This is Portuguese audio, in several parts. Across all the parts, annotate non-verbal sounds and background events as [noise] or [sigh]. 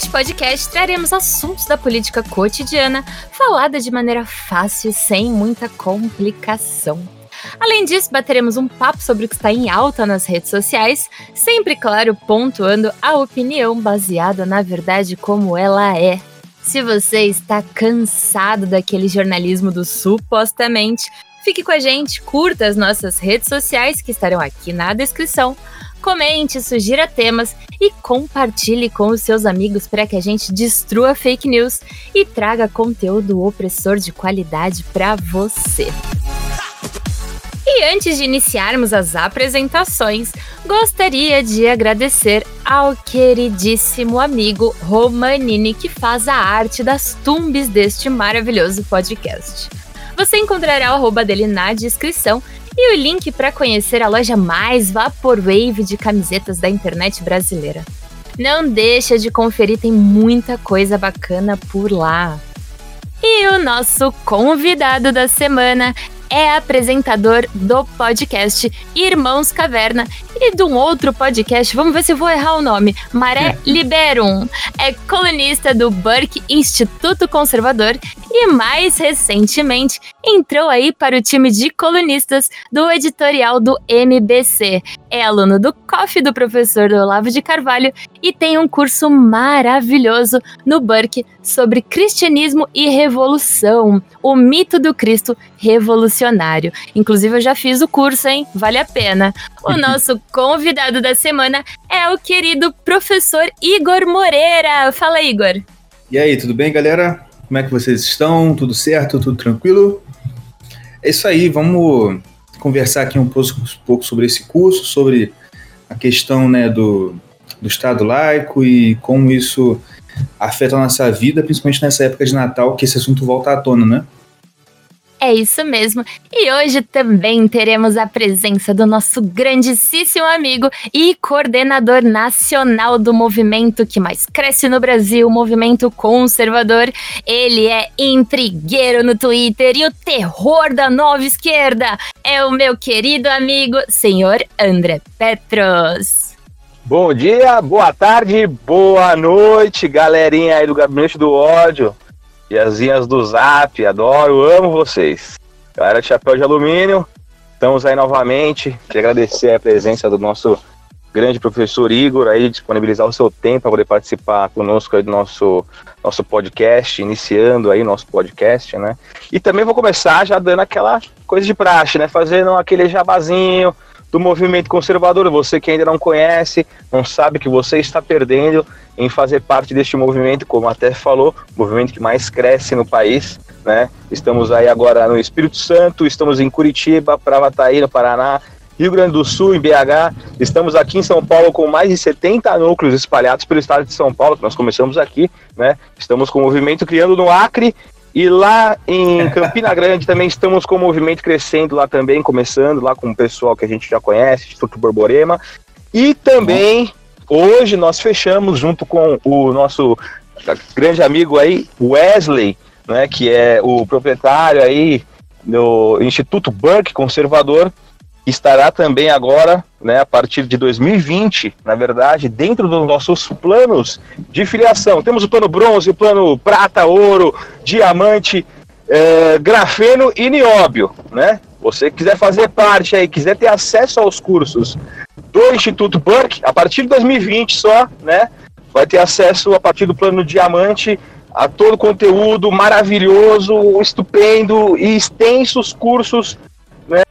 Neste podcast traremos assuntos da política cotidiana falada de maneira fácil, sem muita complicação. Além disso, bateremos um papo sobre o que está em alta nas redes sociais, sempre, claro, pontuando a opinião baseada na verdade como ela é. Se você está cansado daquele jornalismo do supostamente, fique com a gente, curta as nossas redes sociais que estarão aqui na descrição comente, sugira temas e compartilhe com os seus amigos para que a gente destrua fake news e traga conteúdo opressor de qualidade para você. E antes de iniciarmos as apresentações, gostaria de agradecer ao queridíssimo amigo Romanini que faz a arte das tumbes deste maravilhoso podcast. Você encontrará o arroba dele na descrição e o link para conhecer a loja mais vaporwave de camisetas da internet brasileira. Não deixa de conferir, tem muita coisa bacana por lá. E o nosso convidado da semana é apresentador do podcast Irmãos Caverna e de um outro podcast, vamos ver se eu vou errar o nome, Maré [laughs] Liberum. É colunista do Burke Instituto Conservador e mais recentemente entrou aí para o time de colunistas do editorial do MBC. É aluno do COF do professor Olavo de Carvalho e tem um curso maravilhoso no Burke sobre cristianismo e revolução, o mito do Cristo revolucionário. Inclusive eu já fiz o curso, hein? Vale a pena. O [laughs] nosso convidado da semana é o querido professor Igor Moreira. Fala, Igor. E aí, tudo bem, galera? Como é que vocês estão? Tudo certo? Tudo tranquilo? É isso aí, vamos conversar aqui um pouco sobre esse curso, sobre a questão né, do, do Estado laico e como isso afeta a nossa vida, principalmente nessa época de Natal, que esse assunto volta à tona, né? É isso mesmo. E hoje também teremos a presença do nosso grandíssimo amigo e coordenador nacional do movimento que mais cresce no Brasil, o movimento conservador. Ele é intrigueiro no Twitter e o terror da nova esquerda. É o meu querido amigo, senhor André Petros. Bom dia, boa tarde, boa noite, galerinha aí do Gabinete do Ódio. Tiazinhas do Zap, adoro, amo vocês. Galera de Chapéu de Alumínio, estamos aí novamente. Queria agradecer a presença do nosso grande professor Igor aí, disponibilizar o seu tempo para poder participar conosco aí do nosso, nosso podcast, iniciando aí nosso podcast, né? E também vou começar já dando aquela coisa de praxe, né? Fazendo aquele jabazinho, do movimento conservador. Você que ainda não conhece, não sabe que você está perdendo em fazer parte deste movimento, como até falou, movimento que mais cresce no país. Né? Estamos aí agora no Espírito Santo, estamos em Curitiba, Pravataí, no Paraná, Rio Grande do Sul, em BH. Estamos aqui em São Paulo com mais de 70 núcleos espalhados pelo estado de São Paulo, que nós começamos aqui, né? Estamos com o movimento criando no Acre e lá em [laughs] Campina Grande também estamos com o movimento crescendo lá também, começando lá com o pessoal que a gente já conhece, Instituto Borborema. E também hoje nós fechamos junto com o nosso grande amigo aí, Wesley, né, que é o proprietário aí do Instituto Burke Conservador, estará também agora, né, a partir de 2020, na verdade, dentro dos nossos planos de filiação. Temos o plano bronze, o plano prata, ouro, diamante, é, grafeno e nióbio, né? Você quiser fazer parte aí, quiser ter acesso aos cursos do Instituto Burke, a partir de 2020 só, né? Vai ter acesso a partir do plano diamante a todo o conteúdo maravilhoso, estupendo e extensos cursos né,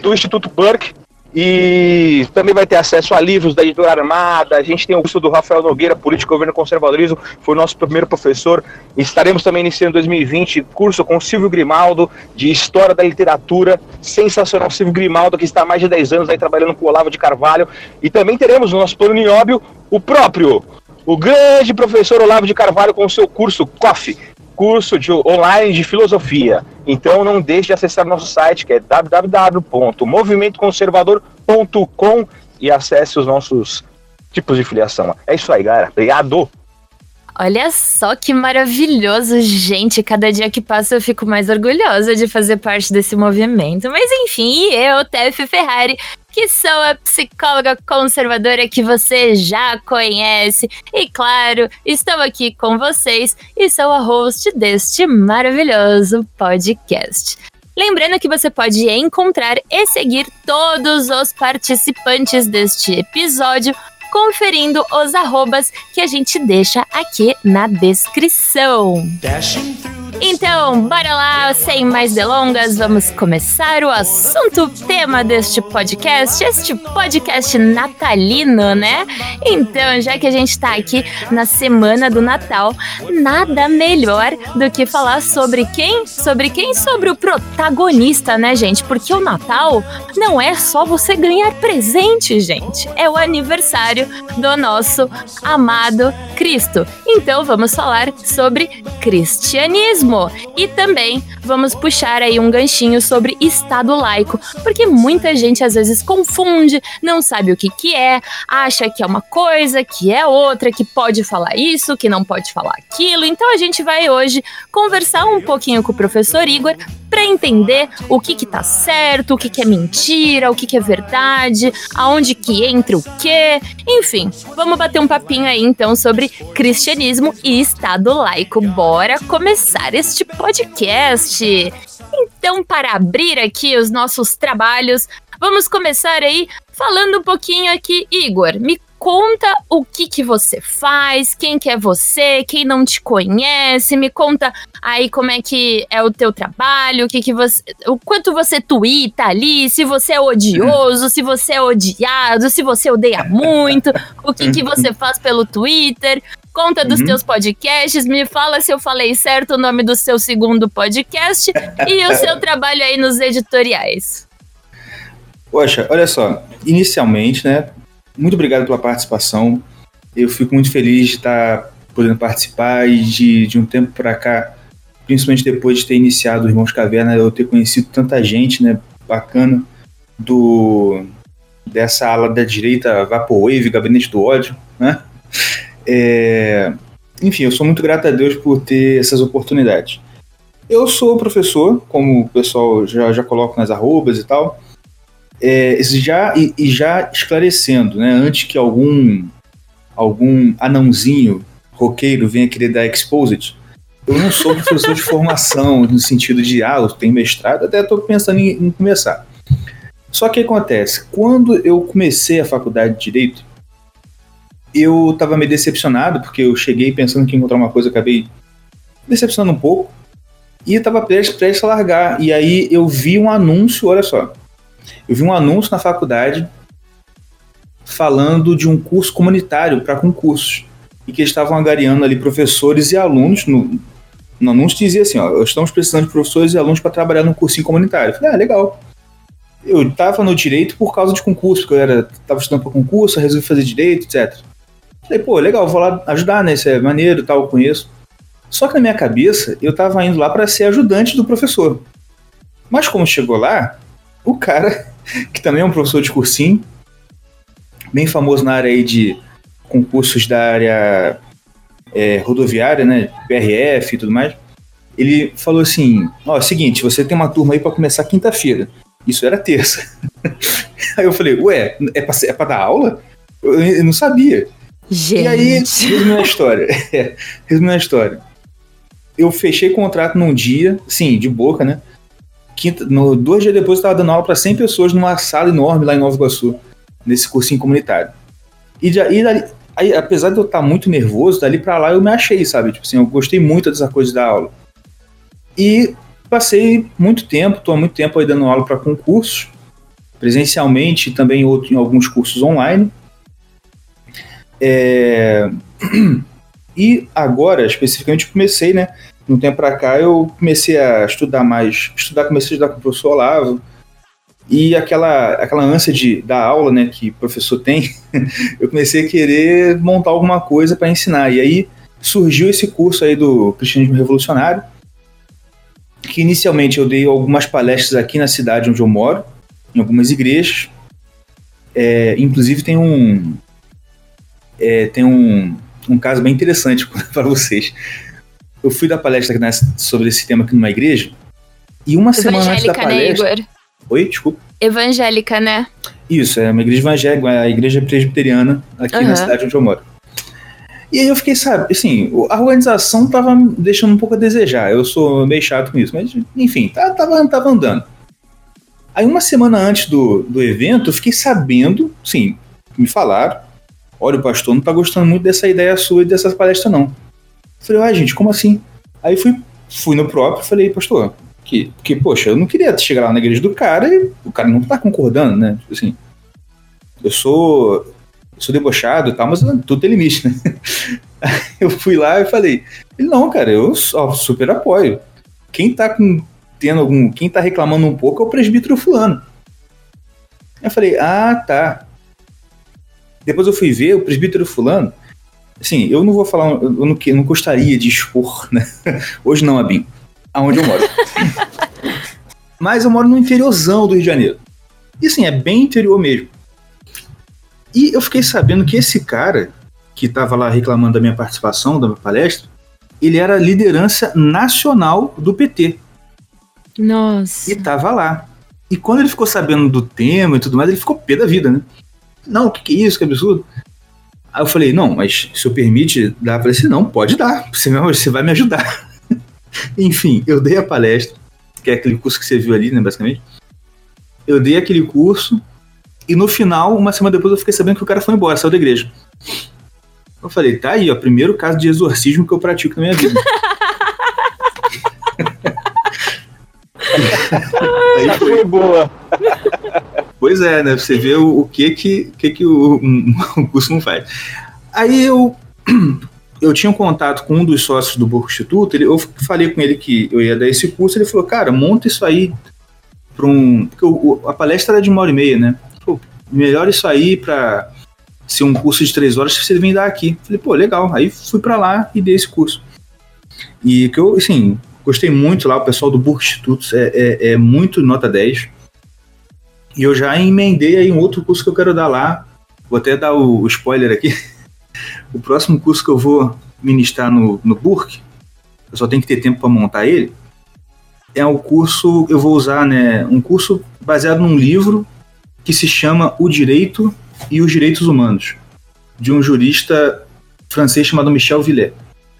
do Instituto Burke. E também vai ter acesso a livros da editora Armada. A gente tem o curso do Rafael Nogueira, Política, Governo Conservadorismo, foi o nosso primeiro professor. Estaremos também iniciando em 2020 curso com Silvio Grimaldo, de História da Literatura. Sensacional, Silvio Grimaldo, que está há mais de 10 anos aí trabalhando com o Olavo de Carvalho. E também teremos no nosso plano nióbio o próprio, o grande professor Olavo de Carvalho com o seu curso COF, curso de online de filosofia. Então não deixe de acessar nosso site que é www.movimentoconservador.com e acesse os nossos tipos de filiação. É isso aí, galera. Obrigado! Olha só que maravilhoso, gente. Cada dia que passa eu fico mais orgulhosa de fazer parte desse movimento. Mas enfim, eu, Tef Ferrari, que sou a psicóloga conservadora que você já conhece. E claro, estou aqui com vocês e sou a host deste maravilhoso podcast. Lembrando que você pode encontrar e seguir todos os participantes deste episódio conferindo os arrobas que a gente deixa aqui na descrição. Então, bora lá, sem mais delongas, vamos começar o assunto tema deste podcast, este podcast natalino, né? Então, já que a gente tá aqui na semana do Natal, nada melhor do que falar sobre quem? Sobre quem? Sobre o protagonista, né, gente? Porque o Natal não é só você ganhar presente, gente. É o aniversário do nosso amado Cristo. Então, vamos falar sobre cristianismo E também vamos puxar aí um ganchinho sobre Estado laico, porque muita gente às vezes confunde, não sabe o que que é, acha que é uma coisa, que é outra, que pode falar isso, que não pode falar aquilo. Então a gente vai hoje conversar um pouquinho com o professor Igor para entender o que que tá certo, o que que é mentira, o que que é verdade, aonde que entra o quê. Enfim, vamos bater um papinho aí então sobre cristianismo e Estado laico. Bora começar este podcast. Então, para abrir aqui os nossos trabalhos, vamos começar aí falando um pouquinho aqui, Igor. Me conta o que que você faz, quem que é você, quem não te conhece, me conta aí como é que é o teu trabalho, o que que você, o quanto você tuita ali, se você é odioso, se você é odiado, se você odeia muito, o que que você faz pelo Twitter, conta dos uhum. teus podcasts, me fala se eu falei certo o nome do seu segundo podcast e o seu [laughs] trabalho aí nos editoriais. Poxa, olha só, inicialmente, né, muito obrigado pela participação. Eu fico muito feliz de estar podendo participar e de, de um tempo para cá, principalmente depois de ter iniciado o Irmãos Caverna, eu ter conhecido tanta gente, né, bacana, do dessa ala da direita Vaporwave, Gabinete do Ódio, né? É, enfim, eu sou muito grato a Deus por ter essas oportunidades. Eu sou professor, como o pessoal já, já coloca nas arrobas e tal. É, já, e, e, já esclarecendo, né, antes que algum, algum anãozinho roqueiro venha querer dar exposit, eu não sou professor de formação [laughs] no sentido de, ah, eu tenho mestrado, até estou pensando em, em começar. Só que acontece, quando eu comecei a faculdade de Direito, eu estava meio decepcionado, porque eu cheguei pensando que ia encontrar uma coisa, acabei decepcionando um pouco, e estava prestes, prestes a largar. E aí eu vi um anúncio, olha só, eu vi um anúncio na faculdade falando de um curso comunitário para concursos, e que estavam agariando ali professores e alunos, no, no anúncio dizia assim, ó, estamos precisando de professores e alunos para trabalhar no cursinho comunitário. Eu falei, ah, legal. Eu estava no direito por causa de concurso, porque eu era, estava estudando para concurso, resolvi fazer direito, etc. Falei, pô, legal, vou lá ajudar, né? Isso é maneiro tal, eu conheço. Só que na minha cabeça, eu tava indo lá para ser ajudante do professor. Mas como chegou lá, o cara, que também é um professor de cursinho, bem famoso na área aí de concursos da área é, rodoviária, né? PRF e tudo mais, ele falou assim: ó, é o seguinte, você tem uma turma aí para começar quinta-feira. Isso era terça. [laughs] aí eu falei, ué, é pra, é pra dar aula? Eu, eu não sabia. Gente. E aí, [laughs] resumindo a história. É, [laughs] resumindo a história. Eu fechei contrato num dia, sim, de boca, né? Quinta, no, dois dias depois eu estava dando aula para 100 pessoas numa sala enorme lá em Nova Iguaçu, nesse cursinho comunitário. E, de, e dali, aí, apesar de eu estar muito nervoso, dali para lá eu me achei, sabe? Tipo assim, eu gostei muito dessa coisa da aula. E passei muito tempo, estou há muito tempo aí dando aula para concursos, presencialmente e também outro, em alguns cursos online. É... [clears throat] E agora, especificamente, comecei, né? No tempo para cá, eu comecei a estudar mais, estudar, comecei a estudar com o professor Olavo, e aquela, aquela ânsia de dar aula, né, que o professor tem, [laughs] eu comecei a querer montar alguma coisa para ensinar. E aí surgiu esse curso aí do Cristianismo Revolucionário, que inicialmente eu dei algumas palestras aqui na cidade onde eu moro, em algumas igrejas. É, inclusive tem um é, tem um, um caso bem interessante [laughs] para vocês. Eu fui dar palestra sobre esse tema aqui numa igreja e uma semana antes da né, palestra. Né, Igor? Oi, desculpa. Evangélica, né? Isso, é uma igreja evangélica, a igreja presbiteriana aqui uhum. na cidade onde eu moro. E aí eu fiquei, sabe, assim, a organização tava deixando um pouco a desejar. Eu sou meio chato com isso, mas enfim, tá, tava, tava andando. Aí uma semana antes do, do evento, eu fiquei sabendo, sim, me falaram, olha, o pastor não tá gostando muito dessa ideia sua e dessas palestras, não. Falei, ah, gente, como assim? Aí fui, fui no próprio e falei, pastor, que, que, poxa, eu não queria chegar lá na igreja do cara e o cara não tá concordando, né? Tipo assim, eu sou eu sou debochado e tal, mas tudo tem limite, né? [laughs] eu fui lá e falei, ele, não, cara, eu ó, super apoio. Quem tá com, tendo algum, quem tá reclamando um pouco é o presbítero fulano. Eu falei, ah, tá. Depois eu fui ver o presbítero fulano. Assim, eu não vou falar, eu não, eu não gostaria de expor, né? [laughs] Hoje não, Abim, aonde eu moro. [laughs] Mas eu moro no interiorzão do Rio de Janeiro. E assim, é bem interior mesmo. E eu fiquei sabendo que esse cara, que estava lá reclamando da minha participação, da minha palestra, ele era liderança nacional do PT. Nossa. E tava lá. E quando ele ficou sabendo do tema e tudo mais, ele ficou pé da vida, né? Não, o que, que é isso? Que absurdo. Aí eu falei, não, mas se eu permite dar para ele, não, pode dar, você, você vai me ajudar. [laughs] Enfim, eu dei a palestra, que é aquele curso que você viu ali, né, basicamente. Eu dei aquele curso, e no final, uma semana depois, eu fiquei sabendo que o cara foi embora, saiu da igreja. Eu falei, tá aí, ó, primeiro caso de exorcismo que eu pratico na minha vida. [laughs] aí foi boa. Pois é, né? Você vê o, o que que, que, que o, um, o curso não faz. Aí eu [clears throat] eu tinha um contato com um dos sócios do Burro Instituto, ele, eu falei com ele que eu ia dar esse curso, ele falou, cara, monta isso aí para um... Porque o, a palestra era de uma hora e meia, né? melhor isso aí para ser um curso de três horas que você vem dar aqui. Falei, pô, legal. Aí fui para lá e dei esse curso. E que eu, assim, gostei muito lá, o pessoal do Burke Institutos é, é, é, muito nota 10. E eu já emendei aí um outro curso que eu quero dar lá. Vou até dar o, o spoiler aqui. [laughs] o próximo curso que eu vou ministrar no, no Burke, eu só tenho que ter tempo para montar ele, é o curso, eu vou usar, né, um curso baseado num livro que se chama O Direito e os Direitos Humanos, de um jurista francês chamado Michel Villet.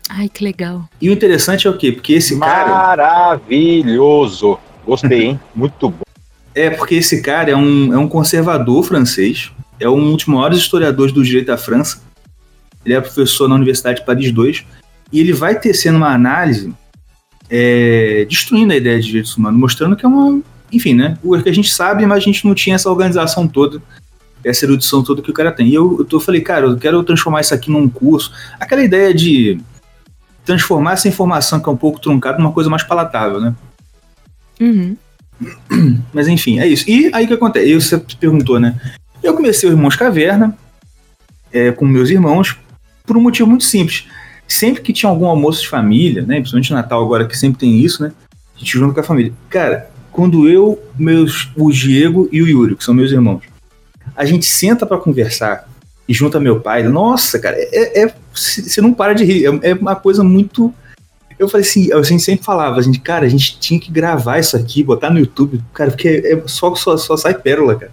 Ai, que legal. E o interessante é o quê? Porque esse cara. Maravilhoso! Gostei, hein? [laughs] Muito bom. É, porque esse cara é um, é um conservador francês, é um dos maiores historiadores do direito da França. Ele é professor na Universidade de Paris II, e ele vai tecendo uma análise é, destruindo a ideia de direitos humanos, mostrando que é uma, enfim, né? O que a gente sabe, mas a gente não tinha essa organização toda, essa erudição toda que o cara tem. E eu, eu, falei, cara, eu quero transformar isso aqui num curso. Aquela ideia de transformar essa informação que é um pouco truncada numa coisa mais palatável, né? Uhum. [clears throat] Mas enfim, é isso. E aí o que acontece? Aí você perguntou, né? Eu comecei o Irmãos Caverna é, com meus irmãos por um motivo muito simples. Sempre que tinha algum almoço de família, né? Principalmente Natal agora, que sempre tem isso, né? A gente junta com a família. Cara, quando eu, meus, o Diego e o Yuri, que são meus irmãos, a gente senta para conversar e junta meu pai, nossa, cara, é, é você não para de rir, é, é, uma coisa muito. Eu falei assim, a gente sempre falava, a gente, cara, a gente tinha que gravar isso aqui, botar no YouTube, cara, porque é, só, só, só sai pérola, cara.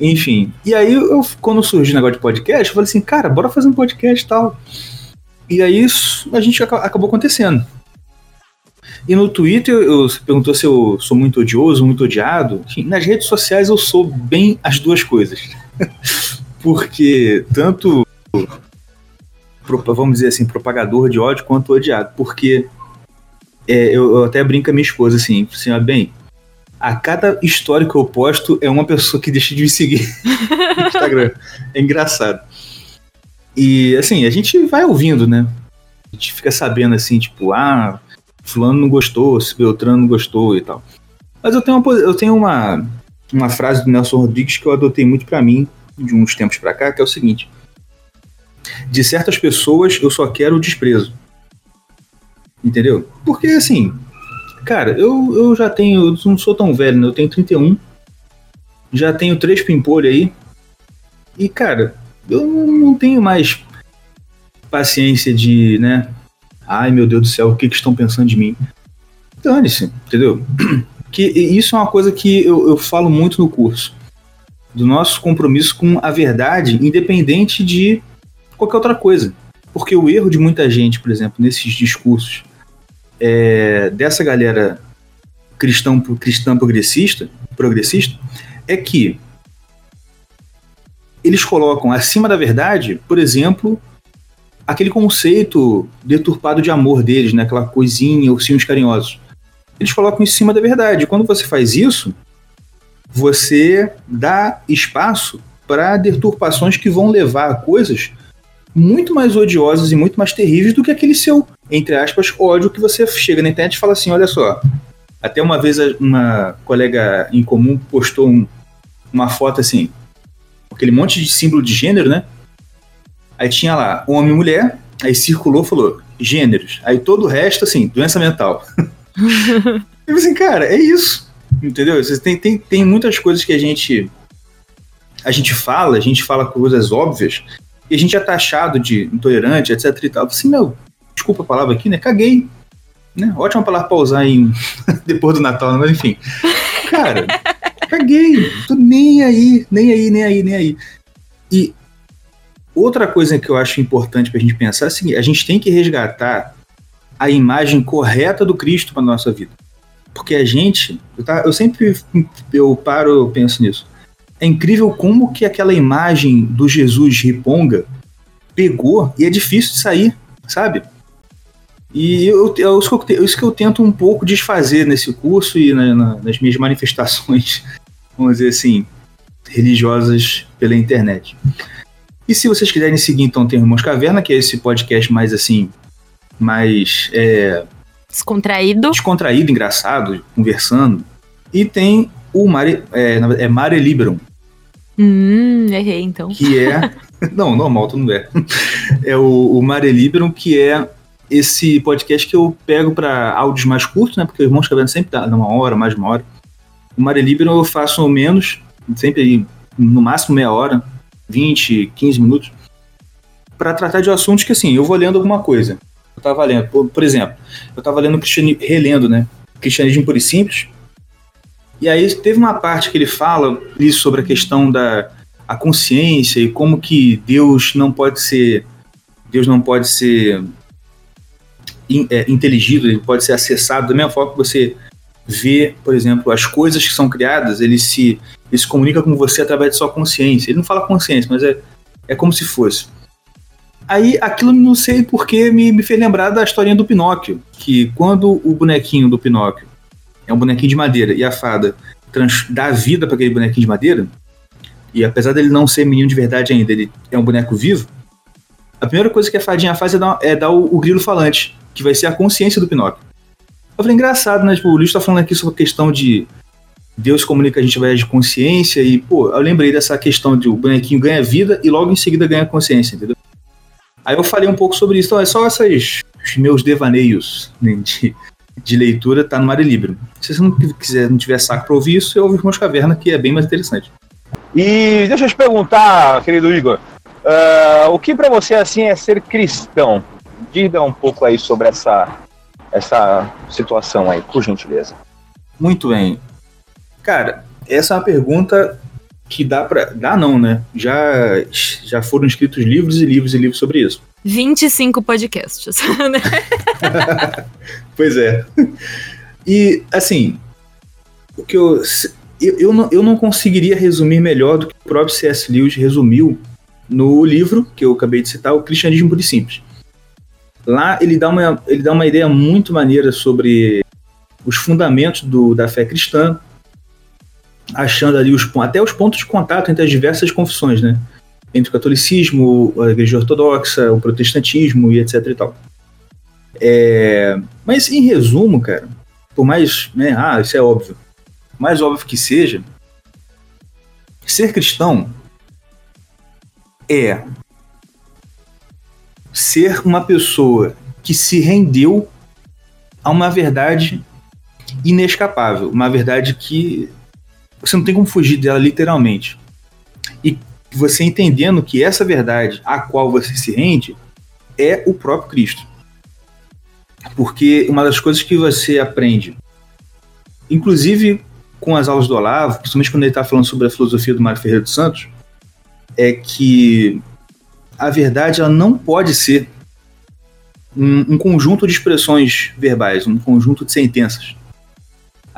Enfim, e aí eu, quando surgiu o negócio de podcast, eu falei assim, cara, bora fazer um podcast e tal. E aí a gente acabou acontecendo. E no Twitter, eu, você perguntou se eu sou muito odioso, muito odiado. Enfim, nas redes sociais eu sou bem as duas coisas. [laughs] Porque tanto, vamos dizer assim, propagador de ódio quanto odiado. Porque é, eu, eu, até brinco com a minha esposa assim, assim, bem, a cada história que eu posto é uma pessoa que deixa de me seguir [laughs] no Instagram. É engraçado. E assim, a gente vai ouvindo, né? A gente fica sabendo assim, tipo, ah, fulano não gostou, se Beltrano não gostou e tal. Mas eu tenho uma, eu tenho uma, uma frase do Nelson Rodrigues que eu adotei muito para mim de uns tempos para cá, que é o seguinte: de certas pessoas eu só quero o desprezo. Entendeu? Porque assim, cara, eu, eu já tenho, eu não sou tão velho, né? Eu tenho 31. Já tenho três pimpolhos aí. E, cara, eu não tenho mais paciência de, né? Ai, meu Deus do céu, o que, que estão pensando de mim? Dane-se, entendeu? [clears throat] Que isso é uma coisa que eu, eu falo muito no curso. Do nosso compromisso com a verdade, independente de qualquer outra coisa. Porque o erro de muita gente, por exemplo, nesses discursos é, dessa galera cristão, cristã progressista, progressista é que eles colocam acima da verdade, por exemplo, aquele conceito deturpado de amor deles, né? aquela coisinha, ursinhos carinhosos. Eles colocam em cima da verdade. Quando você faz isso, você dá espaço para deturpações que vão levar a coisas muito mais odiosas e muito mais terríveis do que aquele seu, entre aspas, ódio que você chega na internet e fala assim: olha só. Até uma vez uma colega em comum postou um, uma foto assim, aquele monte de símbolo de gênero, né? Aí tinha lá homem e mulher, aí circulou falou gêneros. Aí todo o resto, assim, doença mental. [laughs] eu assim, cara, é isso. Entendeu? Tem, tem, tem muitas coisas que a gente. A gente fala, a gente fala coisas óbvias, e a gente é taxado de intolerante, etc e tal. Assim, meu, desculpa a palavra aqui, né? Caguei. Né? Ótima palavra pra usar em [laughs] depois do Natal, mas enfim. Cara, caguei. Tô nem aí, nem aí, nem aí, nem aí. E outra coisa que eu acho importante pra gente pensar é o seguinte: a gente tem que resgatar a imagem correta do Cristo para nossa vida. Porque a gente, eu, tá, eu sempre eu paro, penso nisso é incrível como que aquela imagem do Jesus riponga pegou e é difícil de sair, sabe? E eu, eu, isso, que eu, isso que eu tento um pouco desfazer nesse curso e na, na, nas minhas manifestações, [laughs] vamos dizer assim, religiosas pela internet. E se vocês quiserem seguir, então, tem Irmãos Caverna, que é esse podcast mais assim, mais. É, descontraído. Descontraído, engraçado, conversando. E tem o Mare, é, é Mare Liberum, Hum, errei então. Que é. [laughs] não, normal, tu não é. É o, o Mare Liberum, que é esse podcast que eu pego para áudios mais curtos, né? Porque o Irmãos Caverna sempre dá uma hora, mais uma hora. O Mare Liberum eu faço menos, sempre no máximo meia hora, 20, 15 minutos, para tratar de assuntos que assim, eu vou lendo alguma coisa. Eu tava lendo, por, por exemplo, eu tava lendo relendo, né? Cristianismo Puro e Simples, e aí teve uma parte que ele fala sobre a questão da a consciência e como que Deus não pode ser Deus não pode ser in, é, inteligido, ele pode ser acessado da mesma forma que você vê, por exemplo, as coisas que são criadas, ele se, ele se comunica com você através de sua consciência. Ele não fala consciência, mas é, é como se fosse. Aí aquilo não sei porque me, me fez lembrar da historinha do Pinóquio, que quando o bonequinho do Pinóquio é um bonequinho de madeira e a fada trans, dá vida para aquele bonequinho de madeira, e apesar dele não ser menino de verdade ainda, ele é um boneco vivo, a primeira coisa que a fadinha faz é dar, é dar o, o, grilo falante, que vai ser a consciência do Pinóquio. Eu falei, engraçado, né? Tipo, o Luiz tá falando aqui sobre a questão de Deus comunica a gente através de consciência, e, pô, eu lembrei dessa questão de o bonequinho ganha vida e logo em seguida ganha consciência, entendeu? Aí eu falei um pouco sobre isso, então é só esses meus devaneios né, de, de leitura está no Mare Libre. Se você não quiser, não tiver saco para ouvir isso, eu ouvi Irmãos Caverna, que é bem mais interessante. E deixa eu te perguntar, querido Igor, uh, o que para você assim é ser cristão? Diga um pouco aí sobre essa, essa situação aí, por gentileza. Muito bem. Cara, essa é uma pergunta que dá para dá não, né? Já já foram escritos livros e livros e livros sobre isso. 25 podcasts. [laughs] Né? [laughs] pois é. E, assim, o que eu, eu, eu, não, eu não conseguiria resumir melhor do que o próprio C.S. Lewis resumiu no livro que eu acabei de citar, O Cristianismo Puro e Simples. Lá ele dá uma, ele dá uma ideia muito maneira sobre os fundamentos do, da fé cristã, achando ali os, até os pontos de contato entre as diversas confissões, né? entre o catolicismo, a igreja ortodoxa, o protestantismo e etc e tal. É, mas em resumo, cara, por mais, né, ah, isso é óbvio, mais óbvio que seja, ser cristão é ser uma pessoa que se rendeu a uma verdade inescapável, uma verdade que você não tem como fugir dela literalmente. E você entendendo que essa verdade a qual você se rende é o próprio Cristo. Porque uma das coisas que você aprende, inclusive com as aulas do Olavo, principalmente quando ele está falando sobre a filosofia do Mário Ferreira dos Santos, é que a verdade ela não pode ser um, um, conjunto de expressões verbais, um conjunto de sentenças.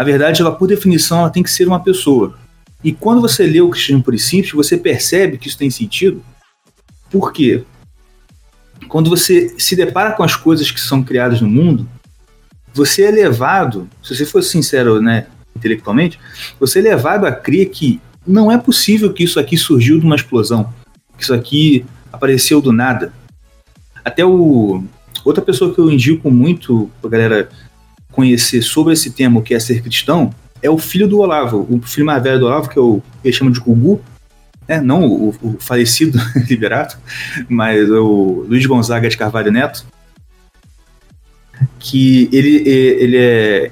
A verdade, ela por definição, ela tem que ser uma pessoa. E quando você lê o Cristianismo por Simples, você percebe que isso tem sentido. Por quê? Quando você se depara com as coisas que são criadas no mundo, você é levado, se você for sincero, né, intelectualmente, você é levado a crer que não é possível que isso aqui surgiu de uma explosão, que isso aqui apareceu do nada. Até o outra pessoa que eu indico muito pra galera conhecer sobre esse tema, o que é ser cristão, é o filho do Olavo, o filho mais velho do Olavo, que o, ele chama de Gugu, né? não o, o falecido [laughs] Liberato, mas o Luiz Gonzaga de Carvalho Neto, que ele, ele é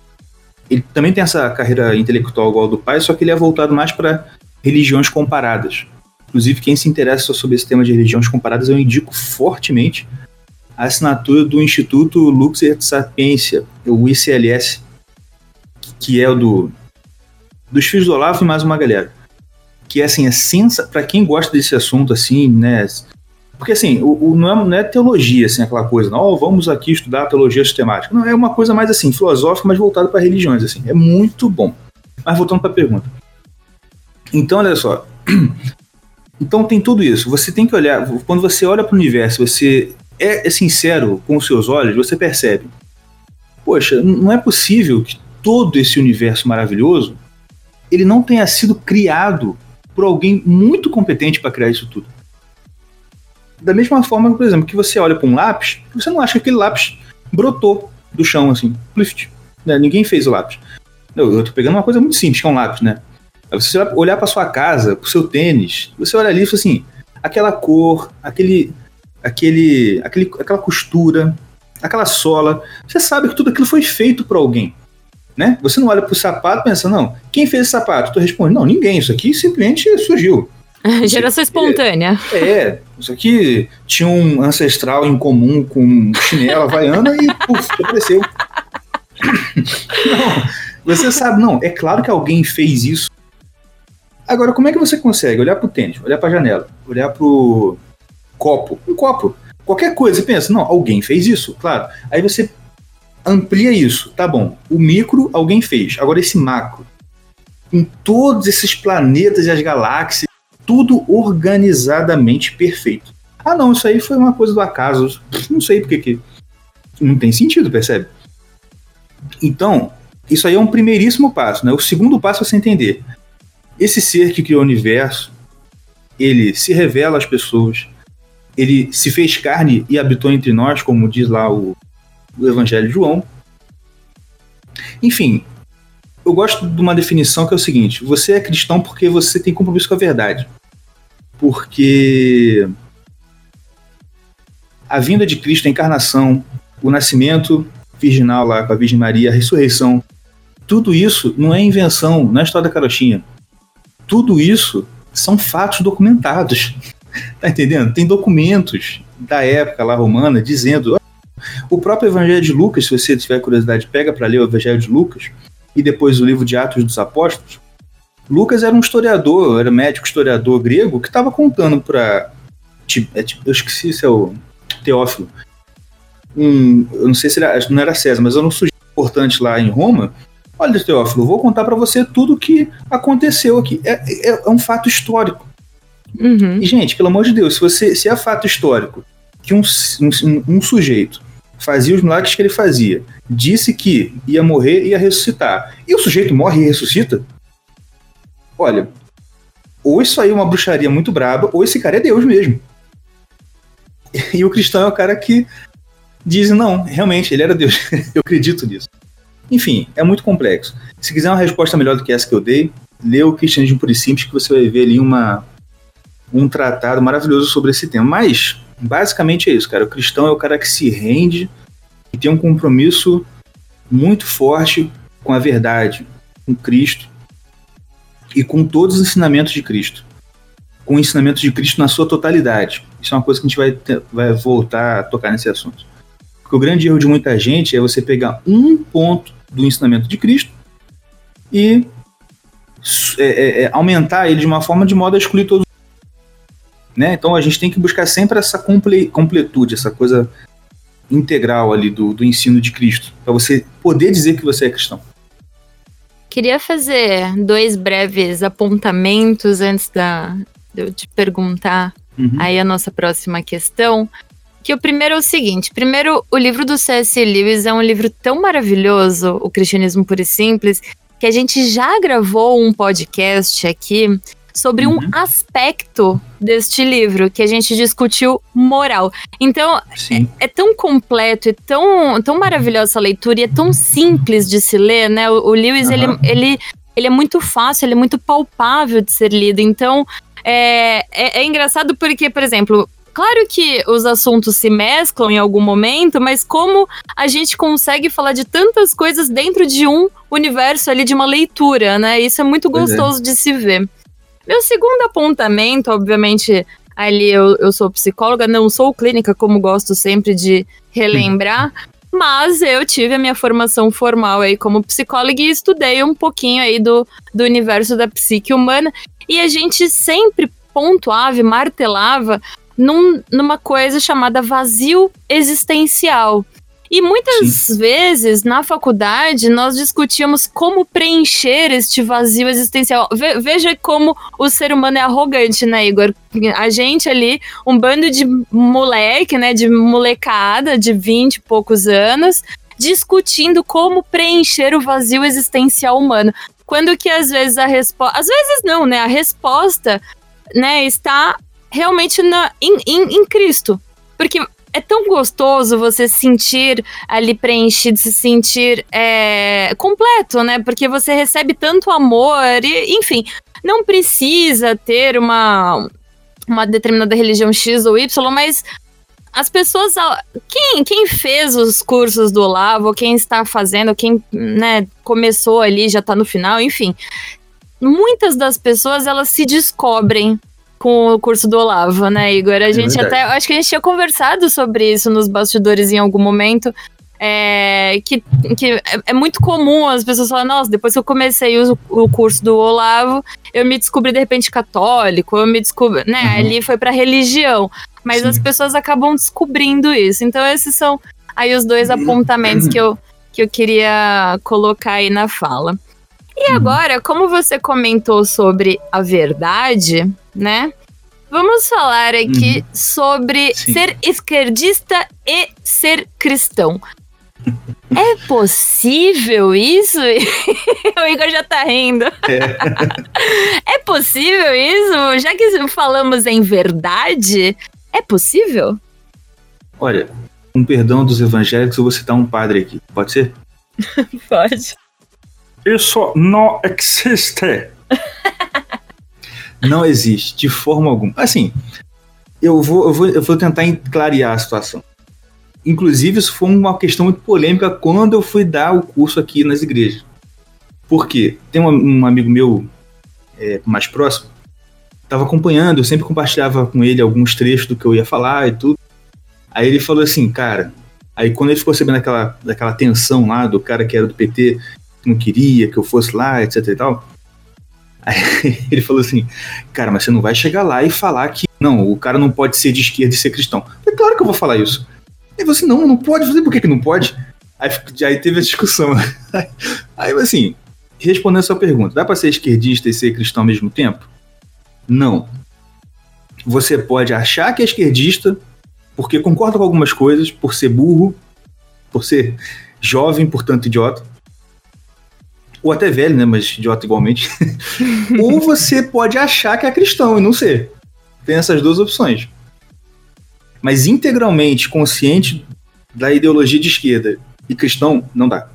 ele também tem essa carreira intelectual igual ao do pai, só que ele é voltado mais para religiões comparadas. Inclusive, quem se interessa sobre esse tema de religiões comparadas, eu indico fortemente a assinatura do Instituto Lux et Sapiência, o ICLS, que é o do dos filhos do Olavo e mais uma galera. Que é assim, é sensa para quem gosta desse assunto assim, né? Porque assim, o, o não, é, não, é, teologia, assim, aquela coisa, não, oh, vamos aqui estudar teologia sistemática. Não, é uma coisa mais assim, filosófica, mas voltada para religiões, assim. É muito bom. Mas voltando para a pergunta. Então, olha só. [clears throat] Então tem tudo isso. Você tem que olhar, quando você olha para o universo, você é, é sincero com os seus olhos, você percebe. Poxa, não é possível que todo esse universo maravilhoso ele não tenha sido criado por alguém muito competente para criar isso tudo. Da mesma forma, por exemplo, que você olha para um lápis, você não acha que aquele lápis brotou do chão assim. Né? Ninguém fez o lápis. Eu, tô pegando uma coisa muito simples, que é um lápis, né? Você olhar para sua casa, para o seu tênis, você olha ali e fala assim, aquela cor, aquele, aquele, aquele, aquela costura, aquela sola, você sabe que tudo aquilo foi feito por alguém né? Você não olha pro sapato e pensa, não, quem fez esse sapato? Tu responde, não, ninguém, isso aqui simplesmente surgiu. [laughs] Geração espontânea. É, é, isso aqui tinha um ancestral em comum com chinela havaiana e puf, apareceu. [laughs] não, você sabe, não, é claro que alguém fez isso. Agora, como é que você consegue olhar pro tênis, olhar pra janela, olhar pro copo, um copo, qualquer coisa, você pensa, não, alguém fez isso, claro. Aí você amplia isso, tá bom. O micro alguém fez, agora esse macro. Em todos esses planetas e as galáxias, tudo organizadamente perfeito. Ah, não, isso aí foi uma coisa do acaso. Não sei porque que. Não tem sentido, percebe? Então, isso aí é um primeiríssimo passo, né? O segundo passo é você entender. Esse ser que criou o universo, ele se revela às pessoas, ele se fez carne e habitou entre nós, como diz lá o do Evangelho de João. Enfim, eu gosto de uma definição que é o seguinte: você é cristão porque você tem compromisso com a verdade. Porque a vinda de Cristo, a encarnação, o nascimento virginal lá com a Virgem Maria, a ressurreição, tudo isso não é invenção, não é história da carochinha. Tudo isso são fatos documentados. Tá entendendo? Tem documentos da época lá romana dizendo o próprio Evangelho de Lucas, se você tiver curiosidade, pega para ler o Evangelho de Lucas e depois o livro de Atos dos Apóstolos. Lucas era um historiador, era médico historiador grego que estava contando para. É, eu esqueci se é o Teófilo. Um, eu não sei se era, não era César, mas era um sujeito importante lá em Roma. Olha, Teófilo, vou contar para você tudo o que aconteceu aqui. É, é, é um fato histórico. Uhum. E, gente, pelo amor de Deus, se, você, se é fato histórico que um, um, um sujeito fazia os milagres que ele fazia, disse que ia morrer e ia ressuscitar, e o sujeito morre e ressuscita, olha, ou isso aí é uma bruxaria muito braba, ou esse cara é Deus mesmo. [laughs] E o cristão é o cara que diz, não, realmente, ele era Deus. [laughs] eu acredito nisso. Enfim, é muito complexo. Se quiser uma resposta melhor do que essa que eu dei, lê o Cristianismo Puro e Simples, que você vai ver ali uma, um tratado maravilhoso sobre esse tema. Mas Basicamente é isso, cara. O cristão é o cara que se rende e tem um compromisso muito forte com a verdade, com Cristo e com todos os ensinamentos de Cristo. Com o ensinamento de Cristo na sua totalidade. Isso é uma coisa que a gente vai, vai voltar a tocar nesse assunto. Porque o grande erro de muita gente é você pegar um ponto do ensinamento de Cristo e é, é, é, aumentar ele de uma forma de modo a excluir todos. Né? Então a gente tem que buscar sempre essa comple completude, essa coisa integral ali do, do ensino de Cristo, para você poder dizer que você é cristão. Queria fazer dois breves apontamentos antes da, de eu te perguntar uhum. aí a nossa próxima questão. Que o primeiro é o seguinte: primeiro, o livro do C.S. Lewis é um livro tão maravilhoso, O Cristianismo Puro e Simples, que a gente já gravou um podcast aqui sobre uhum. um aspecto deste livro que a gente discutiu moral. Então, é, é, tão completo, é tão, tão maravilhosa essa leitura e é tão simples de se ler, né? O, o Lewis, uhum. ele, ele, ele é muito fácil, ele é muito palpável de ser lido. Então, é, é, é engraçado porque, por exemplo, Claro que os assuntos se mesclam em algum momento, mas como a gente consegue falar de tantas coisas dentro de um universo ali de uma leitura, né? Isso é muito é. gostoso é. de se ver. Meu segundo apontamento, obviamente, ali eu, eu sou psicóloga, não sou clínica, como gosto sempre de relembrar. Mas eu tive a minha formação formal aí como psicóloga e estudei um pouquinho aí do, do universo da psique humana. E a gente sempre pontuava e martelava num, numa coisa chamada vazio existencial. E muitas Sim. vezes na faculdade nós discutíamos como preencher este vazio existencial. Ve veja como o ser humano é arrogante, né, Igor? A gente ali, um bando de moleque, né, de molecada de 20 e poucos anos, discutindo como preencher o vazio existencial humano. Quando que às vezes a resposta. Às vezes não, né? A resposta né, está realmente na, em, em, em Cristo. Porque é tão gostoso você se sentir ali preenchido, se sentir é, completo, né? Porque você recebe tanto amor e, enfim, não precisa ter uma, uma determinada religião X ou Y, mas as pessoas. Quem, quem fez os cursos do Olavo, quem está fazendo, quem né, começou ali, já está no final, enfim. Muitas das pessoas elas se descobrem com o curso do Olavo, né, Igor? A é gente até. Acho que a gente tinha conversado sobre isso nos bastidores em algum momento. É, que, que é, é muito comum as pessoas falarem, nossa, depois que eu comecei o, o curso do Olavo, eu me descobri de repente católico, eu me descobri, né, uhum. ali foi pra religião. Mas Sim. as pessoas acabam descobrindo isso. Então esses são aí os dois [clears throat] apontamentos que eu, que eu queria colocar aí na fala. E uhum. agora, como você comentou sobre a verdade, né? Vamos falar aqui uhum. sobre Sim. ser esquerdista e ser cristão. [laughs] É possível isso? [laughs] o Igor já tá rindo. É. [laughs] é possível isso? Já que falamos em verdade, é possível? Olha, com perdão dos evangélicos, eu vou citar um padre aqui. Pode ser? Pode. Isso não existe. [laughs] não existe, de forma alguma. Assim, eu vou, eu vou, eu vou tentar clarear a situação. Inclusive, isso foi uma questão muito polêmica quando eu fui dar o curso aqui nas igrejas. Por quê? Tem um, um amigo meu é, mais próximo, estava acompanhando, eu sempre compartilhava com ele alguns trechos do que eu ia falar e tudo. Aí ele falou assim, cara. Aí quando ele ficou sabendo daquela, daquela tensão lá do cara que era do PT, não queria que eu fosse lá, etc e tal. Aí [laughs] ele falou assim, cara, mas você não vai chegar lá e falar que não, o cara não pode ser de esquerda e ser cristão. É claro que eu vou falar isso. Ele falou assim, não, não pode por que, que não pode? Aí, aí teve a discussão. [laughs] Aí, assim, respondendo a sua pergunta, dá para ser esquerdista e ser cristão ao mesmo tempo? Não. Você pode achar que é esquerdista porque concorda com algumas coisas, por ser burro, por ser jovem, portanto idiota ou até velho, né? Mas idiota igualmente. [laughs] ou você pode achar que é cristão e não ser. Tem essas duas opções. Mas integralmente consciente da ideologia de esquerda e cristão, não dá.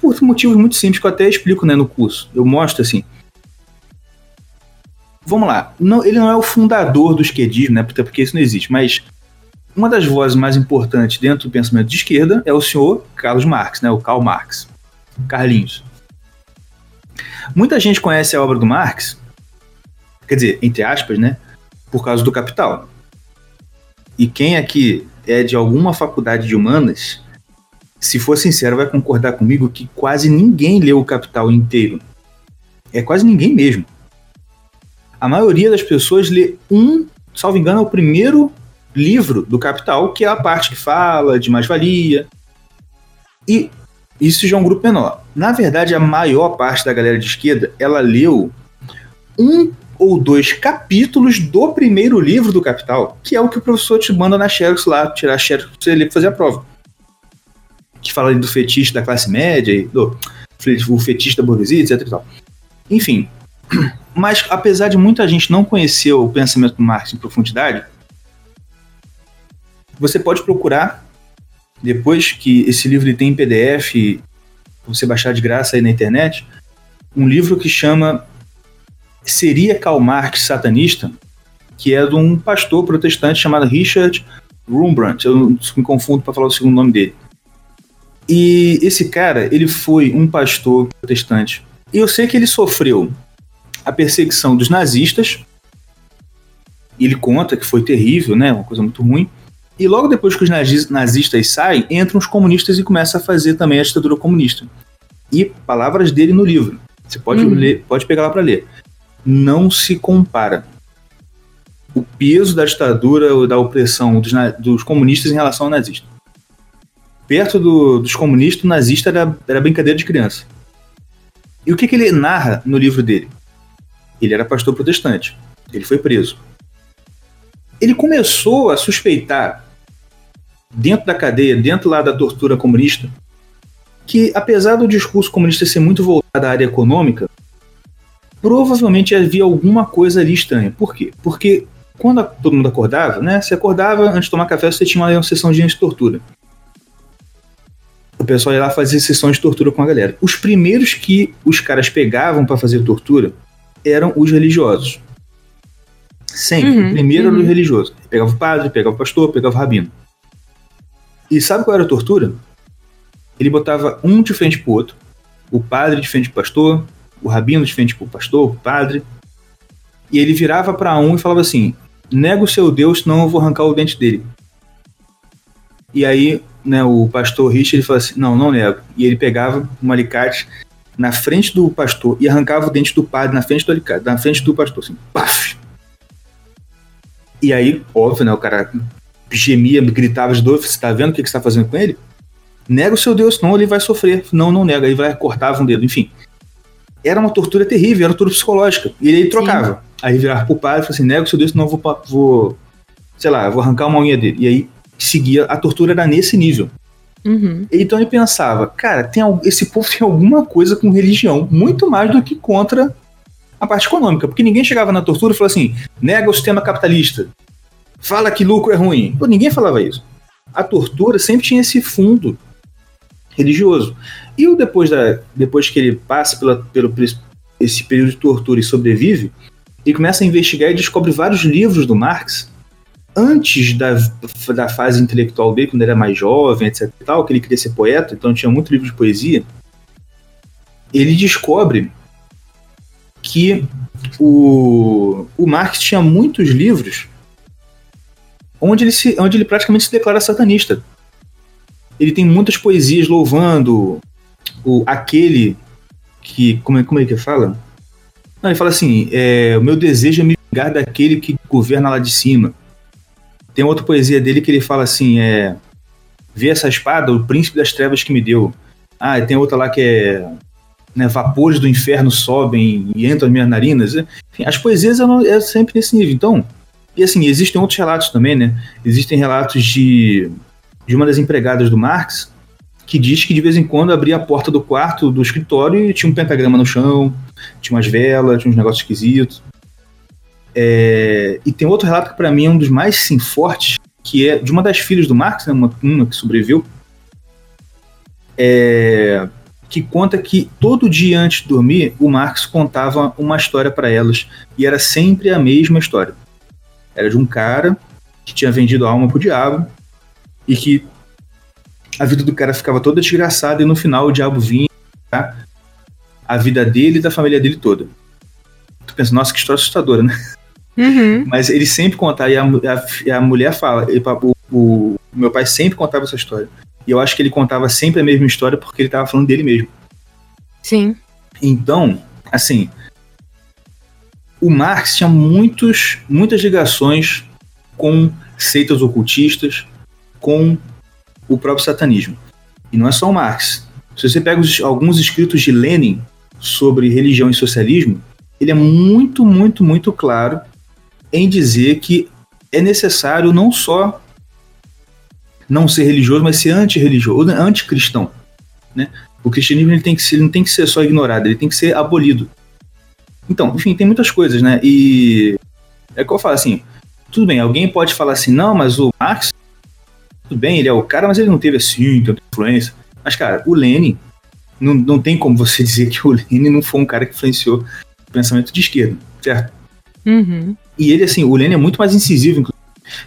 Por motivos muito simples que eu até explico né, no curso. Eu mostro assim. Vamos lá. Não, ele não é o fundador do esquerdismo, né? Porque isso não existe. Mas uma das vozes mais importantes dentro do pensamento de esquerda é o senhor Carlos Marx, né? O Karl Marx. Carlinhos. Muita gente conhece a obra do Marx, quer dizer, entre aspas, né? Por causa do Capital. E quem aqui é de alguma faculdade de humanas, se for sincero, vai concordar comigo que quase ninguém leu o Capital inteiro. É quase ninguém mesmo. A maioria das pessoas lê um, salvo engano, é o primeiro livro do Capital, que é a parte que fala de mais-valia. E isso já é um grupo menor. Na verdade, a maior parte da galera de esquerda, ela leu um ou dois capítulos do primeiro livro do Capital, que é o que o professor te manda na Xerox lá, tirar a Xerox pra você ler pra fazer a prova. Que fala do fetiche da classe média, do o fetiche da burguesia, etc e tal. Enfim, [clears throat] mas apesar de muita gente não conhecer o pensamento do Marx em profundidade, você pode procurar, depois que esse livro tem em PDF, você baixar de graça aí na internet, um livro que chama Seria Karl Marx Satanista? Que é de um pastor protestante chamado Richard Rembrandt. Eu me confundo para falar o segundo nome dele. E esse cara, ele foi um pastor protestante. E eu sei que ele sofreu a perseguição dos nazistas. Ele conta que foi terrível, né? Uma coisa muito ruim. E logo depois que os nazistas saem, entram os comunistas e começam a fazer também a ditadura comunista. E palavras dele no livro. Você pode, uhum. ler, pode pegar lá para ler. Não se compara o peso da ditadura ou da opressão dos, dos, comunistas em relação ao nazista. Perto do, dos comunistas, o nazista era, era brincadeira de criança. E o que, que ele narra no livro dele? Ele era pastor protestante. Ele foi preso. Ele começou a suspeitar, dentro da cadeia, dentro lá da tortura comunista, que apesar do discurso comunista ser muito voltado à área econômica, provavelmente havia alguma coisa ali estranha. Por quê? Porque quando todo mundo acordava, né? Você acordava, antes de tomar café, você tinha uma sessão de tortura. O pessoal ia lá fazer sessão de tortura com a galera. Os primeiros que os caras pegavam para fazer tortura eram os religiosos. Sempre. Uhum, Primeiro uhum. era o religioso. Pegava o padre, pegava o pastor, pegava o rabino. E sabe qual era a tortura? Ele botava um de frente pro outro. O padre de frente pro pastor, o rabino de frente pro pastor, o padre. E ele virava para um e falava assim: nega o seu Deus, senão eu vou arrancar o dente dele. E aí, né, o pastor Richard ele falava assim: não, não nego. E ele pegava um alicate na frente do pastor e arrancava o dente do padre na frente do alicate, na frente do pastor, assim, paf! E aí, óbvio, né, o cara gemia, gritava de dor, você tá vendo o que, que você tá fazendo com ele? Nega o seu Deus, senão ele vai sofrer. Não, não nega, aí vai cortar um dedo, enfim. Era uma tortura terrível, era uma tortura psicológica. E ele trocava. Sim. Aí virava pro padre e falou assim: nega o seu Deus, senão eu vou, vou, sei lá, vou arrancar uma unha dele. E aí seguia, a tortura era nesse nível. Uhum. Então ele pensava, cara, tem, esse povo tem alguma coisa com religião, muito mais do que contra a parte econômica, porque ninguém chegava na tortura e falava assim, nega o sistema capitalista, fala que lucro é ruim. Pô, ninguém falava isso. A tortura sempre tinha esse fundo religioso. E o depois, da, depois que ele passa pela, pelo esse período de tortura e sobrevive, ele começa a investigar e descobre vários livros do Marx antes da, da fase intelectual dele, quando ele era mais jovem, etc tal, que ele queria ser poeta, então tinha muito livro de poesia, ele descobre que o, o Marx tinha muitos livros onde ele, se, onde ele praticamente se declara satanista. Ele tem muitas poesias louvando o, aquele que. Como é, como é que fala? Não, ele fala assim: é, o meu desejo é me vingar daquele que governa lá de cima. Tem outra poesia dele que ele fala assim: é. Vê essa espada, o príncipe das trevas que me deu. Ah, tem outra lá que é. Né, vapores do inferno sobem e entram nas minhas narinas. Enfim, as poesias é sempre nesse nível. Então, e assim, existem outros relatos também, né? Existem relatos de, de uma das empregadas do Marx que diz que de vez em quando abria a porta do quarto do escritório e tinha um pentagrama no chão, tinha umas velas, tinha uns negócios esquisitos. É, e tem outro relato que para mim é um dos mais sim, fortes, que é de uma das filhas do Marx, né, uma, uma que sobreviveu, é, que conta que todo dia antes de dormir, o Marx contava uma história para elas, e era sempre a mesma história. Era de um cara que tinha vendido a alma pro diabo, e que a vida do cara ficava toda desgraçada, e no final o diabo vinha a vida dele e da família dele toda. Tu pensa, nossa, que história assustadora, né? Uhum. Mas ele sempre contava, e a, a, a mulher fala, ele, o, o, meu pai sempre contava essa história. E eu acho que ele contava sempre a mesma história porque ele estava falando dele mesmo. Sim. Então, assim, o Marx tinha muitos, muitas ligações com seitas ocultistas, com o próprio satanismo. E não é só o Marx. Se você pega os, alguns escritos de Lenin sobre religião e socialismo, ele é muito, muito, muito claro em dizer que é necessário não só não ser religioso, mas ser antirreligioso, anticristão. Né? O cristianismo ele tem que ser, não tem que ser só ignorado, ele tem que ser abolido. Então, enfim, tem muitas coisas, né? E é que eu falo assim, tudo bem, alguém pode falar assim, não, mas o Marx, tudo bem, ele é o cara, mas ele não teve assim tanta influência. Mas, cara, o Lenin, não, não tem como você [laughs] dizer que o Lenin não foi um cara que influenciou o pensamento de esquerda, certo? Uhum. E ele, assim, o Lenin é muito mais incisivo,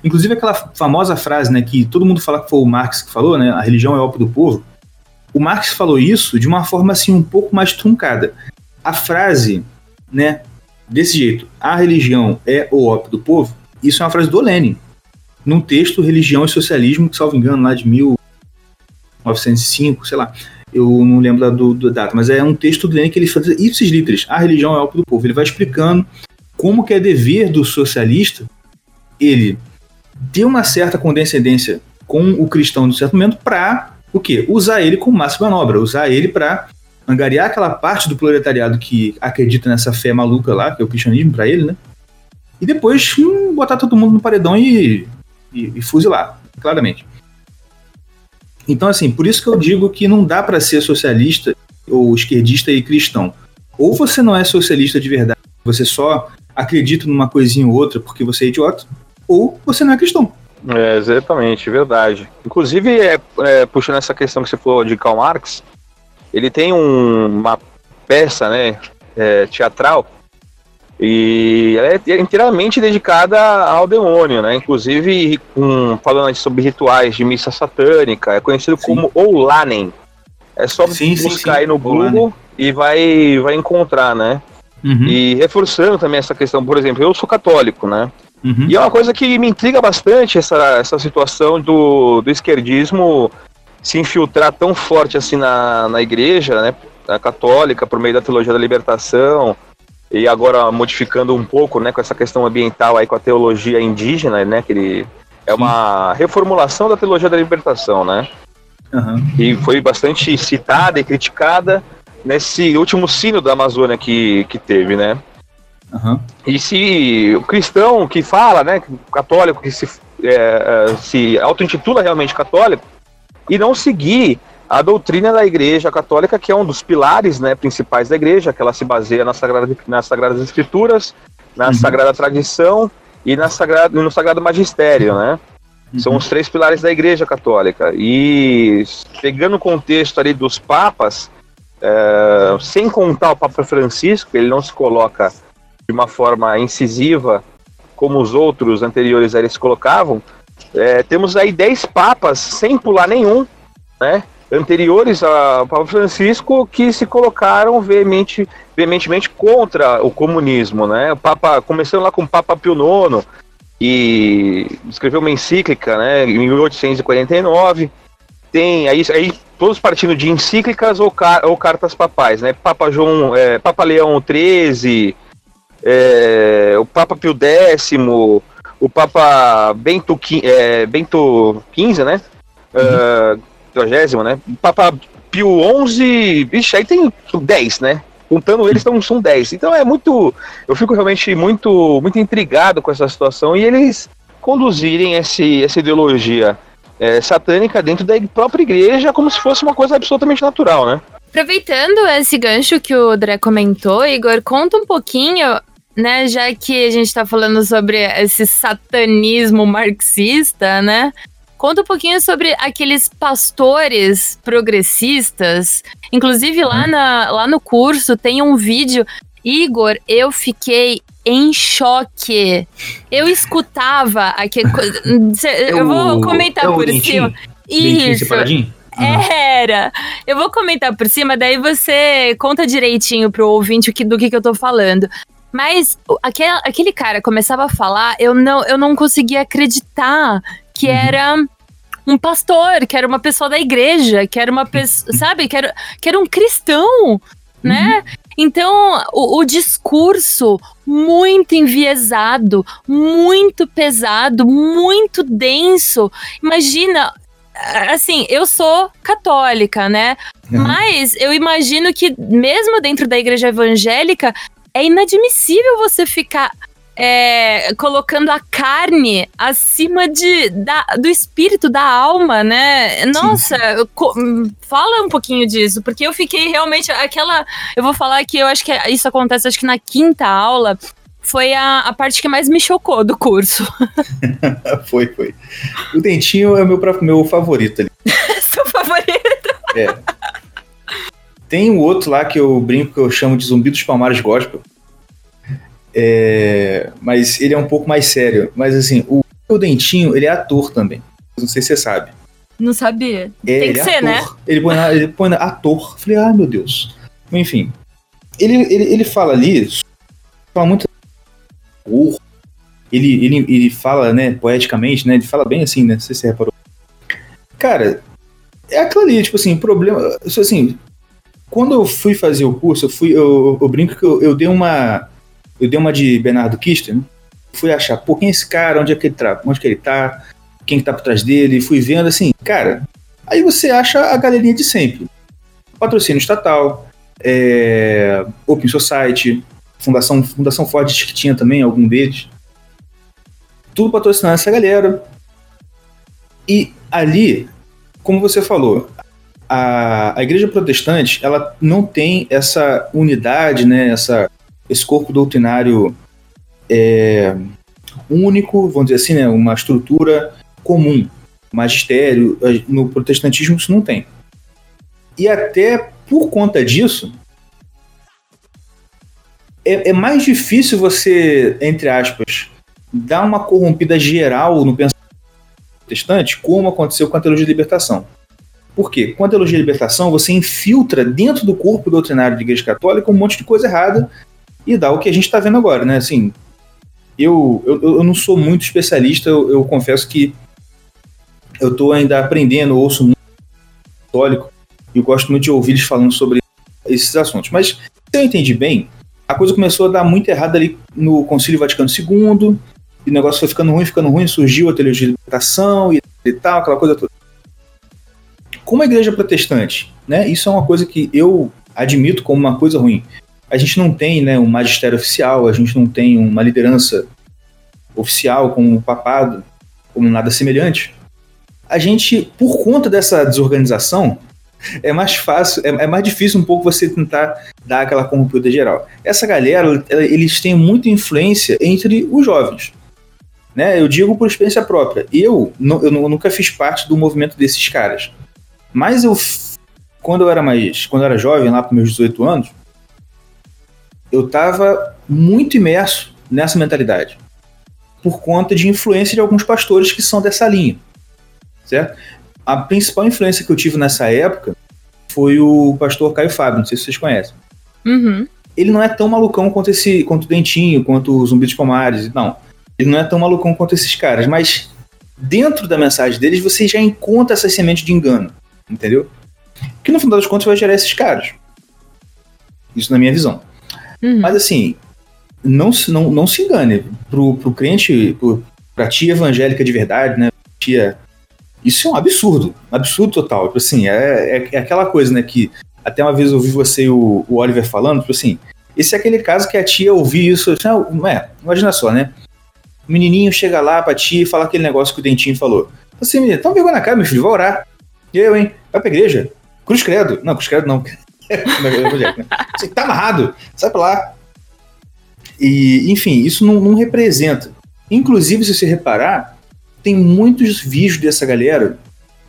inclusive aquela famosa frase, né, que todo mundo fala que foi o Marx que falou, né, a religião é ópio do povo. O Marx falou isso de uma forma, assim, um pouco mais truncada. A frase, né, desse jeito, a religião é o ópio do povo, isso é uma frase do Lenin, num texto Religião e Socialismo, que, salvo engano, lá de 1905, sei lá, eu não lembro da, do, data, mas é um texto do Lenin que ele faz ipsis literis, a religião é o ópio do povo. Ele vai explicando como que é dever do socialista ele ter uma certa condescendência com o cristão no certo momento para o quê? Usar ele como máxima manobra, usar ele para angariar aquela parte do proletariado que acredita nessa fé maluca lá, que é o cristianismo para ele, né? E depois hum, botar todo mundo no paredão e, e, e fuzilar, claramente. Então, assim, por isso que eu digo que não dá para ser socialista ou esquerdista e cristão. Ou você não é socialista de verdade, você só acredita numa coisinha ou outra porque você é idiota, ou você não é cristão. É, exatamente, verdade. Inclusive, é, é, puxando essa questão que você falou de Karl Marx, ele tem um, uma peça né, é, teatral e ela é inteiramente dedicada ao demônio, né? Inclusive, um, falando sobre rituais de missa satânica, é conhecido sim. como Oulanen. É só sim, buscar sim, aí no Google e vai, vai encontrar, né? Uhum. E reforçando também essa questão, por exemplo, eu sou católico, né? Uhum. E é uma coisa que me intriga bastante essa, essa situação do, do esquerdismo se infiltrar tão forte assim na, na igreja, né? A católica, por meio da teologia da libertação, e agora modificando um pouco, né, com essa questão ambiental aí com a teologia indígena, né, que ele é uma reformulação da teologia da libertação, né? Uhum. E foi bastante citada e criticada, nesse último sino da Amazônia que, que teve, né? Uhum. E se o cristão que fala, né, católico, que se, é, é, se auto-intitula realmente católico, e não seguir a doutrina da Igreja Católica, que é um dos pilares né, principais da Igreja, que ela se baseia nas Sagradas, nas Sagradas Escrituras, na uhum. Sagrada Tradição e na Sagrada, no Sagrado Magistério, né? Uhum. São os três pilares da Igreja Católica. E pegando o contexto ali dos papas, é, sem contar o Papa Francisco, ele não se coloca de uma forma incisiva como os outros anteriores a ele se colocavam. É, temos aí dez papas sem pular nenhum, né? Anteriores ao Papa Francisco que se colocaram veemente, veementemente contra o comunismo, né? O Papa começando lá com o Papa Pio IX e escreveu uma encíclica, né? Em 1849 tem aí, aí todos partindo de encíclicas ou, car ou cartas papais, né? Papa João, é, Papa Leão XIII, é, o Papa Pio X, o Papa Bento, é, Bento XV, né? Uhum. Uh, né? O Papa Pio XI, vixe, aí tem 10, né? Contando eles, então, são 10. Então é muito. Eu fico realmente muito, muito intrigado com essa situação e eles conduzirem esse, essa ideologia é, satânica dentro da própria igreja como se fosse uma coisa absolutamente natural, né? Aproveitando esse gancho que o Dré comentou, Igor, conta um pouquinho, né, já que a gente tá falando sobre esse satanismo marxista, né? Conta um pouquinho sobre aqueles pastores progressistas. Inclusive, lá, hum. na, lá no curso tem um vídeo. Igor, eu fiquei em choque. Eu escutava aquele. [laughs] eu vou comentar é por cima. Isso. Era! Eu vou comentar por cima, daí você conta direitinho pro ouvinte o que, do que, que eu tô falando. Mas aquele, aquele cara começava a falar, eu não, eu não conseguia acreditar que uhum. era um pastor, que era uma pessoa da igreja, que era uma pessoa, sabe, que era, que era um cristão, né? Uhum. Então, o, o, discurso muito enviesado, muito pesado, muito denso. Imagina, assim, eu sou católica, né? Uhum. Mas eu imagino que, mesmo dentro da igreja evangélica, é inadmissível você ficar é, colocando a carne acima de, da, do espírito, da alma, né? Nossa, fala um pouquinho disso, porque eu fiquei realmente aquela. Eu vou falar que eu acho que isso acontece, acho que na quinta aula. Foi a, a parte que mais me chocou do curso. [laughs] foi, foi. O dentinho é o meu, meu favorito ali. [laughs] Seu favorito? É. Tem um outro lá que eu brinco que eu chamo de zumbi dos palmares gospel é, mas ele é um pouco mais sério. Mas assim, o, o Dentinho, ele é ator também. Não sei se você sabe. Não sabia. É, Tem que é ser, ator. né? Ele põe, ele põe ator. Falei, ah, meu Deus. Enfim. Ele, ele, ele fala ali, fala muito. Ele, ele, ele fala, né, poeticamente, né? Ele fala bem assim, né? Não sei se você reparou. Cara, é aquilo ali, tipo assim, o problema. Assim, quando eu fui fazer o curso, eu fui. Eu, eu brinco que eu, eu dei uma eu dei uma de Bernardo Kister, né? fui achar, pô, quem é esse cara, onde é que ele tá, onde que ele tá, quem que tá por trás dele, fui vendo assim, cara, aí você acha a galerinha de sempre. Patrocínio estatal, é, Open Society, Fundação, Fundação Ford que tinha também algum deles. Tudo patrocinando essa galera. E ali, como você falou, a, a igreja protestante, ela não tem essa unidade, né, essa esse corpo doutrinário é único, vamos dizer assim, né, uma estrutura comum. Magistério, no protestantismo isso não tem. E até por conta disso, é, é mais difícil você, entre aspas, dar uma corrompida geral no pensamento protestante, como aconteceu com a teologia de libertação. Por quê? Com a teologia de libertação, você infiltra dentro do corpo doutrinário da Igreja Católica um monte de coisa errada e dá o que a gente está vendo agora, né? Assim, eu, eu, eu não sou muito especialista, eu, eu confesso que eu estou ainda aprendendo, ouço muito católico e gosto muito de ouvir eles falando sobre esses assuntos. Mas, se eu entendi bem, a coisa começou a dar muito errado ali no Concílio Vaticano II, e o negócio foi ficando ruim, ficando ruim, surgiu a teologia de libertação e tal, aquela coisa toda. Como a igreja protestante, né? Isso é uma coisa que eu admito como uma coisa ruim a gente não tem né, um magistério oficial, a gente não tem uma liderança oficial como o papado, como nada semelhante. A gente, por conta dessa desorganização, é mais fácil, é, é mais difícil um pouco você tentar dar aquela corrompida geral. Essa galera, eles têm muita influência entre os jovens. Né? Eu digo por experiência própria. Eu, eu nunca fiz parte do movimento desses caras. Mas eu, quando eu era mais, quando eu era jovem, lá para meus 18 anos, eu estava muito imerso nessa mentalidade por conta de influência de alguns pastores que são dessa linha, certo? A principal influência que eu tive nessa época foi o pastor Caio Fábio, não sei se vocês conhecem. Uhum. Ele não é tão malucão quanto esse, quanto o Dentinho, quanto o Zumbi de Palmares, não. Ele não é tão malucão quanto esses caras, mas dentro da mensagem deles você já encontra essa semente de engano, entendeu? Que no final das contas vai gerar esses caras. Isso na minha visão. Uhum. Mas assim, não, não, não se engane. Pro, pro crente, pro, pra tia evangélica de verdade, né? Tia. Isso é um absurdo. Um absurdo total. Tipo assim, é, é, é, aquela coisa, né? Que até uma vez eu ouvi você e o, o Oliver falando, tipo assim, esse é aquele caso que a tia ouvir isso. Não, é, imagina só, né? O menininho chega lá pra tia e fala aquele negócio que o Dentinho falou. Assim, menino, toma vergonha na cara, meu filho, vai orar. Eu, hein? Vai pra igreja. Cruz credo. Não, cruz credo não. [laughs] Você tá amarrado, sai pra lá. E, enfim, isso não, não, representa. Inclusive, se você reparar, tem muitos vídeos dessa galera.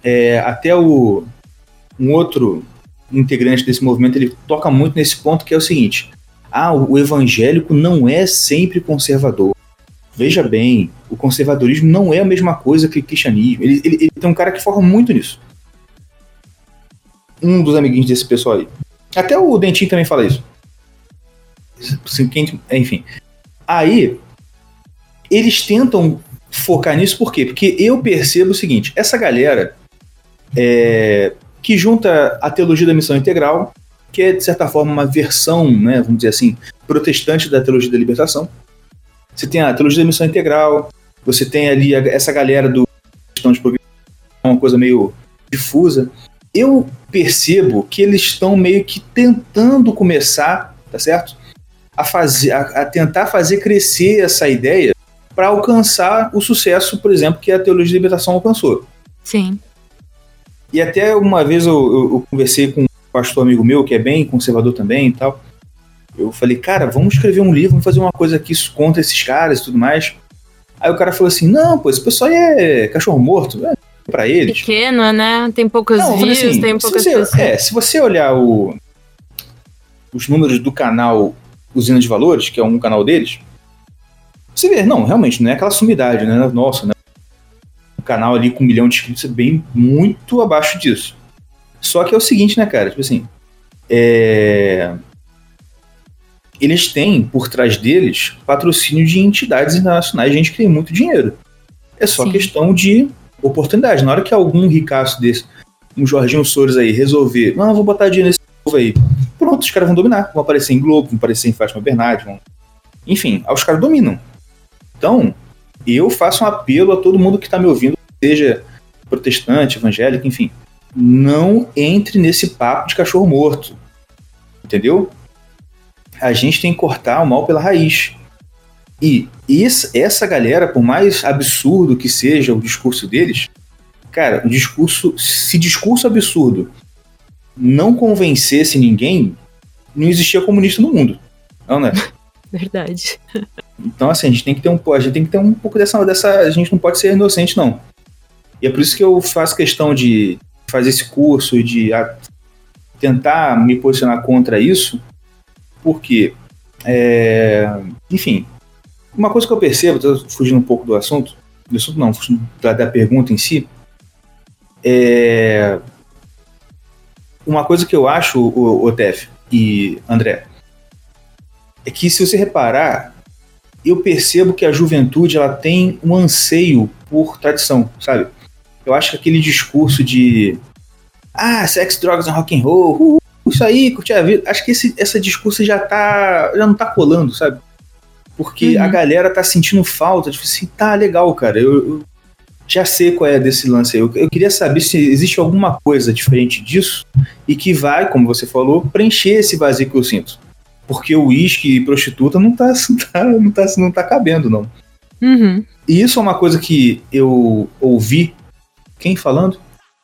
É, até o um outro integrante desse movimento ele toca muito nesse ponto que é o seguinte: ah, o evangélico não é sempre conservador. Veja bem, o conservadorismo não é a mesma coisa que o cristianismo. Ele, ele, ele tem um cara que forma muito nisso. Um dos amiguinhos desse pessoal aí. Até o Dentinho também fala isso. Enfim. Aí, eles tentam focar nisso por quê? Porque eu percebo o seguinte: essa galera é, que junta a teologia da missão integral, que é de certa forma uma versão, né, vamos dizer assim, protestante da teologia da libertação. Você tem a teologia da missão integral, você tem ali a, essa galera do de uma coisa meio difusa. Eu percebo que eles estão meio que tentando começar, tá certo? A fazer, a, a tentar fazer crescer essa ideia para alcançar o sucesso, por exemplo, que a teologia de libertação alcançou. Sim. E até uma vez eu, eu, eu, conversei com um pastor amigo meu, que é bem conservador também e tal. Eu falei, cara, vamos escrever um livro, vamos fazer uma coisa aqui contra esses caras e tudo mais. Aí o cara falou assim: não, pô, esse pessoal é cachorro morto. É para eles. Pequeno, né? Tem poucos não, views, assim, tem poucas você, pessoas. É, se você olhar o, os números do canal Usina de Valores, que é um canal deles, você vê, não, realmente, não é aquela sumidade, né? Nossa, né? Um canal ali com um milhão de inscritos é bem muito abaixo disso. Só que é o seguinte, né, cara? Tipo assim, é... eles têm por trás deles patrocínio de entidades internacionais, gente que tem muito dinheiro. É só Sim. questão de oportunidade. Na hora que algum ricaço desse, um Jorginho Soros aí, resolver, não, vou botar dinheiro nesse povo aí, pronto, os caras vão dominar. Vão aparecer em Globo, vão aparecer em Fátima Bernardi, vão... enfim, os caras dominam. Então, eu faço um apelo a todo mundo que está me ouvindo, seja protestante, evangélico, enfim, não entre nesse papo de cachorro morto. Entendeu? A gente tem que cortar o mal pela raiz. E essa galera, por mais absurdo que seja o discurso deles, cara, o discurso, se discurso absurdo não convencesse ninguém, não existia comunista no mundo. Não, né? [laughs] Verdade. Então, assim, a gente tem que ter um, a gente tem que ter um pouco dessa, dessa. A gente não pode ser inocente, não. E é por isso que eu faço questão de fazer esse curso e de a, tentar me posicionar contra isso, porque, é, enfim, uma coisa que eu percebo, tô fugindo um pouco do assunto, do assunto não, da, da pergunta em si, é, uma coisa que eu acho, o, o Tef e André, é que se você reparar, eu percebo que a juventude ela tem um anseio por tradição, sabe? Eu acho que aquele discurso de ah, sex, drogas rock and roll, uh, isso aí, curtir a vida, acho que esse, esse discurso já tá, já não tá colando, sabe? Porque uhum. a galera tá sentindo falta, tipo assim, tá legal, cara, eu, eu já sei qual é desse lance aí. Eu, eu, queria saber se existe alguma coisa diferente disso e que vai, como você falou, preencher esse vazio que eu sinto porque o uísque e prostituta não tá, [laughs] tá, não tá, não tá cabendo, não. Uhum. E isso é uma coisa que eu ouvi. Quem falando?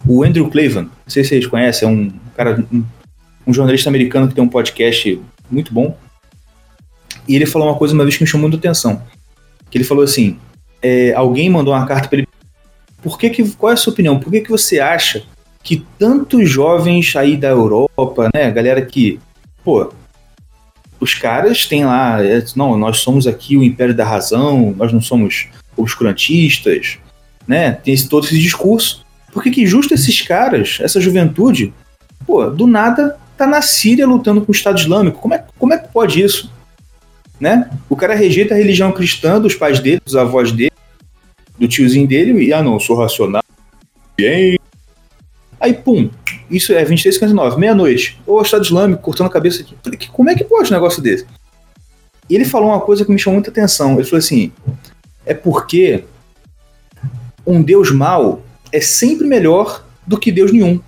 O Andrew Cleveland. Não sei se vocês conhecem, é um cara, um, um jornalista americano que tem um podcast muito bom. E ele falou uma coisa uma vez que me chamou muita atenção. Que ele falou assim: é, alguém mandou uma carta para ele. Por que, que qual é a sua opinião? Por que, que você acha que tantos jovens aí da Europa, né, galera que, pô, os caras têm lá, é, não, nós somos aqui o império da razão, nós não somos obscurantistas, né? Tem esse, todo esse discurso. Por que, que justo esses caras, essa juventude, pô, do nada tá na Síria lutando com o Estado Islâmico? Como é, como é que pode isso? Né? O cara rejeita a religião cristã dos pais dele, dos avós dele, do tiozinho dele, e ah não, sou racional, bem. Aí, pum, isso é 23, 59, meia-noite. Ô, Estado Islâmico, cortando a cabeça. Falei, como é que pode um negócio desse? E ele falou uma coisa que me chamou muita atenção. Ele falou assim: é porque um Deus mau é sempre melhor do que Deus nenhum.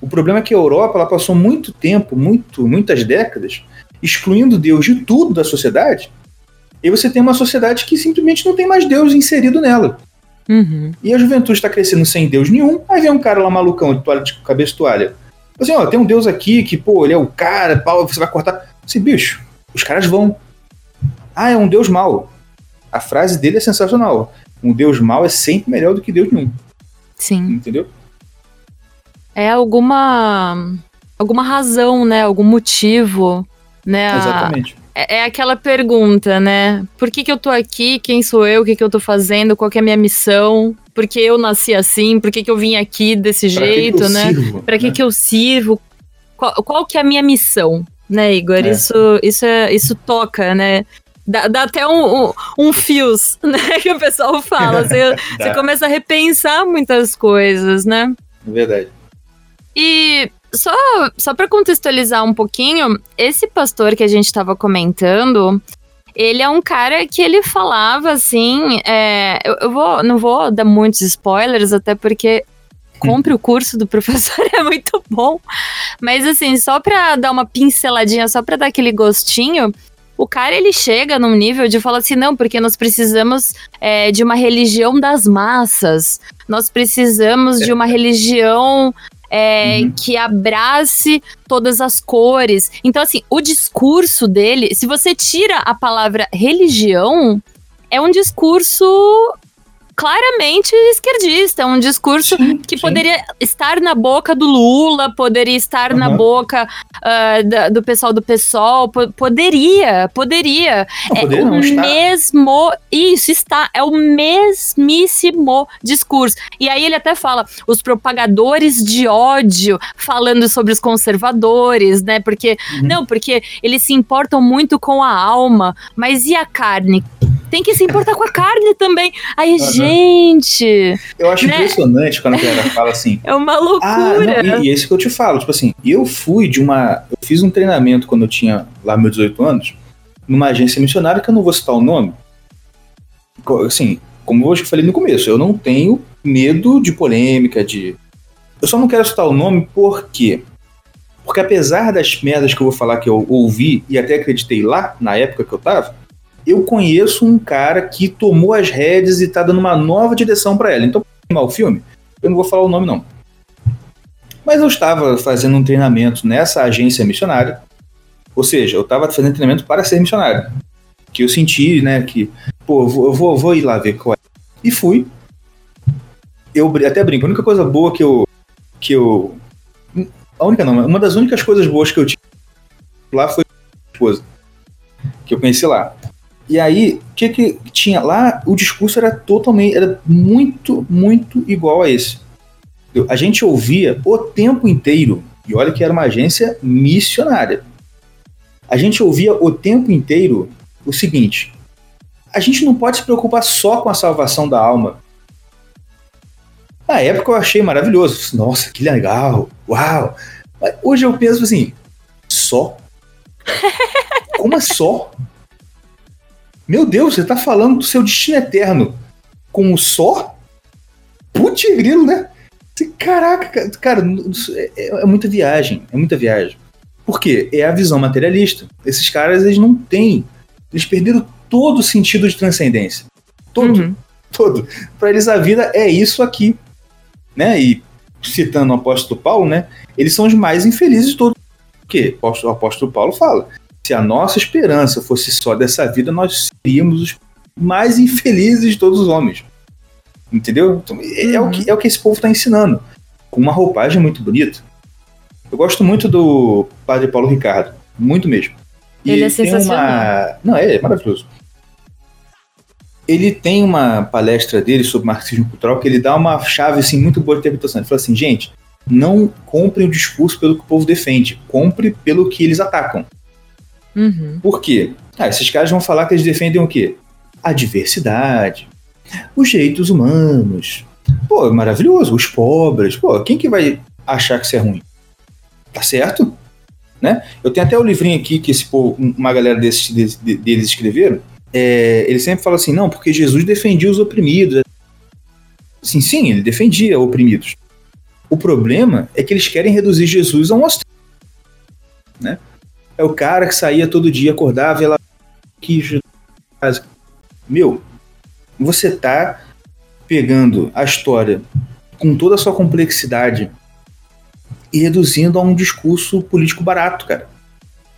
O problema é que a Europa ela passou muito tempo, muito, muitas décadas, excluindo Deus de tudo da sociedade. E você tem uma sociedade que simplesmente não tem mais Deus inserido nela. Uhum. E a juventude está crescendo sem Deus nenhum, aí vem um cara lá malucão de toalha de cabeça de toalha. Assim, ó, tem um Deus aqui que, pô, ele é o cara, pau, você vai cortar. Esse bicho, os caras vão. Ah, é um Deus mau. A frase dele é sensacional. Um Deus mau é sempre melhor do que Deus nenhum. Sim. Entendeu? É alguma alguma razão, né? Algum motivo, né? Exatamente. É, é, aquela pergunta, né? Por que, que eu tô aqui? Quem sou eu? O que, que eu tô fazendo? Qual é a minha missão? porque eu nasci assim, por que, que eu vim aqui desse Pra que jeito, que eu né? sirvo, Pra que né? que eu sirvo? Qual, qual que é a minha missão, né, Igor? É. Isso, isso, é, isso toca, né? Dá, dá até um, um, um fios, [laughs] né, que o pessoal fala. Você, [laughs] você começa a repensar muitas coisas, né? Verdade. E só, só para contextualizar um pouquinho, esse pastor que a gente estava comentando, ele é um cara que ele falava assim. é, eu, eu vou, não vou dar muitos spoilers, até porque compre o curso do [laughs] professor, é muito bom. Mas assim, só pra dar uma pinceladinha, só pra dar aquele gostinho. O cara ele chega num nível de falar assim, não, porque nós precisamos é, de uma religião das massas, nós precisamos de uma [laughs] religião é, Uhum. que abrace todas as cores. Então, assim, o discurso dele, se você tira a palavra religião, é um discurso claramente esquerdista, é um discurso Sim, que sim. poderia estar na boca do Lula, poderia estar na Aham. boca ah, da- do pessoal do PSOL, po- poderia, poderia. Não, É poderia o mesmo. Isso está. É o mesmíssimo discurso. E aí ele até fala: os propagadores de ódio falando sobre os conservadores, né? Porque. Uhum. Não, porque eles se importam muito com a alma, mas e a carne? Tem que se importar com a carne também. Aí, Aham. gente, Eu acho né? impressionante quando a galera fala assim. é uma Ah, loucura. não, e, e é isso que eu te falo, tipo assim, eu fui de uma. Eu fiz um treinamento quando eu tinha lá meus 18 anos, numa agência missionária que eu não vou citar o nome. Assim, como eu falei no começo, eu não tenho medo de polêmica, de. Eu só não quero citar o nome por quê? Porque apesar das merdas que eu vou falar que eu ouvi e até acreditei lá, na época que eu tava, eu conheço um cara que tomou as rédeas e tá dando uma nova direção pra ela. Então, queimar o filme, eu não vou falar o nome não. Mas eu estava fazendo um treinamento nessa agência missionária. Ou seja, eu estava fazendo treinamento para ser missionário. Que eu senti, né, que, pô, eu vou, vou, ir lá ver qual é. E fui. Eu até brinco, a única coisa boa que eu. que eu. A única não, uma das únicas coisas boas que eu tive lá foi a esposa. Que eu conheci lá. E aí, o que que tinha lá? O discurso era totalmente, era muito, muito igual a esse. A gente ouvia o tempo inteiro, e olha que era uma agência missionária. A gente ouvia o tempo inteiro o seguinte: a gente não pode se preocupar só com a salvação da alma. Na época eu achei maravilhoso. Nossa, que legal! Uau! Mas hoje eu penso assim: só? [laughs] Como é só? Meu Deus, você tá falando do seu destino eterno com o só? Putz, grilo, né? Caraca, ca- cara, é, é- é muita viagem, é muita viagem. Por quê? É a visão materialista. Esses caras, eles não têm. Eles perderam todo o sentido de transcendência. Todo, Uhum. todo. Para eles a vida é isso aqui, né? E citando o apóstolo Paulo, né? Eles são os mais infelizes de todos. Por quê? O apóstolo- o apóstolo Paulo fala: se a nossa esperança fosse só dessa vida, nós seríamos os mais infelizes de todos os homens. Entendeu? Então, é, é o que, é o que esse povo está ensinando. Com uma roupagem muito bonita. Eu gosto muito do padre Paulo Ricardo. Muito mesmo. E Ele é tem sensacional. uma. Não, é, é maravilhoso. Ele tem uma palestra dele sobre marxismo cultural que ele dá uma chave assim, muito boa de interpretação. Ele fala assim, gente, não comprem o discurso pelo que o povo defende, compre pelo que eles atacam. Uhum. Por quê? Ah, esses caras vão falar que eles defendem o quê? A diversidade, os jeitos humanos. Pô, maravilhoso, os pobres. Pô, quem que vai achar que isso é ruim? Tá certo? Né? Eu tenho até o livrinho aqui que esse povo, uma galera desses, de- de- deles escreveram. É, ele sempre fala assim, não, porque Jesus defendia os oprimidos. Sim, sim, ele defendia oprimidos. O problema é que eles querem reduzir Jesus a um né? É o cara que saía todo dia, acordava e ela que. Meu, você tá pegando a história com toda a sua complexidade e reduzindo a um discurso político barato, cara.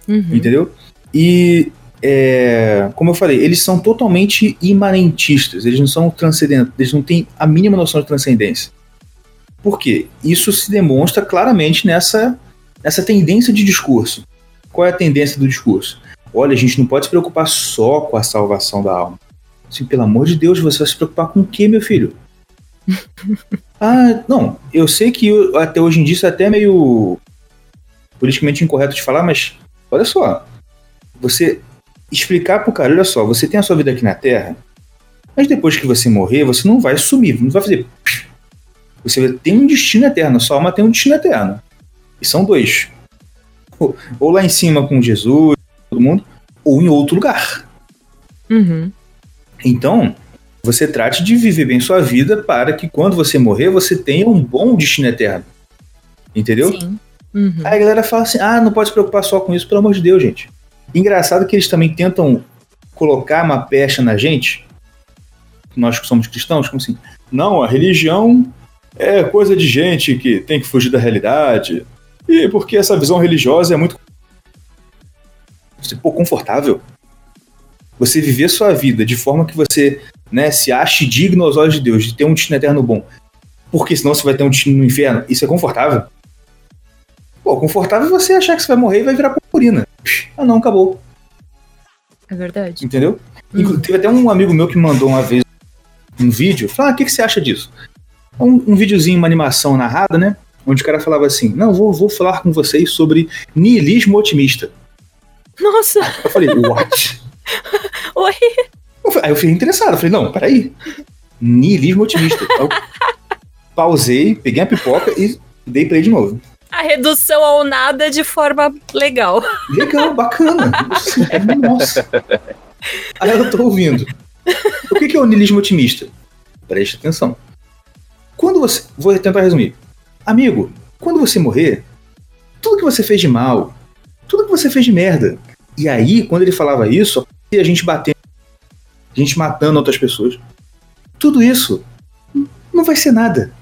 Uhum. Entendeu? E, é, como eu falei, eles são totalmente imanentistas, eles não são transcendentes, eles não têm a mínima noção de transcendência. Por quê? Isso se demonstra claramente nessa, nessa tendência de discurso. Qual é a tendência do discurso? Olha, a gente não pode se preocupar só com a salvação da alma. Assim, pelo amor de Deus, você vai se preocupar com o quê, meu filho? [laughs] ah, não, eu sei que eu- até hoje em dia isso é até meio politicamente incorreto de falar, mas olha só. Você explicar pro cara, olha só, você tem a sua vida aqui na Terra, mas depois que você morrer, você não vai sumir, não vai fazer. Você tem um destino eterno, a sua alma tem um destino eterno. E são dois. Ou- Ou lá em cima com Jesus, todo mundo, ou em outro lugar. Uhum. Então, você trate de viver bem sua vida para que quando você morrer, você tenha um bom destino eterno. Entendeu? Sim. Uhum. Aí a galera fala assim: ah, não pode se preocupar só com isso, pelo amor de Deus, gente. Engraçado que eles também tentam colocar uma pecha na gente, nós que somos cristãos, como assim: não, a religião é coisa de gente que tem que fugir da realidade. E porque essa visão religiosa é muito. Você, pô, confortável. Você viver sua vida de forma que você né, se ache digno aos olhos de Deus, de ter um destino eterno bom. Porque senão você vai ter um destino no inferno. Isso é confortável? Pô, confortável é você achar que você vai morrer e vai virar purpurina. Ah, não, acabou. É verdade. Entendeu? Inclu- Teve até um amigo meu que mandou uma vez um vídeo. Falou, ah, o que, que você acha disso? Um, um videozinho, uma animação narrada, né? Onde o cara falava assim: Não, vou, vou falar com vocês sobre niilismo otimista. Nossa! Eu falei, what? [laughs] Oi! Aí eu fiquei interessado. Eu falei, não, peraí. Niilismo otimista. Pausei, peguei a pipoca e dei play de novo. A redução ao nada de forma legal. Legal, bacana. Nossa. Aí eu tô ouvindo. O que que é o niilismo otimista? Preste atenção. Quando você. Vou tentar resumir. Amigo, quando você morrer, tudo que você fez de mal, tudo que você fez de merda. E aí, quando ele falava isso, a gente batendo, a gente matando outras pessoas. Tudo isso não vai ser nada.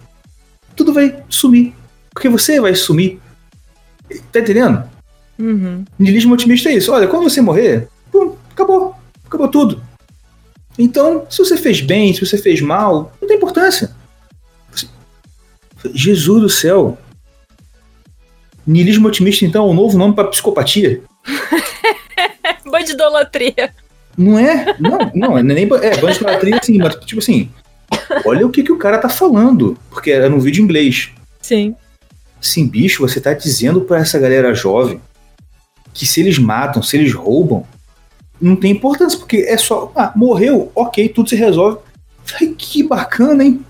Tudo vai sumir. Porque você vai sumir. Tá entendendo? Uhum. Niilismo otimista é isso. Olha, quando você morrer, pum, acabou. Acabou tudo. Então, se você fez bem, se você fez mal, não tem importância. Jesus do céu. Niilismo otimista, então, é um novo nome para psicopatia? [laughs] Boa de idolatria. Não é? Não, não, é nem. É, bandidolatria, assim, mas tipo assim. Olha o que, que o cara tá falando. Porque era no vídeo em inglês. Sim. Sim, bicho, você tá dizendo pra essa galera jovem que se eles matam, se eles roubam, não tem importância, porque é só. Ah, morreu, ok, tudo se resolve. Ai, que bacana, hein?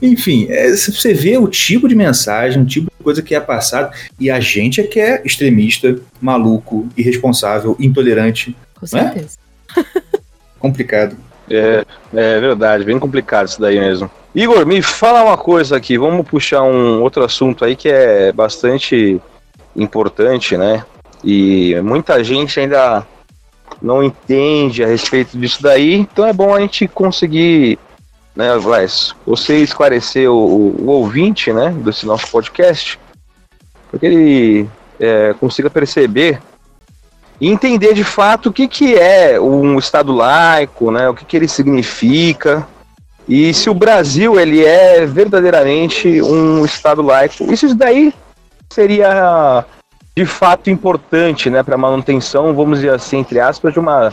Enfim, é, se você vê o tipo de mensagem, o tipo de coisa que é passado, e a gente é que é extremista, maluco, irresponsável, intolerante, Com é? certeza. [laughs] complicado. É, é verdade, bem complicado isso daí mesmo. Igor, me fala uma coisa aqui, vamos puxar um outro assunto aí que é bastante importante, né? E muita gente ainda não entende a respeito disso daí, então é bom a gente conseguir, né, Glass, você esclarecer o, o- ouvinte, né, desse nosso podcast, para que ele é, consiga perceber e entender de fato o que, que é um Estado laico, né, o que, que ele significa, e se o Brasil ele é verdadeiramente um Estado laico. Isso daí seria de fato importante né, para a manutenção, vamos dizer assim, entre aspas, de uma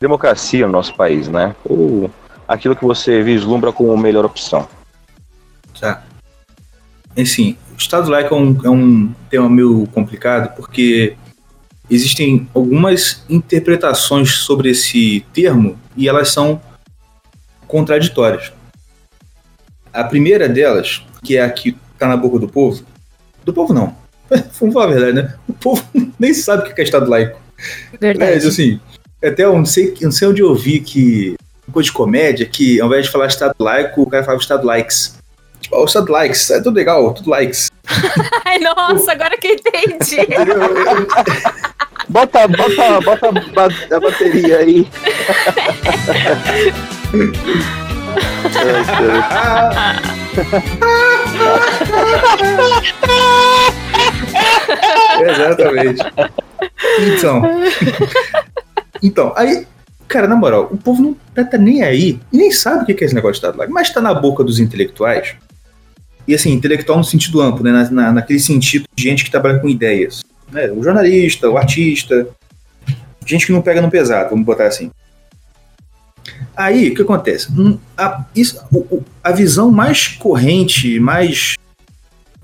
democracia no nosso país, né? Ou aquilo que você vislumbra como a melhor opção. Tá. Assim, o Estado laico é um, é um tema meio complicado porque existem algumas interpretações sobre esse termo e elas são contraditórias. A primeira delas, que é a que está na boca do povo, do povo não, [laughs] vamos falar a verdade, né? O povo [laughs] nem sabe o que é Estado laico. Verdade. É, assim, até eu não sei, eu não sei onde eu vi que coisa de comédia que ao invés de falar Estado laico, o cara falava Estado likes. Tipo, ó, Estado likes, é tudo legal, tudo likes. [laughs] Ai, nossa, agora que eu entendi. [laughs] Bota, bota, bota a ba- a bateria aí. [laughs] Exatamente. Então. Então, aí, cara, na moral, o povo não tá nem aí e nem sabe o que é esse negócio de Estado laico, mas tá na boca dos intelectuais. E assim, intelectual no sentido amplo, né? Na, na- naquele sentido de gente que trabalha com ideias. Né? O jornalista, o artista, gente que não pega no pesado, vamos botar assim. Aí, o que acontece? Hum, A, isso, a visão mais corrente, mais,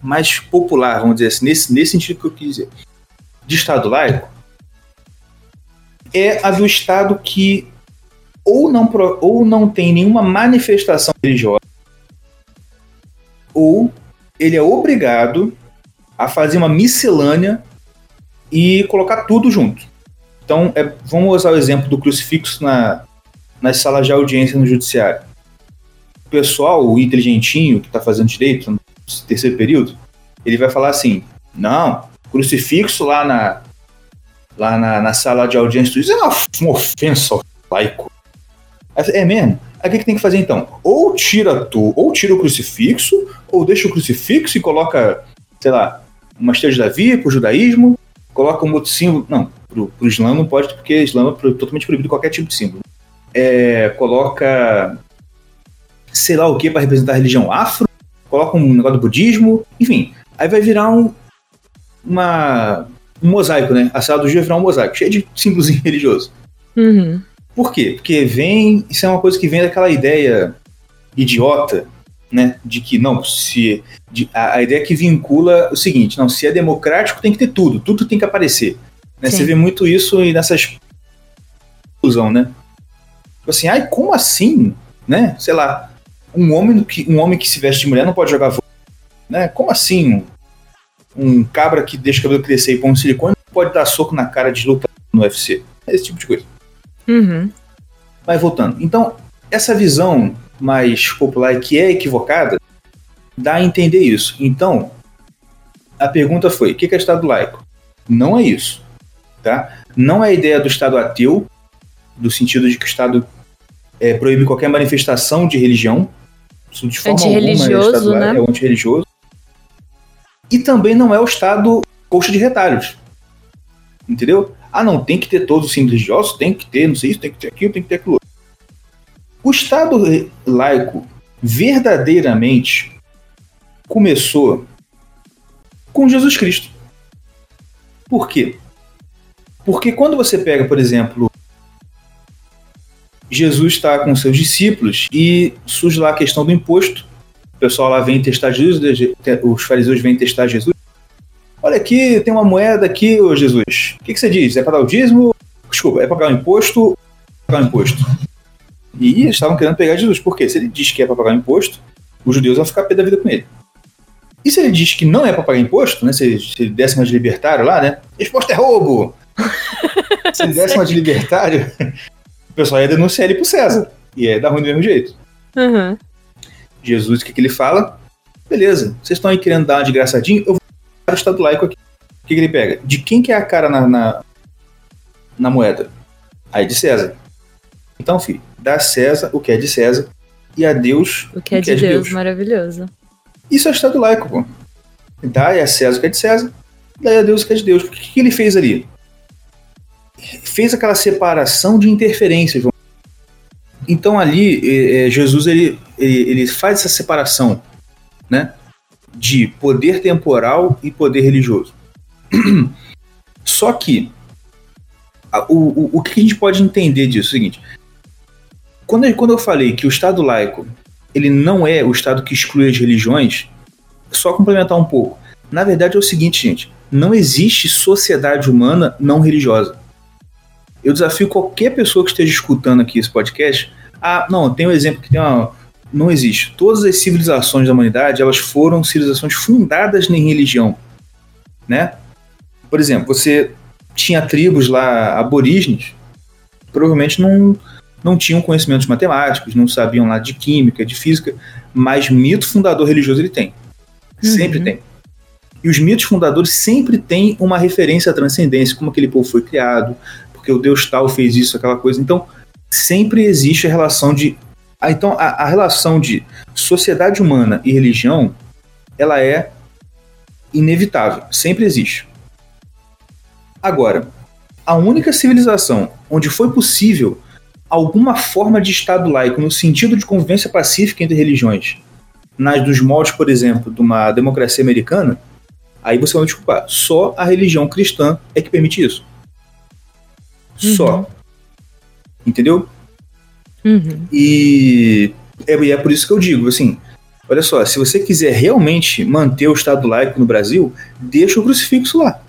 mais popular, vamos dizer assim, nesse, nesse sentido que eu quis dizer, de Estado laico, é a do Estado que ou não, ou não tem nenhuma manifestação religiosa, ou ele é obrigado a fazer uma miscelânea e colocar tudo junto. Então, é- vamos usar o exemplo do crucifixo na, nas salas de audiência no judiciário. O pessoal, o inteligentinho que está fazendo direito no terceiro período, ele vai falar assim: não, crucifixo lá na, lá na, na sala de audiência isso é uma, uma ofensa ao laico. É mesmo? Aí o que, que tem que fazer então? Ou tira tu, ou tira o crucifixo, ou deixa o crucifixo e coloca, sei lá, uma estrela de Davi pro judaísmo, coloca um outro símbolo. Não, pro, pro Islã não pode, porque Islã é totalmente proibido qualquer tipo de símbolo. É, coloca sei lá o que para representar a religião afro, coloca um negócio do budismo, enfim. Aí vai virar um, uma, um mosaico, né? A sala do dia vai virar um mosaico, cheio de símbolos [laughs] religiosos. Uhum. Por quê? Porque vem, isso é uma coisa que vem daquela ideia idiota, né? De que não, se de- a, a ideia que vincula o seguinte, não, se é democrático tem que ter tudo, tudo tem que aparecer. Né? Sim. Você vê muito isso e nessas conclusão, né? Tipo assim, ai, como assim, né? Sei lá, um homem que um homem que se veste de mulher não pode jogar vôlei, né? Como assim? Um, cabra que deixa o cabelo crescer e põe um silicone pode dar soco na cara de luta no UFC. Esse tipo de coisa. Uhum. Mas voltando. Então, essa visão mais popular que é equivocada dá a entender isso. Então, a pergunta foi: o que é Estado laico? Não é isso. Tá? Não é a ideia do Estado ateu, do sentido de que o Estado é, proíbe qualquer manifestação de religião. Isso de forma alguma é laico, né? é antirreligioso. E também não é o Estado coxa de retalhos. Entendeu? Ah, não, tem que ter todos os símbolos religiosos, tem que ter, não sei isso, tem que ter aquilo, tem que ter aquilo. O Estado laico verdadeiramente começou com Jesus Cristo. Por quê? Porque quando você pega, por exemplo, Jesus está com seus discípulos e surge lá a questão do imposto. O pessoal lá vem testar Jesus, os fariseus vêm testar Jesus. Olha aqui, tem uma moeda aqui, ô Jesus. O que, que você diz? É para dar o dízimo? Desculpa, é para pagar o imposto? Pagar o imposto. E eles estavam querendo pegar Jesus. Por quê? Se ele diz que é para pagar o imposto, os judeus vão ficar pé da vida com ele. E se ele diz que não é para pagar imposto, né? Se, se ele desse uma de libertário lá, né? Imposto é roubo! [laughs] se ele desse uma de libertário, [laughs] o pessoal ia denunciar ele pro César. E ia dar ruim do mesmo jeito. Uhum. Jesus, o que, que ele fala? Beleza, vocês estão aí querendo dar uma de engraçadinho, eu vou dar o Estado laico aqui. O que, que ele pega? De quem que é a cara na, na, na moeda? Aí de César. Então, filho, dá a César o que é de César e a Deus O que é de Deus, maravilhoso. Isso é Estado laico, pô. Dá a César o que é de César, dá a Deus o que é de Deus. O que, que ele fez ali? Fez aquela separação de interferências. Então ali, eh, eh, Jesus ele, ele, ele faz essa separação, né? De poder temporal e poder religioso. [clears throat] Só que o, o, o que a gente pode entender disso é o seguinte: quando, eu- quando eu falei que o Estado laico ele não é o Estado que exclui as religiões, só complementar um pouco. Na verdade é o seguinte, gente: não existe sociedade humana não religiosa. Eu desafio qualquer pessoa que esteja escutando aqui esse podcast. Ah, não, tem um exemplo que tem uma. Não existe. Todas as civilizações da humanidade elas foram civilizações fundadas em religião, né? Por exemplo, você tinha tribos lá aborígenes, provavelmente não não tinham conhecimentos matemáticos, não sabiam lá de química, de física, mas mito fundador religioso ele tem. Sempre Uhum. tem. E os mitos fundadores sempre têm uma referência à transcendência, como aquele povo foi criado, porque o Deus tal fez isso, aquela coisa. Então, sempre existe a relação de. Ah, então, a, a relação de sociedade humana e religião, ela é inevitável, sempre existe. Agora, a única civilização onde foi possível alguma forma de Estado laico no sentido de convivência pacífica entre religiões, nas dos moldes, por exemplo, de uma democracia americana, aí você vai me desculpar. Só a religião cristã é que permite isso. Só. Entendeu? Uhum. E é, e é por isso que eu digo, assim, olha só, se você quiser realmente manter o Estado laico no Brasil, deixa o crucifixo lá.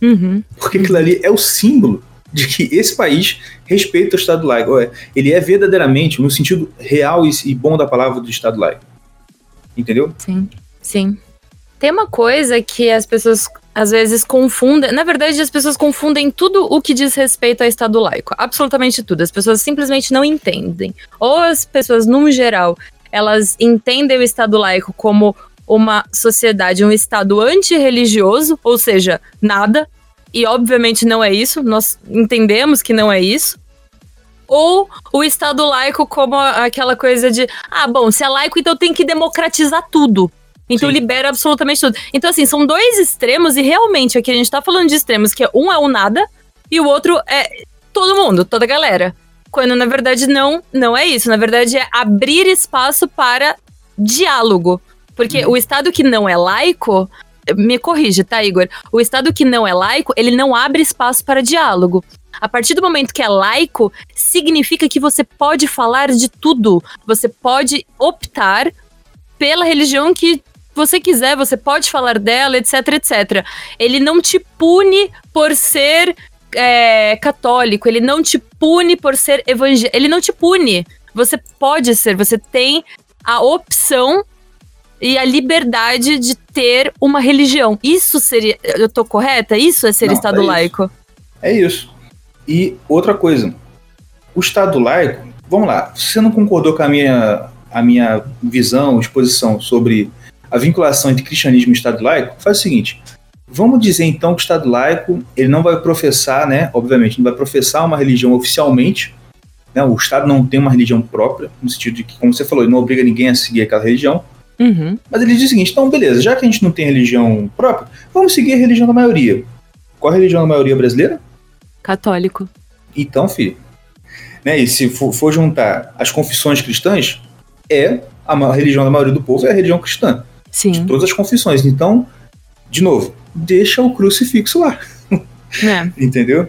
Uhum. Porque aquilo ali é o símbolo de que esse país respeita o Estado laico. Ele é verdadeiramente, no sentido real e e bom da palavra do Estado laico. Entendeu? Sim, sim. Tem uma coisa que as pessoas às vezes confundem. Na verdade, as pessoas confundem tudo o que diz respeito ao Estado laico. Absolutamente tudo. As pessoas simplesmente não entendem. Ou as pessoas, num geral, elas entendem o Estado laico como uma sociedade, um Estado antirreligioso, ou seja, nada. E obviamente não é isso. Nós entendemos que não é isso. Ou o Estado laico como a- aquela coisa de, ah, bom, se é laico, então tem que democratizar tudo. Então Sim. libera absolutamente tudo. Então, assim, são dois extremos, e realmente aqui a gente tá falando de extremos, que um é o nada e o outro é todo mundo, toda a galera. Quando na verdade não, não é isso. Na verdade é abrir espaço para diálogo. Porque o Estado que não é laico, me corrige, tá, Igor? O Estado que não é laico, ele não abre espaço para diálogo. A partir do momento que é laico, significa que você pode falar de tudo. Você pode optar pela religião que você quiser, você pode falar dela, etc, etc. Ele não te pune por ser é, católico, ele não te pune por ser evangélico, ele não te pune. Você pode ser, você tem a opção e a liberdade de ter uma religião. Isso seria. Eu tô correta? Isso é ser Não, Estado é isso. laico? É isso. E outra coisa, o Estado laico, vamos lá, se você não concordou com a minha, a minha visão, exposição sobre a vinculação entre cristianismo e Estado laico, faz o seguinte, vamos dizer então que o Estado laico, ele não vai professar, né, obviamente, não vai professar uma religião oficialmente, né, o Estado não tem uma religião própria, no sentido de que, como você falou, ele não obriga ninguém a seguir aquela religião, Uhum. mas ele diz o seguinte, então beleza, já que a gente não tem religião própria, vamos seguir a religião da maioria. Qual a religião da maioria brasileira? Católico. Então, filho. Né, e se for, for juntar as confissões cristãs, é a religião da maioria do povo é a religião cristã. Sim. De todas as confissões. Então, de novo, deixa o crucifixo lá. É. [laughs] Entendeu?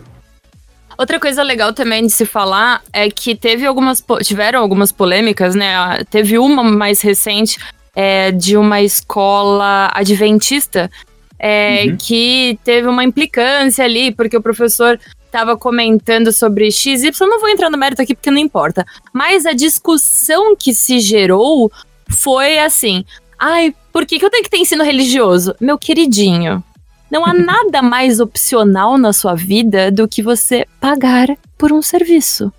Outra coisa legal também de se falar é que teve algumas tiveram algumas polêmicas, né? Ah, Teve uma mais recente é, de uma escola adventista é, Uhum. que teve uma implicância ali, porque o professor estava comentando sobre XY. Não vou entrar no mérito aqui porque não importa. Mas a discussão que se gerou foi assim: ai, por que, que eu tenho que ter ensino religioso? Meu queridinho, não há [laughs] nada mais opcional na sua vida do que você pagar por um serviço.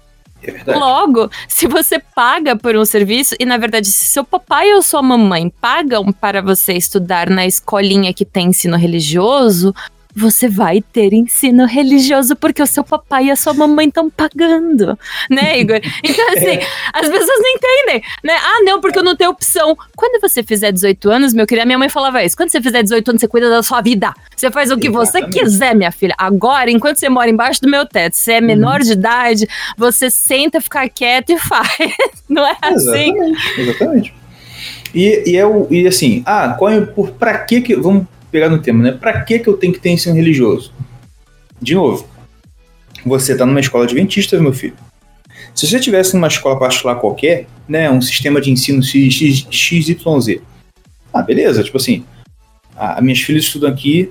É verdade. Logo, se você paga por um serviço, e na verdade, se seu papai ou sua mamãe pagam para você estudar na escolinha que tem ensino religioso, você vai ter ensino religioso porque o seu papai e a sua mamãe estão pagando, né, [laughs] Igor? Então, assim, as pessoas não entendem, né? Ah, não, porque eu não tenho opção. Quando você fizer 18 anos, meu querido, a minha mãe falava isso. Quando você fizer 18 anos, você cuida da sua vida. Você faz o que você Exatamente. quiser, minha filha. Agora, enquanto você mora embaixo do meu teto, você é menor de idade, você senta, fica quieto e faz. [laughs] Não é assim? Exatamente. Exatamente. E, e, é o, e assim, ah, qual é, por, pra que que. Vamos pegar no tema, né? Pra que que eu tenho que ter ensino religioso? De novo, você tá numa escola adventista, meu filho. Se você tivesse numa escola particular qualquer, né, um sistema de ensino X, XYZ, ah, beleza, tipo assim, a minhas filhas estudam aqui,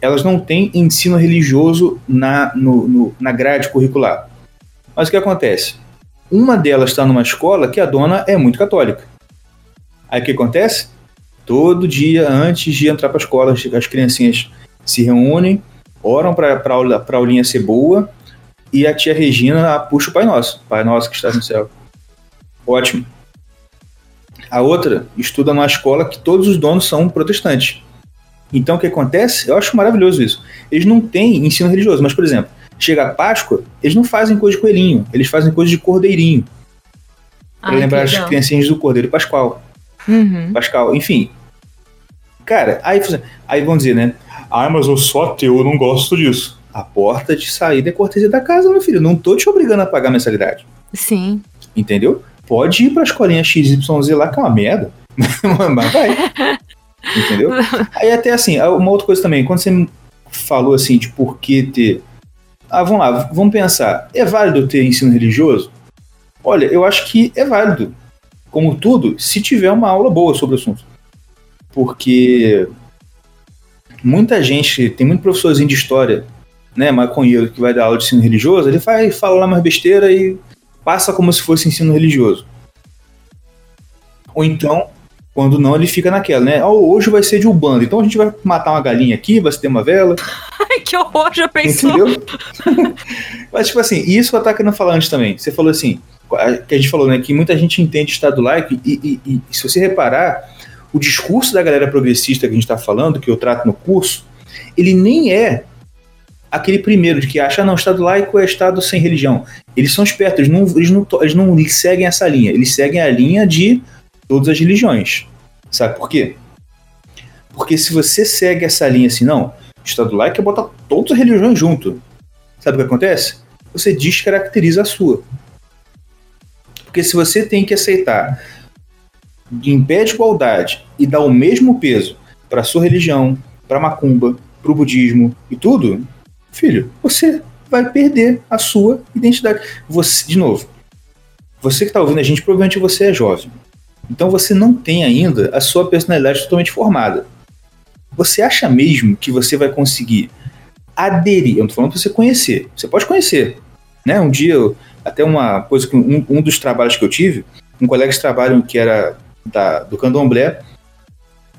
elas não têm ensino religioso na, no, no- na grade curricular. Mas o que acontece? Uma delas está numa escola que a dona é muito católica. Aí o que acontece? Todo dia, antes de entrar para a escola, as criancinhas se reúnem, oram para a aula, aulinha ser boa, e a tia Regina puxa o Pai Nosso. Pai Nosso que está no céu. Ótimo. A outra estuda numa escola que todos os donos são protestantes. Então o que acontece? Eu acho maravilhoso isso. Eles não têm ensino religioso, mas, por exemplo, chega a Páscoa, eles não fazem coisa de coelhinho, eles fazem coisa de cordeirinho. Para lembrar as criancinhas do Cordeiro Pascal. Uhum. Pascal, enfim. Cara, aí, aí vão dizer, né? Ah, mas eu sou ateu, eu não gosto disso. A porta de saída é cortesia da casa, meu filho. Não tô te obrigando a pagar mensalidade. Sim. Entendeu? Pode ir pra escolinha XYZ lá, que é uma merda. [laughs] mas vai. [laughs] Entendeu? Aí até assim, uma outra coisa também, quando você falou assim de por que ter. Ah, vamos lá, vamos pensar. É válido ter ensino religioso? Olha, eu acho que é válido. Como tudo, se tiver uma aula boa sobre o assunto. Porque muita gente, tem muito professorzinho de história, né, maconheiro, que vai dar aula de ensino religioso, ele vai falar lá mais besteira e passa como se fosse ensino religioso. Ou então, quando não, ele fica naquela, né? Oh, hoje vai ser de Ubanda, então a gente vai matar uma galinha aqui, vai ter uma vela. [laughs] Ai, que horror, já pensou? Entendeu? [laughs] Mas, tipo assim, isso que eu tava querendo falar antes também. Você falou assim, que a gente falou, né, que muita gente entende Estado laico, e, e, e se você reparar, o discurso da galera progressista que a gente está falando, que eu trato no curso, ele nem é aquele primeiro de que acha, não, Estado laico é Estado sem religião. Eles são espertos, eles não, eles não, eles não seguem essa linha, eles seguem a linha de todas as religiões. Sabe por quê? Porque se você segue essa linha assim, não, Estado laico é botar todas as religiões junto. Sabe o que acontece? Você descaracteriza a sua. Porque se você tem que aceitar em pé de igualdade e dar o mesmo peso para sua religião, para macumba, para o budismo e tudo, filho, você vai perder a sua identidade. Você, de novo, você que está ouvindo a gente, provavelmente você é jovem. Então você não tem ainda a sua personalidade totalmente formada. Você acha mesmo que você vai conseguir aderir? Eu não estou falando para você conhecer. Você pode conhecer. Né? Um dia, até uma coisa que um, um dos trabalhos que eu tive, um colega de trabalho que era da, do candomblé,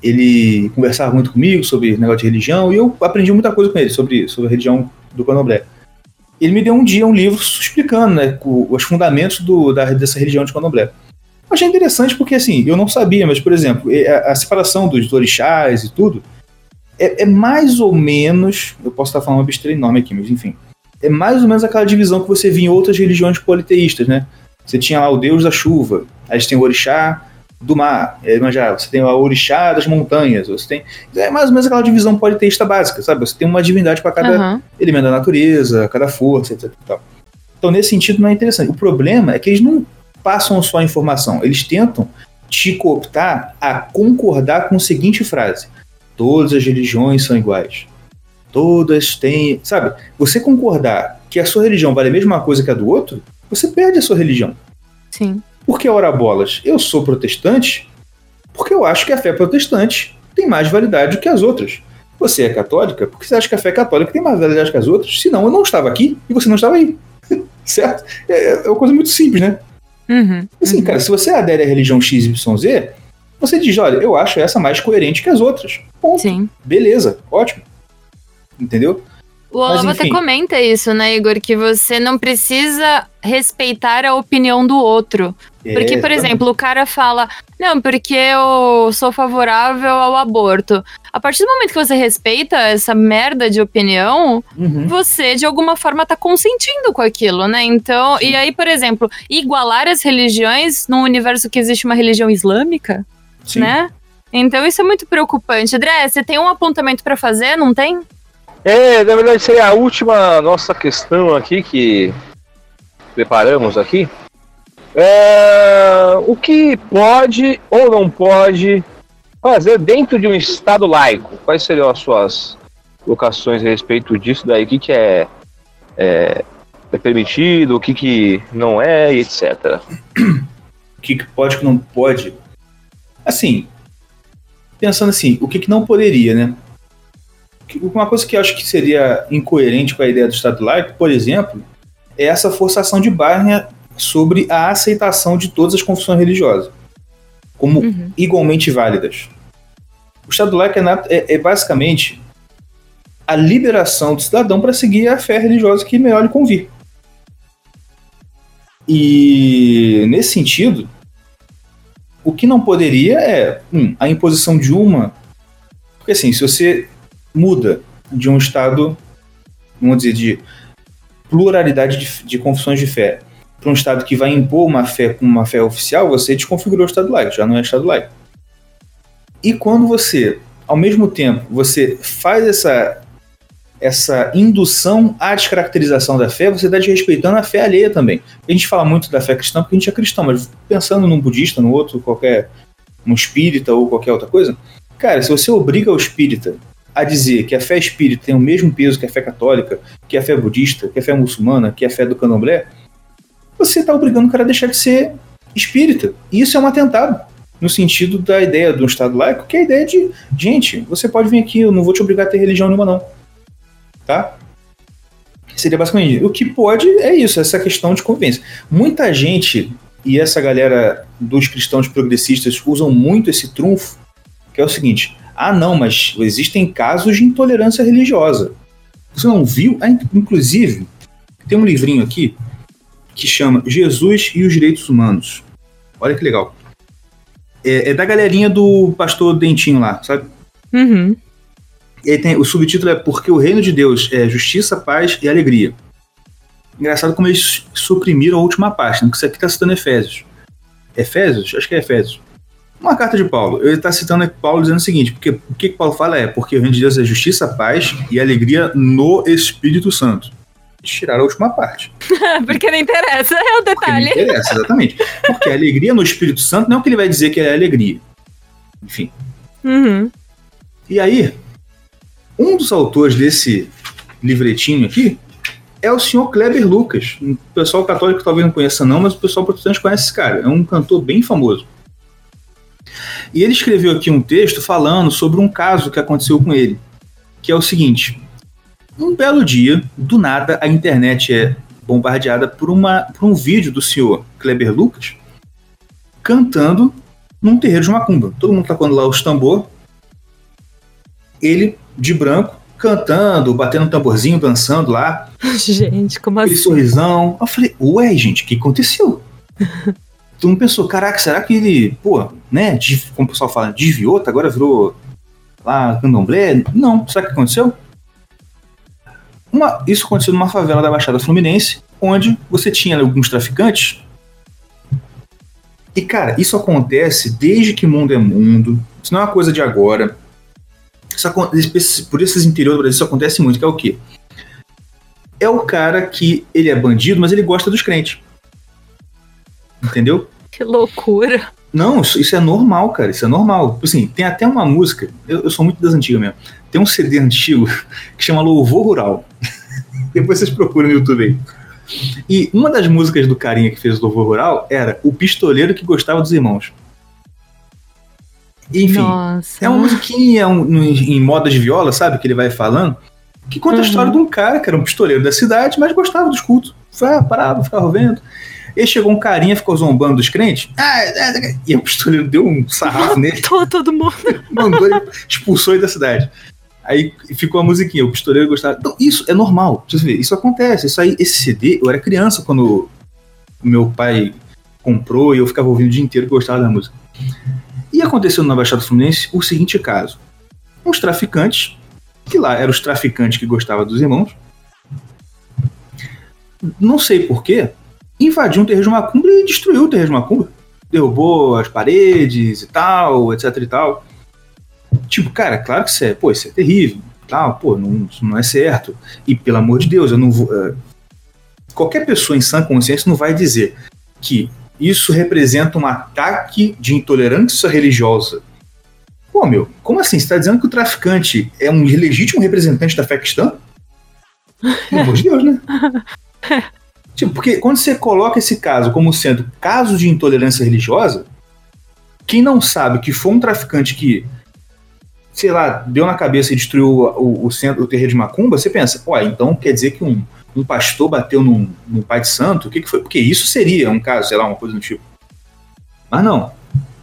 ele conversava muito comigo sobre negócio de religião e eu aprendi muita coisa com ele sobre, sobre a religião do candomblé. Ele me deu um dia um livro explicando né, os fundamentos do, da, dessa religião de candomblé. Eu achei interessante porque, assim, eu não sabia, mas, por exemplo, a, a separação dos orixás e tudo é, é, mais ou menos, eu posso estar falando uma besteira enorme aqui, mas enfim, é mais ou menos aquela divisão que você via em outras religiões politeístas, né? Você tinha lá o deus da chuva, aí você tem o orixá, do mar, é, já, você tem a orixá das montanhas, você tem. É mais ou menos aquela divisão politeísta básica, sabe? Você tem uma divindade para cada uhum. elemento da natureza, cada força, etc. Então, nesse sentido, não é interessante. O problema é que eles não passam só a informação, eles tentam te cooptar a concordar com a seguinte frase: todas as religiões são iguais. Todas têm. Sabe? Você concordar que a sua religião vale a mesma coisa que a do outro, você perde a sua religião. Sim. Por que ora bolas? Eu sou protestante porque eu acho que a fé protestante tem mais validade do que as outras. Você é católica porque você acha que a fé católica tem mais validade que as outras. Senão eu não estava aqui e você não estava aí. [laughs] certo? É, é, uma coisa muito simples, né? Uhum, assim, uhum. cara, se você adere à religião XYZ, você diz, olha, eu acho essa mais coerente que as outras. Ponto. Sim. Beleza, ótimo. Entendeu? O Olavo até comenta isso, né, Igor? Que você não precisa respeitar a opinião do outro. Porque, por exemplo, o cara fala, não, porque eu sou favorável ao aborto. A partir do momento que você respeita essa merda de opinião, uhum. você de alguma forma tá consentindo com aquilo, né? Então, Sim. e aí, por exemplo, igualar as religiões num universo que existe uma religião islâmica, Sim. né? Então isso é muito preocupante. André, você tem um apontamento para fazer, não tem? É, na verdade seria a última nossa questão aqui que preparamos aqui. É, o que pode ou não pode fazer dentro de um Estado laico? Quais seriam as suas locações a respeito disso daí? O que, que é, é, é permitido, o que, que não é, etc. O que, que pode, o que não pode? Assim, pensando assim, o que, que não poderia, né? Uma coisa que eu acho que seria incoerente com a ideia do Estado laico, por exemplo, é essa forçação de barra sobre a aceitação de todas as confissões religiosas como uhum. igualmente válidas. O Estado laico é, é, é basicamente a liberação do cidadão para seguir a fé religiosa que melhor lhe convir. E nesse sentido, o que não poderia é um, a imposição de uma. Porque assim, se você muda de um Estado, vamos dizer, de pluralidade de, de confissões de fé para um Estado que vai impor uma fé como uma fé oficial, você desconfigurou o Estado laico, já não é Estado laico. E quando você, ao mesmo tempo, você faz essa, essa indução à descaracterização da fé, você está desrespeitando a fé alheia também. A gente fala muito da fé cristã porque a gente é cristão, mas pensando num budista, no outro, qualquer, um espírita ou qualquer outra coisa, cara, se você obriga o espírita a dizer que a fé espírita tem o mesmo peso que a fé católica, que a fé budista, que a fé muçulmana, que a fé do candomblé, você está obrigando o cara a deixar de ser espírita. E isso é um atentado no sentido da ideia do Estado laico, que é a ideia de, gente, você pode vir aqui, eu não vou te obrigar a ter religião nenhuma, não. Tá? Seria basicamente isso. O que pode é isso, essa questão de convivência. Muita gente, e essa galera dos cristãos progressistas usam muito esse trunfo, que é o seguinte: ah, não, mas existem casos de intolerância religiosa. Você não viu? Ah, inclusive, tem um livrinho aqui que chama Jesus e os Direitos Humanos. Olha que legal. É, é da galerinha do pastor Dentinho lá, sabe? Uhum. E tem, o subtítulo é Porque o Reino de Deus é Justiça, Paz e Alegria. Engraçado como eles suprimiram a última parte, né? porque isso aqui está citando Efésios. Efésios? Acho que é Efésios. Uma carta de Paulo. Ele está citando Paulo dizendo o seguinte: porque o que Paulo fala é porque o reino de Deus é justiça, paz e alegria no Espírito Santo. Tiraram a última parte. [laughs] porque não interessa, é o detalhe. Porque não interessa, exatamente. Porque a alegria no Espírito Santo não é o que ele vai dizer que é alegria. Enfim. Uhum. E aí, um dos autores desse livretinho aqui é o senhor Kleber Lucas. O pessoal católico talvez não conheça não, mas o pessoal protestante conhece esse cara. É um cantor bem famoso. E ele escreveu aqui um texto falando sobre um caso que aconteceu com ele, que é o seguinte: um belo dia, do nada, a internet é bombardeada por, uma, por um vídeo do senhor Kleber Lucas cantando num terreiro de macumba. Todo mundo tocando lá os tambor. Ele, de branco, cantando, batendo um tamborzinho, dançando lá. [laughs] Gente, como Aquele assim? sorrisão. Eu falei, ué, gente, o que aconteceu? [laughs] Todo mundo pensou, caraca, será que ele, pô, né, como o pessoal fala, desviou, tá, agora virou lá candomblé? Não, sabe o que aconteceu? Uma, isso aconteceu numa favela da Baixada Fluminense, onde você tinha alguns traficantes. E, cara, isso acontece desde que mundo é mundo. Isso não é uma coisa de agora. Isso por esses interiores do Brasil, isso acontece muito, que é o quê? É o cara que ele é bandido, mas ele gosta dos crentes. Entendeu? Que loucura. Não, isso, isso é normal, cara. Isso é normal. Assim, tem até uma música. Eu, eu sou muito das antigas mesmo. Tem um CD antigo [laughs] que chama Louvor Rural. [laughs] Depois vocês procuram no YouTube aí. E uma das músicas do carinha que fez o Louvor Rural era O Pistoleiro que Gostava dos Irmãos. Enfim, Nossa. é uma musiquinha um, no- em moda de viola, sabe? Que ele vai falando. Que conta a Uhum. história de um cara que era um pistoleiro da cidade, mas gostava dos cultos. Foi, ah, parava, ficava vendo. E chegou um carinha, ficou zombando dos crentes. Ah, é, é, e o pistoleiro deu um sarrafo nele, Matou todo mundo. [laughs] mandou ele, expulsou ele da cidade. Aí ficou a musiquinha, o pistoleiro gostava. Então, isso é normal, isso acontece. Isso aí, esse CD, eu era criança quando o meu pai comprou e eu ficava ouvindo o dia inteiro que eu gostava da música. E aconteceu na Baixada Fluminense o seguinte caso: uns traficantes, que lá eram os traficantes que gostavam dos irmãos, não sei porquê, invadiu um terreiro de macumba e destruiu o terreiro de macumba. Derrubou as paredes e tal, etc e tal. Tipo, cara, claro que isso é, pô, isso é terrível, tal, pô, não, isso não é certo. E pelo amor de Deus, eu não vou. eh, qualquer pessoa em sã consciência não vai dizer que isso representa um ataque de intolerância religiosa. Pô, meu, como assim? Você tá dizendo que o traficante é um legítimo representante da fé cristã? Pelo amor de Deus, né? [laughs] Tipo, porque quando você coloca esse caso como sendo caso de intolerância religiosa, quem não sabe que foi um traficante que, sei lá, deu na cabeça e destruiu o, o centro, o terreiro de Macumba, você pensa, ué, então quer dizer que um, um pastor bateu num, num pai de santo? O que, que foi? Porque isso seria um caso, sei lá, uma coisa do tipo. Mas não.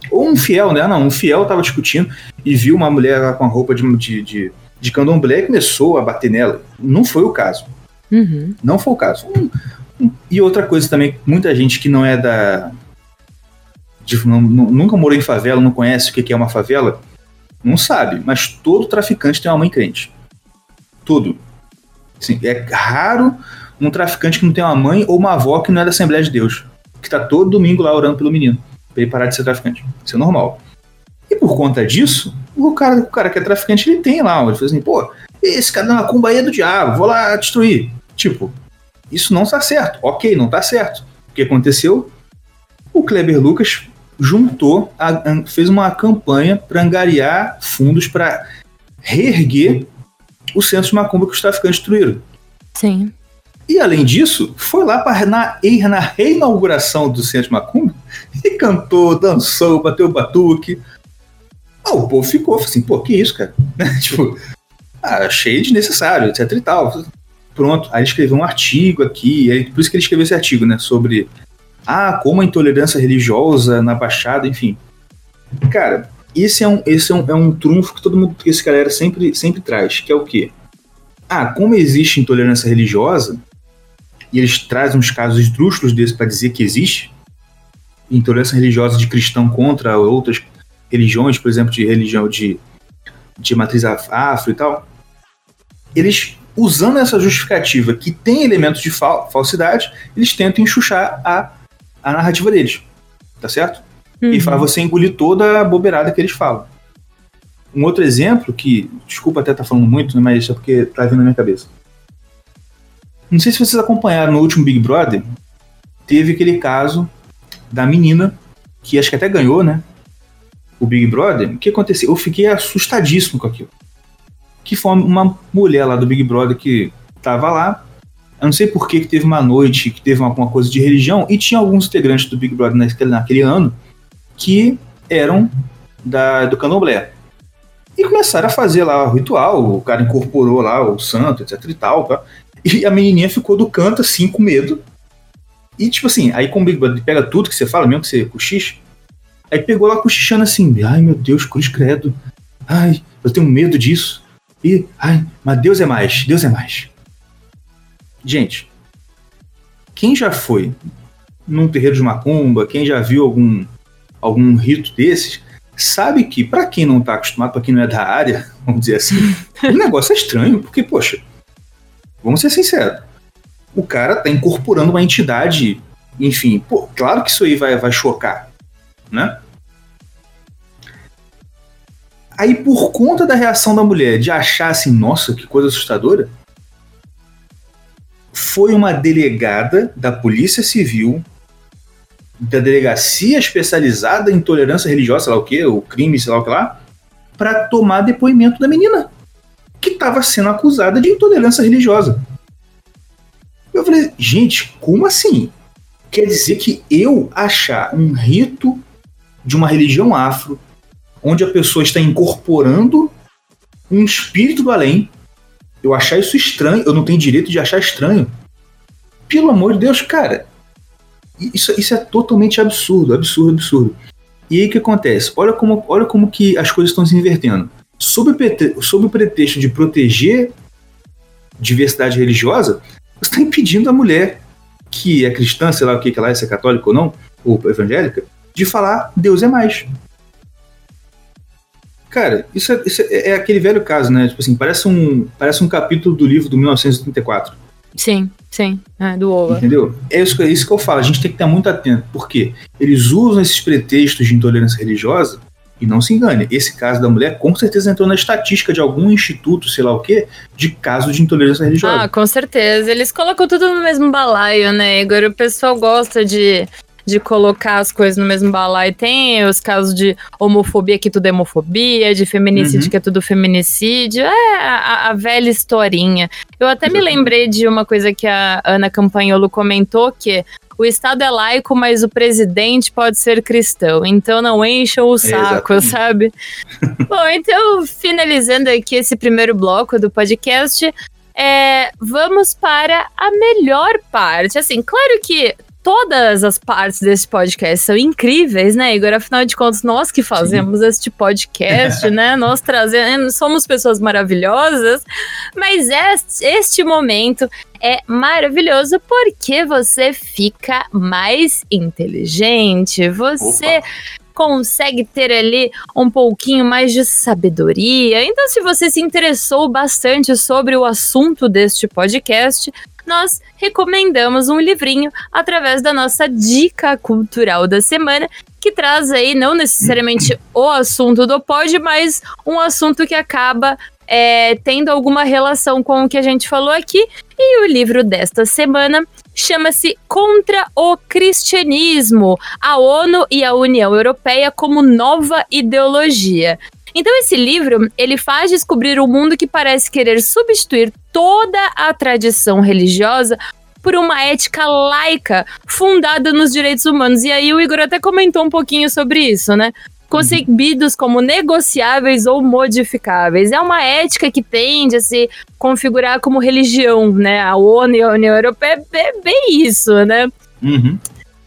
Ou um fiel, né? Não, um fiel tava discutindo e viu uma mulher lá com a roupa de, de, de, de candomblé e começou a bater nela. Não foi o caso. Uhum. Não foi o caso. Um- e outra coisa também, muita gente que não é da. de- não- nu- nunca morou em favela, não conhece o que é uma favela, não sabe, mas todo traficante tem uma mãe crente. Tudo. Assim, é raro um traficante que não tem uma mãe ou uma avó que não é da Assembleia de Deus, que tá todo domingo lá orando pelo menino, pra ele parar de ser traficante. Isso é normal. E por conta disso, o cara, o cara que é traficante, ele tem lá, ele fala assim, pô, esse cara da macumba aí é do diabo, vou lá destruir. Tipo, isso não está certo. Ok, não está certo. O que aconteceu? O Kleber Lucas juntou, a- an- fez uma campanha para angariar fundos para reerguer o centro de macumba que os traficantes destruíram. Sim. E além disso, foi lá para na, na reinauguração do Centro Macumba [laughs] e cantou, dançou, bateu batuque. Ah, o povo ficou assim, pô, que isso, cara? [laughs] tipo, ah, achei desnecessário, etc e tal. Pronto, aí ele escreveu um artigo aqui, aí, por isso que ele escreveu esse artigo, né? Sobre ah, como a intolerância religiosa na Baixada, enfim. Cara, esse é um, esse é um, é um trunfo que todo mundo, que esse galera sempre, sempre traz, que é o quê? Ah, como existe intolerância religiosa, e eles trazem uns casos esdrúxulos desses para dizer que existe, intolerância religiosa de cristão contra outras religiões, por exemplo, de religião de, de matriz afro e tal, eles, usando essa justificativa que tem elementos de fal falsidade, eles tentam enxuxar a, a narrativa deles, tá certo? Uhum. E faz você engolir toda a bobeirada que eles falam. Um outro exemplo, que, desculpa até estar tá falando muito, né, mas isso é porque tá vindo na minha cabeça. Não sei se vocês acompanharam no último Big Brother, teve aquele caso da menina, que acho que até ganhou, né? O Big Brother. O que aconteceu? Eu fiquei assustadíssimo com aquilo. Que foi uma mulher lá do Big Brother que tava lá. Eu não sei por que, que teve uma noite que teve alguma coisa de religião e tinha alguns integrantes do Big Brother naquele, naquele ano que eram da, do candomblé. E começaram a fazer lá o ritual, o cara incorporou lá o santo, etc e tal. Tá? E a menininha ficou do canto assim, com medo. E tipo assim, aí com o Big Brother pega tudo que você fala, mesmo que você cochiche. Aí pegou lá cochichando assim, ai meu Deus, cruz credo. Ai, eu tenho medo disso. E, ai, mas Deus é mais, Deus é mais. Gente, quem já foi num terreiro de macumba, quem já viu algum algum rito desses, sabe que, para quem não está acostumado, para quem não é da área, [laughs] vamos dizer assim, o negócio é estranho, porque, poxa, vamos ser sinceros, o cara está incorporando uma entidade, enfim, pô, claro que isso aí vai, vai chocar, né? Aí, por conta da reação da mulher de achar assim, nossa, que coisa assustadora, foi uma delegada da Polícia Civil da delegacia especializada em tolerância religiosa, sei lá o que, o crime, sei lá o que lá, para tomar depoimento da menina, que estava sendo acusada de intolerância religiosa. Eu falei, gente, como assim? Quer dizer que eu achar um rito de uma religião afro, onde a pessoa está incorporando um espírito do além, eu achar isso estranho, eu não tenho direito de achar estranho. Pelo amor de Deus, cara, isso, isso é totalmente absurdo, absurdo, absurdo. E aí o que acontece? Olha como, olha como que as coisas estão se invertendo. Sob, sob o pretexto de proteger diversidade religiosa, você está impedindo a mulher que é cristã, sei lá o que, que ela é, se é católica ou não, ou evangélica, de falar Deus é mais. Cara, isso é, isso é, é aquele velho caso, né? Tipo assim, parece um, parece um capítulo do livro do 1934. Sim. Sim, é, do Ova. Entendeu? É isso, é isso que eu falo, a gente tem que estar muito atento, porque eles usam esses pretextos de intolerância religiosa e não se engane, esse caso da mulher com certeza entrou na estatística de algum instituto, sei lá o quê, de caso de intolerância religiosa. Ah, com certeza. Eles colocam tudo no mesmo balaio, né, Igor? O pessoal gosta de de colocar as coisas no mesmo balaio. Tem os casos de homofobia, que tudo é homofobia, de feminicídio, uhum. que é tudo feminicídio. É a, a velha historinha. Eu até Exatamente. me lembrei de uma coisa que a Ana Campanholo comentou, que o Estado é laico, mas o presidente pode ser cristão. Então não encham o saco, Exatamente. sabe? [laughs] Bom, então, finalizando aqui esse primeiro bloco do podcast, é, vamos para a melhor parte. Assim, claro que todas as partes desse podcast são incríveis, né, Igor? Afinal de contas, nós que fazemos Sim. este podcast, né? [laughs] Nós trazemos, somos pessoas maravilhosas, mas este, este momento é maravilhoso porque você fica mais inteligente, você Opa consegue ter ali um pouquinho mais de sabedoria. Então, se você se interessou bastante sobre o assunto deste podcast, nós recomendamos um livrinho através da nossa dica cultural da semana, que traz aí não necessariamente o assunto do pod, mas um assunto que acaba é, tendo alguma relação com o que a gente falou aqui. E o livro desta semana chama-se Contra o Cristianismo: A ONU e a União Europeia como Nova Ideologia. Então esse livro, ele faz descobrir um mundo que parece querer substituir toda a tradição religiosa por uma ética laica fundada nos direitos humanos. E aí o Igor até comentou um pouquinho sobre isso, né? Concebidos como negociáveis ou modificáveis. É uma ética que tende a se configurar como religião, né? A ONU e a União Europeia é bem isso, né? Uhum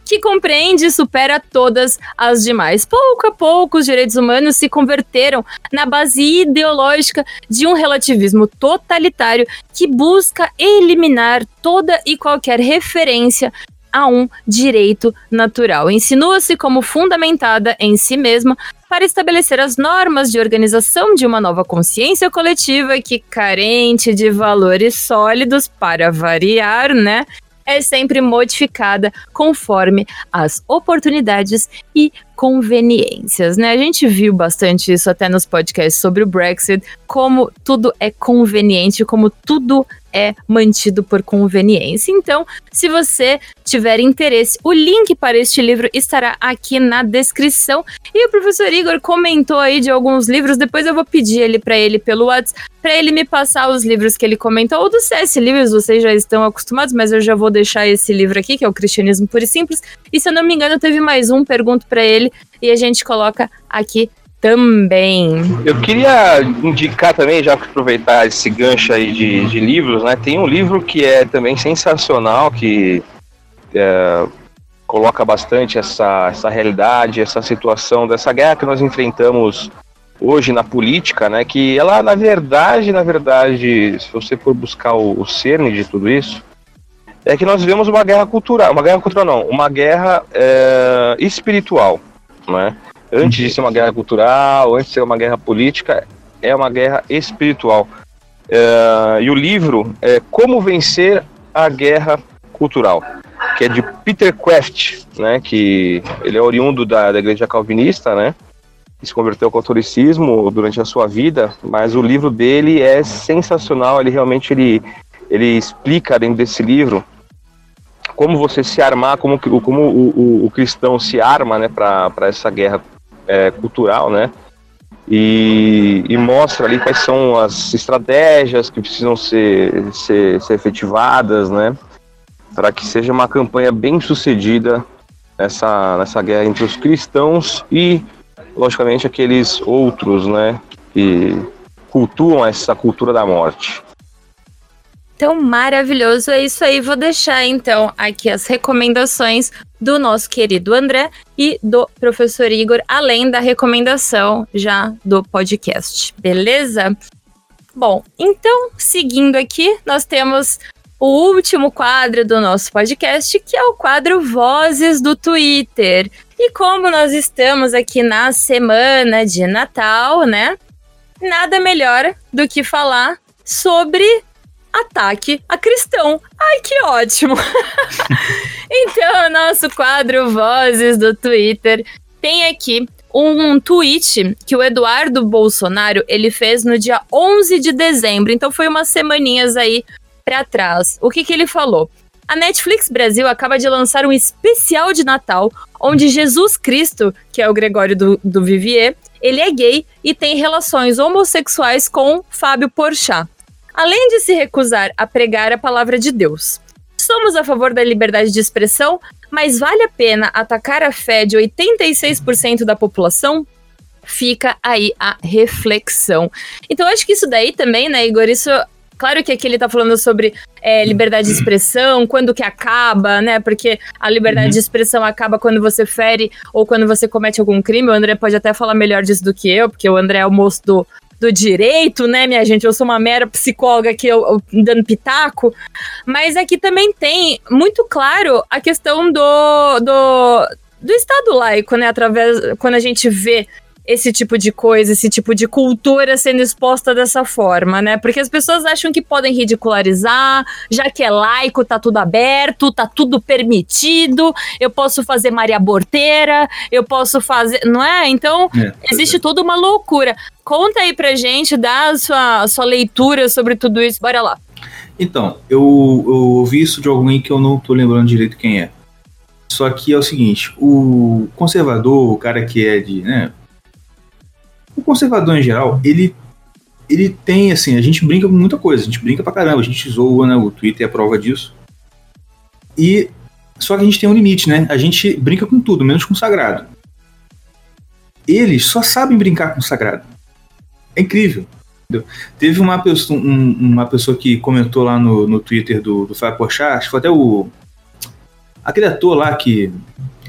que compreende e supera todas as demais. Pouco a pouco, os direitos humanos se converteram na base ideológica de um relativismo totalitário que busca eliminar toda e qualquer referência a um direito natural. Insinua-se como fundamentada em si mesma para estabelecer as normas de organização de uma nova consciência coletiva que, carente de valores sólidos, para variar, né, é sempre modificada conforme as oportunidades e conveniências, né? A gente viu bastante isso até nos podcasts sobre o Brexit, como tudo é conveniente, como tudo é mantido por conveniência. Então, se você tiver interesse, o link para este livro estará aqui na descrição. E o professor Igor comentou aí de alguns livros, depois eu vou pedir ele para ele pelo WhatsApp, para ele me passar os livros que ele comentou, ou do CS Livros, vocês já estão acostumados, mas eu já vou deixar esse livro aqui, que é o Cristianismo Puro e Simples. E se eu não me engano, teve mais um, pergunto para ele, e a gente coloca aqui também. Eu queria indicar também, já aproveitar esse gancho aí de, de livros, né? Tem um livro que é também sensacional, que é, coloca bastante essa, essa realidade, essa situação dessa guerra que nós enfrentamos hoje na política, né? Que ela, na verdade, na verdade, se você for buscar o, o cerne de tudo isso, é que nós vivemos uma guerra cultural, uma guerra cultural não, uma guerra é, espiritual, né? Antes de ser uma guerra cultural, antes de ser uma guerra política, é uma guerra espiritual. É, e o livro é Como Vencer a Guerra Cultural, que é de Peter Quest, né, que ele é oriundo da, da igreja calvinista, né, se converteu ao catolicismo durante a sua vida, mas o livro dele é sensacional, ele realmente ele, ele explica dentro desse livro como você se armar, como, como o, o, o cristão se arma né, para essa guerra é, cultural, né? E, e, mostra ali quais são as estratégias que precisam ser, ser, ser efetivadas, né? Para que seja uma campanha bem sucedida nessa, nessa guerra entre os cristãos e, logicamente, aqueles outros, né? Que cultuam essa cultura da morte. Então, maravilhoso. É isso aí. Vou deixar, então, aqui as recomendações do nosso querido André e do professor Igor, além da recomendação já do podcast. Beleza? Bom, então, seguindo aqui, nós temos o último quadro do nosso podcast, que é o quadro Vozes do Twitter. E como nós estamos aqui na semana de Natal, né? Nada melhor do que falar sobre ataque a cristão. Ai, que ótimo! [laughs] então, nosso quadro Vozes do Twitter tem aqui um tweet que o Eduardo Bolsonaro ele fez no dia 11 de dezembro, então foi umas semaninhas aí para trás. O que, que ele falou? A Netflix Brasil acaba de lançar um especial de Natal onde Jesus Cristo, que é o Gregório do, do Vivier, ele é gay e tem relações homossexuais com Fábio Porchat além de se recusar a pregar a palavra de Deus. Somos a favor da liberdade de expressão, mas vale a pena atacar a fé de 86% da população? Fica aí a reflexão. Então, acho que isso daí também, né, Igor? Isso Claro que aqui ele tá falando sobre é, liberdade de expressão, quando que acaba, né? Porque a liberdade uhum. de expressão acaba quando você fere ou quando você comete algum crime. O André pode até falar melhor disso do que eu, porque o André é o moço do, do direito, né, minha gente? Eu sou uma mera psicóloga aqui eu, eu, dando pitaco. Mas aqui também tem muito claro a questão do, do, do Estado laico, né? Através. Quando a gente vê esse tipo de coisa, esse tipo de cultura sendo exposta dessa forma, né? Porque as pessoas acham que podem ridicularizar, já que é laico, tá tudo aberto, tá tudo permitido, eu posso fazer Maria Borteira, eu posso fazer. Não é? Então, é, existe é. toda uma loucura. Conta aí pra gente, dá a sua, a sua leitura sobre tudo isso. Bora lá. Então, eu, eu ouvi isso de alguém que eu não tô lembrando direito quem é. Só que é o seguinte, o conservador, o cara que é de, né, o conservador em geral, ele ele tem assim, a gente brinca com muita coisa, a gente brinca pra caramba, a gente zoa, né? O Twitter é a prova disso. E só que a gente tem um limite, né? A gente brinca com tudo, menos com o sagrado. Eles só sabem brincar com o sagrado. É incrível. entendeu? Teve uma pessoa, um- uma pessoa que comentou lá no, no Twitter do, do Fábio Porchat, acho que foi até o. Aquele ator lá que.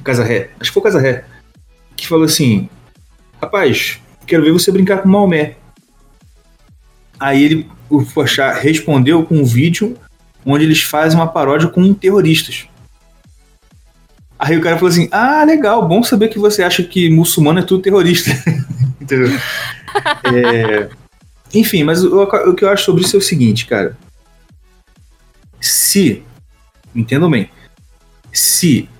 Casa Ré, acho que foi o Casa Ré, que falou assim: Rapaz, quero ver você brincar com Maomé. Aí ele, o Porchat respondeu com um vídeo onde eles fazem uma paródia com terroristas. Aí o cara falou assim: Ah, legal, bom saber que você acha que muçulmano é tudo terrorista. [laughs] Entendeu? [laughs] É, Enfim, mas o, o que eu acho sobre isso é o seguinte, cara. Se, entendam bem, se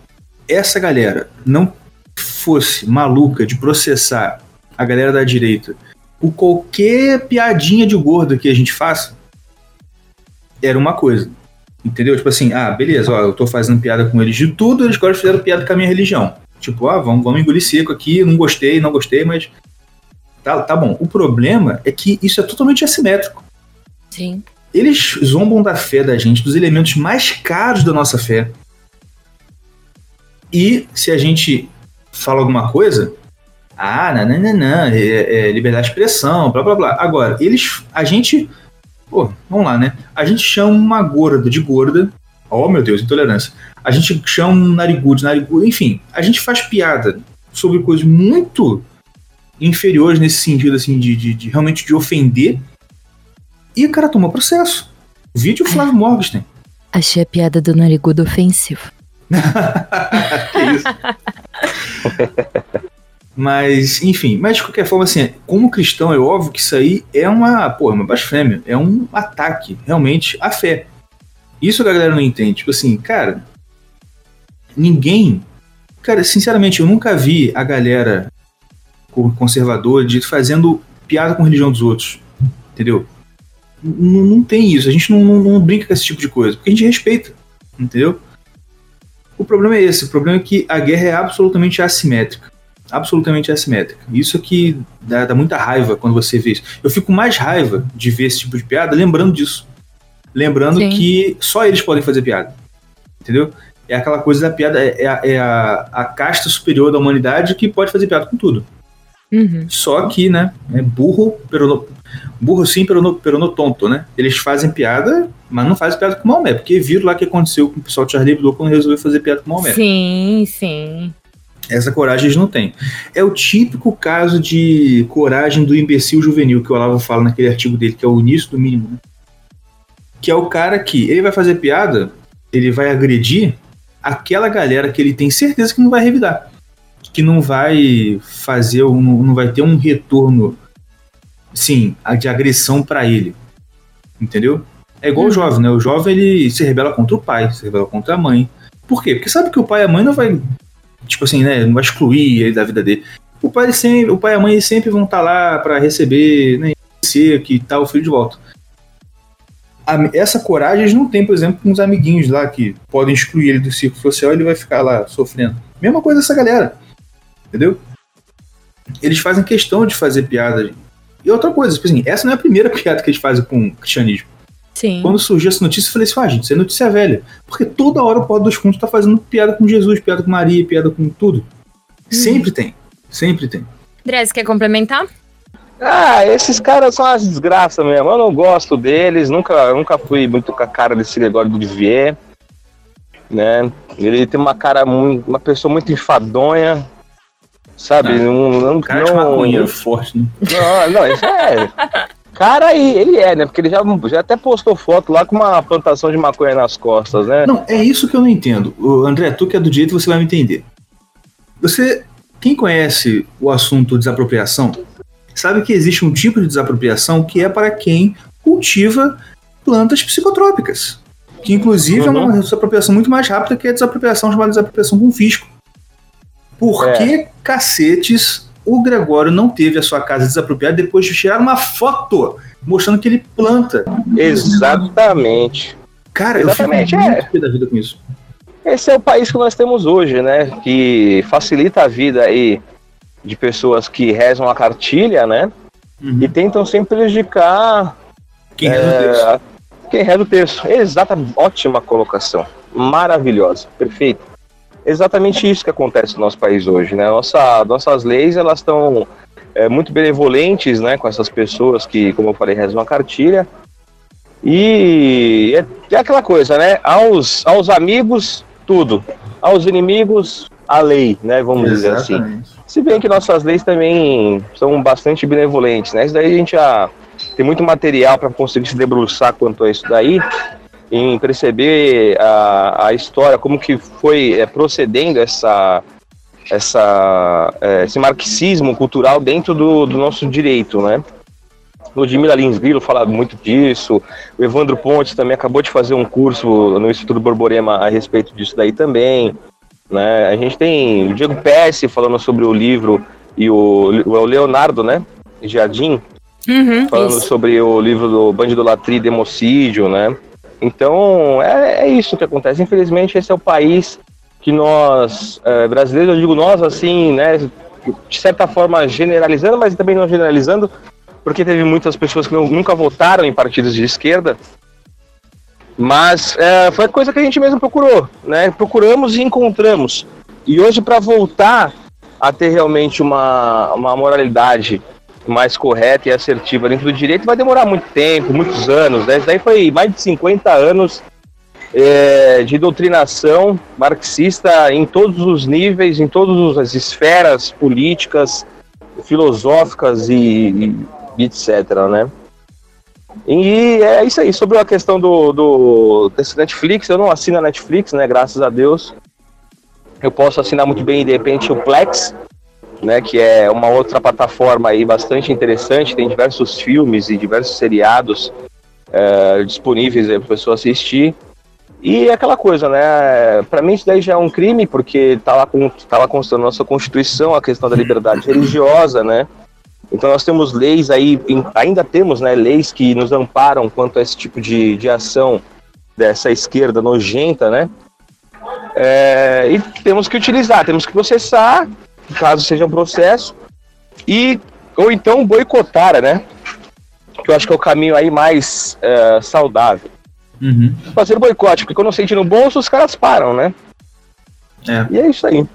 essa galera não fosse maluca de processar a galera da direita por qualquer piadinha de gordo que a gente faça, era uma coisa. Entendeu? Tipo assim, ah, beleza, ó, eu tô fazendo piada com eles de tudo, eles agora fizeram piada com a minha religião. Tipo, ah, vamos, vamos engolir seco aqui, não gostei, não gostei, mas. Tá, tá bom. O problema é que isso é totalmente assimétrico. Sim. Eles zombam da fé da gente, dos elementos mais caros da nossa fé. E se a gente fala alguma coisa, ah, não, não, não, não, é, é liberdade de expressão, blá blá blá. Agora, eles, a gente, pô, vamos lá, né? A gente chama uma gorda de gorda, oh meu Deus, intolerância. A gente chama um narigudo de narigudo, enfim, a gente faz piada sobre coisas muito inferiores nesse sentido, assim, de, de, de realmente de ofender. E o cara tomou processo. Vídeo Flávio Morgenstern. Achei a piada do narigudo ofensivo. [laughs] que isso? [laughs] mas, enfim, mas de qualquer forma, assim, como cristão, é óbvio que isso aí é uma, pô, é uma blasfêmia, é um ataque, realmente, à fé. Isso a galera não entende. Tipo assim, cara, ninguém. Cara, sinceramente, eu nunca vi a galera co- conservadora de fazendo piada com a religião dos outros. Entendeu? N- Não tem isso. A gente não, não- não brinca com esse tipo de coisa. Porque a gente respeita. Entendeu? O problema é esse. O problema é que a guerra é absolutamente assimétrica. Absolutamente assimétrica. Isso é que dá, dá muita raiva quando você vê isso. Eu fico mais raiva de ver esse tipo de piada lembrando disso. Lembrando Sim. que só eles podem fazer piada. Entendeu? É aquela coisa da piada, é, é a- é a, a casta superior da humanidade que pode fazer piada com tudo. Uhum. Só que, né, é burro, pero no- burro sim, pero no, pero no tonto, né? Eles fazem piada, mas não fazem piada com o Maomé, porque viram lá o que aconteceu com o pessoal de Charlie Hebdo quando resolveu fazer piada com o Maomé. Sim, sim. Essa coragem eles não têm. É o típico caso de coragem do imbecil juvenil que o Olavo fala naquele artigo dele, que é o início do mínimo, né? Que é o cara que ele vai fazer piada, ele vai agredir aquela galera que ele tem certeza que não vai revidar. Que não vai fazer, um- não vai ter um retorno, sim, de agressão pra ele. Entendeu? É igual o jovem, né? O jovem ele se rebela contra o pai, se rebela contra a mãe. Por quê? Porque sabe que o pai e a mãe não vai tipo assim, né, não vai excluir ele da vida dele. O pai, sempre, o pai e a mãe sempre vão estar lá para receber, né, que tá o filho de volta. A- essa coragem eles não têm, por exemplo, com os amiguinhos lá que podem excluir ele do círculo social e ele vai ficar lá sofrendo. Mesma coisa essa galera. Entendeu? Eles fazem questão de fazer piada. E outra coisa, tipo assim, essa não é a primeira [laughs] piada que eles fazem com o cristianismo. Sim. Quando surgiu essa notícia, eu falei assim, ah, gente, isso é notícia velha. Porque toda hora o Paulo dos Fundos tá fazendo piada com Jesus, piada com Maria, piada com tudo. Sempre tem. Sempre tem. André, você quer complementar? Ah, esses caras são umas desgraças mesmo. Eu não gosto deles, nunca, nunca fui muito com a cara desse negócio do Divier. Né? Ele tem uma cara muito. uma pessoa muito enfadonha. Sabe? Ah, não, não, Cara de não- maconheiro forte, né? Não, não, isso é. [laughs] Cara, aí, ele é, né? Porque ele já, já até postou foto lá com uma plantação de maconha nas costas, né? Não, é isso que eu não entendo. Ô, André, tu que é do direito, você vai me entender. Você, quem conhece o assunto desapropriação, sabe que existe um tipo de desapropriação que é para quem cultiva plantas psicotrópicas. Que inclusive é uma Uhum. desapropriação muito mais rápida que a desapropriação chamada desapropriação com fisco. Por É. que cacetes o Gregório não teve a sua casa desapropriada depois de tirar uma foto mostrando que ele planta? Exatamente. Cara, Exatamente, eu fico é. muito pé da vida com isso. Esse é o país que nós temos hoje, né? Que facilita a vida aí de pessoas que rezam a cartilha, né? Uhum. E tentam sempre prejudicar Quem reza o é, texto. quem reza o texto. Exata, ótima colocação. maravilhosa, perfeito. Exatamente isso que acontece no nosso país hoje, né? Nossa, nossas leis elas estão é, muito benevolentes, né, com essas pessoas que, como eu falei, rezam a cartilha. E é, é aquela coisa, né? Aos, aos amigos, tudo. Aos inimigos, a lei, né? Vamos Exatamente. dizer assim. Se bem que nossas leis também são bastante benevolentes, né? Isso daí a gente já tem muito material para conseguir se debruçar quanto a isso daí, em perceber a, a história, como que foi é, procedendo essa, essa, é, esse marxismo cultural dentro do, do nosso direito, né? O Ludmila Linsville fala muito disso, o Evandro Pontes também acabou de fazer um curso no Instituto Borborema a respeito disso daí também. Né? A gente tem o Diego Pesce falando sobre o livro e o, o Leonardo, né? Jardim, uhum, falando isso. sobre o livro do Bandido Latri Democídio, né? Então, é, é, isso que acontece. Infelizmente, esse é o país que nós, é, brasileiros, eu digo nós, assim, né? De certa forma, generalizando, mas também não generalizando, porque teve muitas pessoas que nunca votaram em partidos de esquerda, mas é, foi coisa que a gente mesmo procurou, né? Procuramos e encontramos. E hoje, para voltar a ter realmente uma, uma moralidade mais correta e assertiva dentro do direito, vai demorar muito tempo, muitos anos. Né? Daí foi mais de 50 anos é, de doutrinação marxista em todos os níveis, em todas as esferas políticas, filosóficas e, e etc. Né? E é isso aí. Sobre a questão do, do desse Netflix, eu não assino a Netflix, né? Graças a Deus. Eu posso assinar muito bem, de repente, o Plex, né? Que é uma outra plataforma aí bastante interessante. Tem diversos filmes e diversos seriados é, disponíveis para a pessoa assistir. E é aquela coisa, né? Para mim isso daí já é um crime, porque tá lá, tá lá constando nossa Constituição a questão da liberdade religiosa, né? Então nós temos leis aí, ainda temos né, leis que nos amparam quanto a esse tipo de, de ação dessa esquerda nojenta, né? É, e temos que utilizar, temos que processar, caso seja um processo, e ou então boicotar, né? Que eu acho que é o caminho aí mais é, saudável. Uhum. Fazer boicote, porque quando sente no bolso, os caras param, né? É. E é isso aí.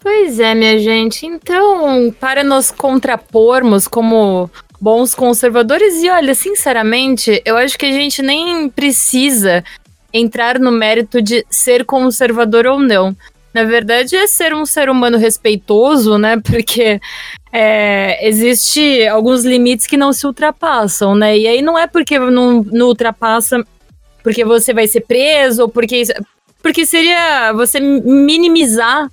Pois é, minha gente. Então, para nos contrapormos como bons conservadores, e olha, sinceramente, eu acho que a gente nem precisa entrar no mérito de ser conservador ou não. Na verdade, é ser um ser humano respeitoso, né? [laughs] Porque é, existe alguns limites que não se ultrapassam, né? E aí não é porque não, não ultrapassa porque você vai ser preso, ou porque. Porque seria você minimizar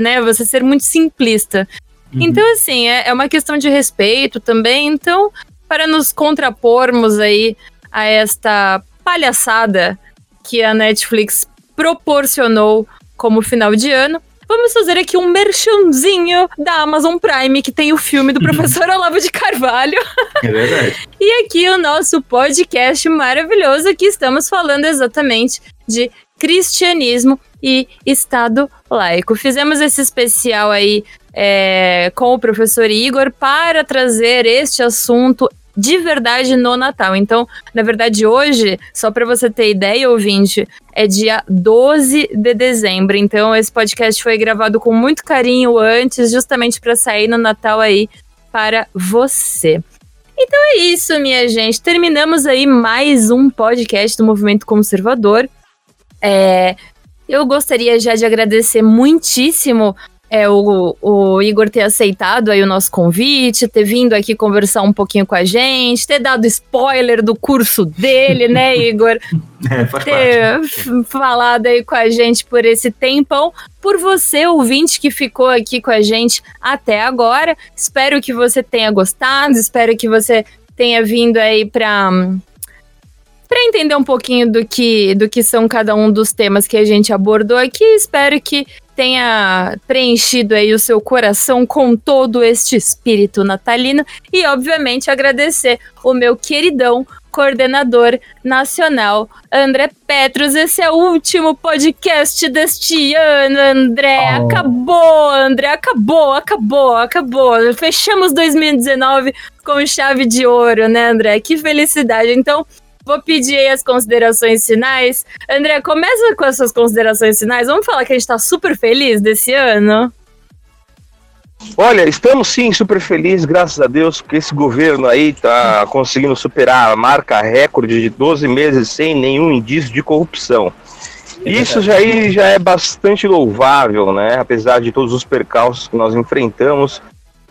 né? Você ser muito simplista. Uhum. Então, assim, é, é uma questão de respeito também. Então, para nos contrapormos aí a esta palhaçada que a Netflix proporcionou como final de ano, vamos fazer aqui um merchanzinho da Amazon Prime, que tem o filme do professor [laughs] Olavo de Carvalho. É verdade. [laughs] e aqui o nosso podcast maravilhoso, que estamos falando exatamente de cristianismo e Estado laico. Fizemos esse especial aí é, com o professor Igor para trazer este assunto de verdade no Natal. Então, na verdade, hoje, só para você ter ideia, ouvinte, é dia 12 de dezembro. Então, esse podcast foi gravado com muito carinho antes, justamente para sair no Natal aí para você. Então é isso, minha gente. Terminamos aí mais um podcast do Movimento Conservador. É, eu gostaria já de agradecer muitíssimo é, o, o, Igor ter aceitado aí o nosso convite, ter vindo aqui conversar um pouquinho com a gente, ter dado spoiler do curso dele, né, [laughs] Igor? É, ter parte. falado aí com a gente por esse tempão. Por você, ouvinte, que ficou aqui com a gente até agora. Espero que você tenha gostado, espero que você tenha vindo aí para para entender um pouquinho do que, do que são cada um dos temas que a gente abordou aqui. Espero que tenha preenchido aí o seu coração com todo este espírito natalino e, obviamente, agradecer o meu queridão coordenador nacional, André Petros. Esse é o último podcast deste ano, André. Oh. Acabou, André. Acabou, acabou, acabou. Fechamos 2019 com chave de ouro, né, André? Que felicidade. Então, vou pedir aí as considerações finais. André, começa com as suas considerações finais. Vamos falar que a gente tá super feliz desse ano? Olha, estamos sim super felizes, graças a Deus, porque esse governo aí tá conseguindo superar a marca recorde de 12 meses sem nenhum indício de corrupção. Isso já, aí já é bastante louvável, né? Apesar de todos os percalços que nós enfrentamos,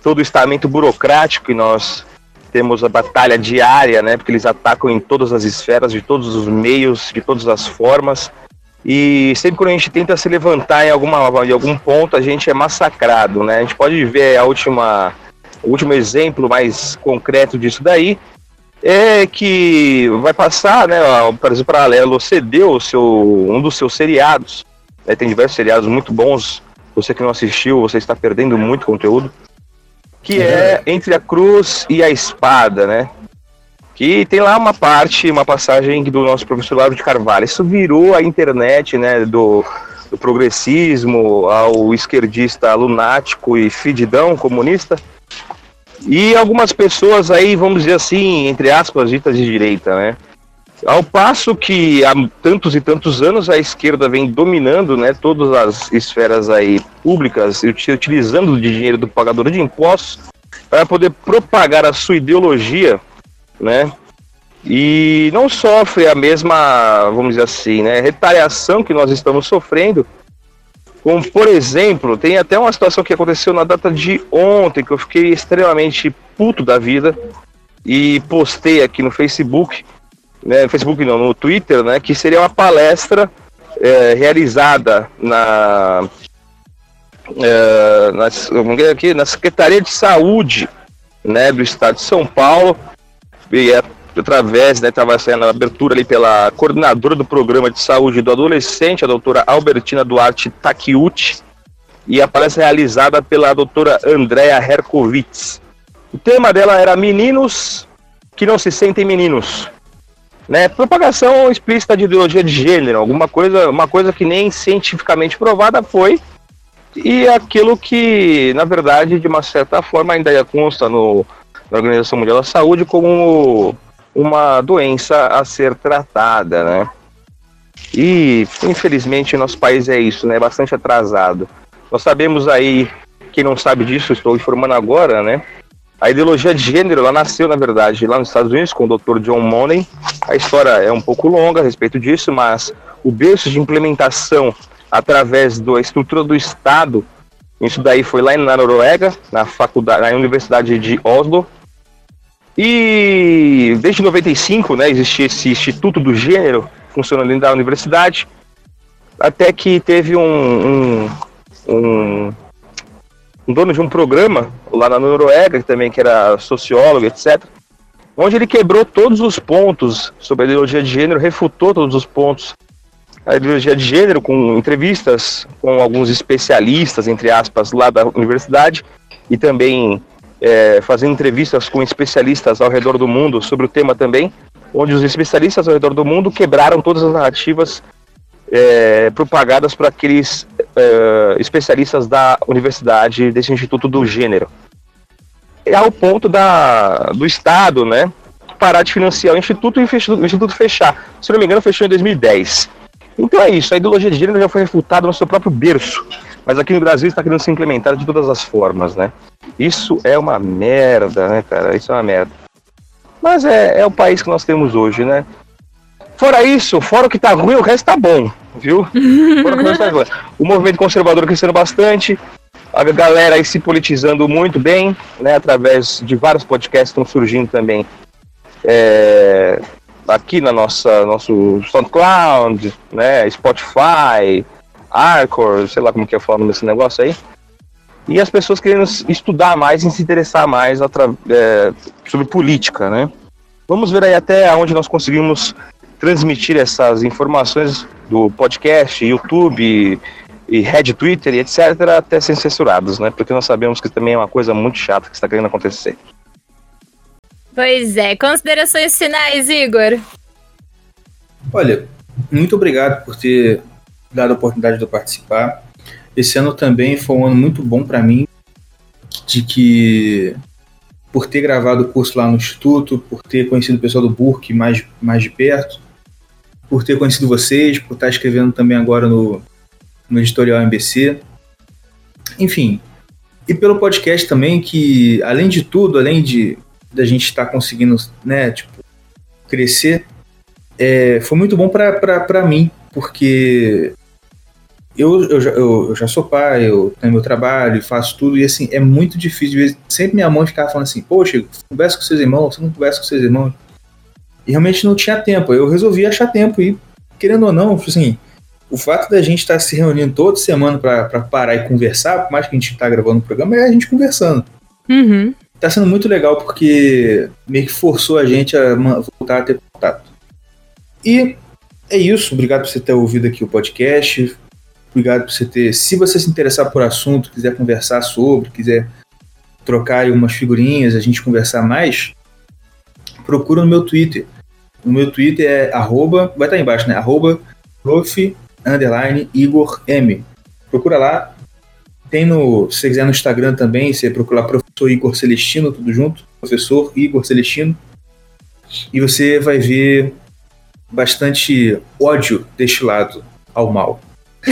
todo o estamento burocrático que nós temos a batalha diária, né? Porque eles atacam em todas as esferas, de todos os meios, de todas as formas. E sempre quando a gente tenta se levantar em, alguma, em algum ponto, a gente é massacrado, né? A gente pode ver a última, o último exemplo mais concreto disso daí, é que vai passar, né? Por exemplo, Paralelo cedeu o seu, um dos seus seriados. Né, tem diversos seriados muito bons. Você que não assistiu, você está perdendo muito conteúdo. Que é Entre a Cruz e a Espada, né? Que tem lá uma parte, uma passagem do nosso professor Lauro de Carvalho. Isso virou a internet, né? Do, do progressismo ao esquerdista lunático e fididão comunista e algumas pessoas aí, vamos dizer assim, entre aspas, ditas de direita, né? Ao passo que há tantos e tantos anos a esquerda vem dominando né, todas as esferas aí públicas, utilizando de dinheiro do pagador de impostos para poder propagar a sua ideologia, né? E não sofre a mesma, vamos dizer assim, né, retaliação que nós estamos sofrendo como, por exemplo, tem até uma situação que aconteceu na data de ontem, que eu fiquei extremamente puto da vida e postei aqui no Facebook, né, no Facebook não, no Twitter, né, que seria uma palestra é, realizada na, é, na, aqui, na Secretaria de Saúde né, do Estado de São Paulo, e é através, né, estava sendo abertura ali pela coordenadora do programa de saúde do adolescente, a doutora Albertina Duarte Takiuti, e a palestra realizada pela doutora Andrea Herkovitz. O tema dela era Meninos que não se sentem meninos. Né, propagação explícita de ideologia de gênero, alguma coisa, uma coisa que nem cientificamente provada foi, e aquilo que, na verdade, de uma certa forma ainda consta no, na Organização Mundial da Saúde como uma doença a ser tratada, né? E infelizmente nosso país é isso, né? Bastante atrasado. Nós sabemos aí, quem não sabe disso, estou informando agora, né? A ideologia de gênero, ela nasceu, na verdade, lá nos Estados Unidos com o Dr. John Money. A história é um pouco longa a respeito disso, mas o berço de implementação através da estrutura do Estado, isso daí foi lá na Noruega, na faculdade, na Universidade de Oslo, e desde 95, né, existia esse Instituto do Gênero funcionando dentro da universidade, até que teve um, um, um, um dono de um programa lá na Noruega, que também que era sociólogo, etc., onde ele quebrou todos os pontos sobre a ideologia de gênero, refutou todos os pontos a ideologia de gênero com entrevistas com alguns especialistas, entre aspas, lá da universidade e também é, fazendo entrevistas com especialistas ao redor do mundo sobre o tema também, onde os especialistas ao redor do mundo quebraram todas as narrativas é, propagadas por aqueles é, especialistas da universidade, desse Instituto do Gênero. É ao ponto da, do Estado, né, parar de financiar o Instituto e o Instituto fechar. Se não me engano, fechou em 2010. Então é isso, a ideologia de gênero já foi refutada no seu próprio berço, mas aqui no Brasil está querendo se implementar de todas as formas, né? Isso é uma merda, né, cara? Isso é uma merda. Mas é, é o país que nós temos hoje, né? Fora isso, fora o que tá ruim, o resto tá bom, viu? [laughs] O, tá o movimento conservador crescendo bastante, a galera aí se politizando muito bem, né? Através de vários podcasts que estão surgindo também. É, aqui na nossa nosso SoundCloud, né? Spotify, Arcor, sei lá como que é falando nesse negócio aí e as pessoas querendo estudar mais e se interessar mais é, sobre política, né? Vamos ver aí até onde nós conseguimos transmitir essas informações do podcast, YouTube e Red Twitter e etc. até serem censurados, né? Porque nós sabemos que também é uma coisa muito chata que está querendo acontecer. Pois é. Considerações finais, Igor? Olha, muito obrigado por ter dado a oportunidade de eu participar. Esse ano também foi um ano muito bom para mim, de que por ter gravado o curso lá no Instituto, por ter conhecido o pessoal do Burke mais, mais de perto, por ter conhecido vocês, por estar escrevendo também agora no, no editorial MBC. Enfim, e pelo podcast também, que além de tudo, além de da gente estar conseguindo, né, tipo, crescer, é, foi muito bom para mim, porque eu, eu, já, eu, eu, já sou pai, eu tenho meu trabalho, faço tudo, e assim, é muito difícil. Sempre minha mãe ficava falando assim, poxa, conversa com seus irmãos, você não conversa com seus irmãos. E realmente não tinha tempo. Eu resolvi achar tempo, e querendo ou não, assim, o fato da gente estar se reunindo toda semana para parar e conversar, por mais que a gente está gravando o programa, é a gente conversando. Uhum. Tá sendo muito legal porque meio que forçou a gente a voltar a ter contato. E é isso. Obrigado por você ter ouvido aqui o podcast. Obrigado por você ter. Se você se interessar por assunto, quiser conversar sobre, quiser trocar aí umas figurinhas, a gente conversar mais, procura no meu Twitter. O meu Twitter é arroba, vai estar aí embaixo, né? Arroba prof, underline, Igor M. Procura lá. Tem no, se você quiser no Instagram também, você procura professor Igor Celestino, tudo junto. Professor Igor Celestino. E você vai ver bastante ódio destilado ao mal. [laughs]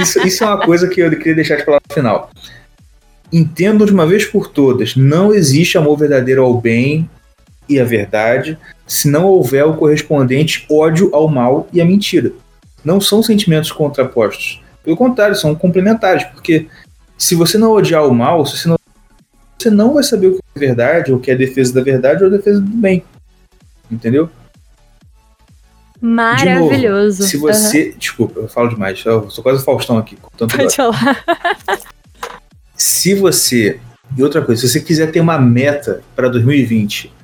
Isso, isso é uma coisa que eu queria deixar de falar no final. Entendam de uma vez por todas: não existe amor verdadeiro ao bem e à verdade se não houver o correspondente ódio ao mal e à mentira. Não são sentimentos contrapostos. Pelo contrário, são complementares, porque se você não odiar o mal, você não, você não vai saber o que é verdade, ou o que é defesa da verdade ou a defesa do bem. Entendeu? Maravilhoso. Novo, se você. Uhum. Desculpa, eu falo demais. Eu sou quase o Faustão aqui. Pode falar. se você. E outra coisa, se você quiser ter uma meta para 2020,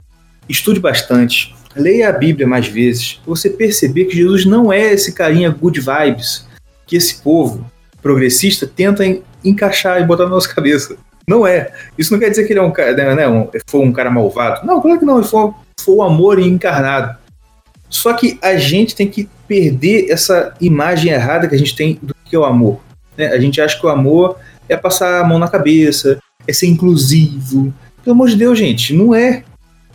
estude bastante, leia a Bíblia mais vezes, você perceber que Jesus não é esse carinha good vibes que esse povo progressista tenta encaixar e botar na nossa cabeça. Não é. Isso não quer dizer que ele é um cara, né, né um, foi um cara malvado. Não, claro que não. Ele foi, foi o amor encarnado. Só que a gente tem que perder essa imagem errada que a gente tem do que é o amor. Né? A gente acha que o amor é passar a mão na cabeça, é ser inclusivo. Pelo amor de Deus, gente, não é.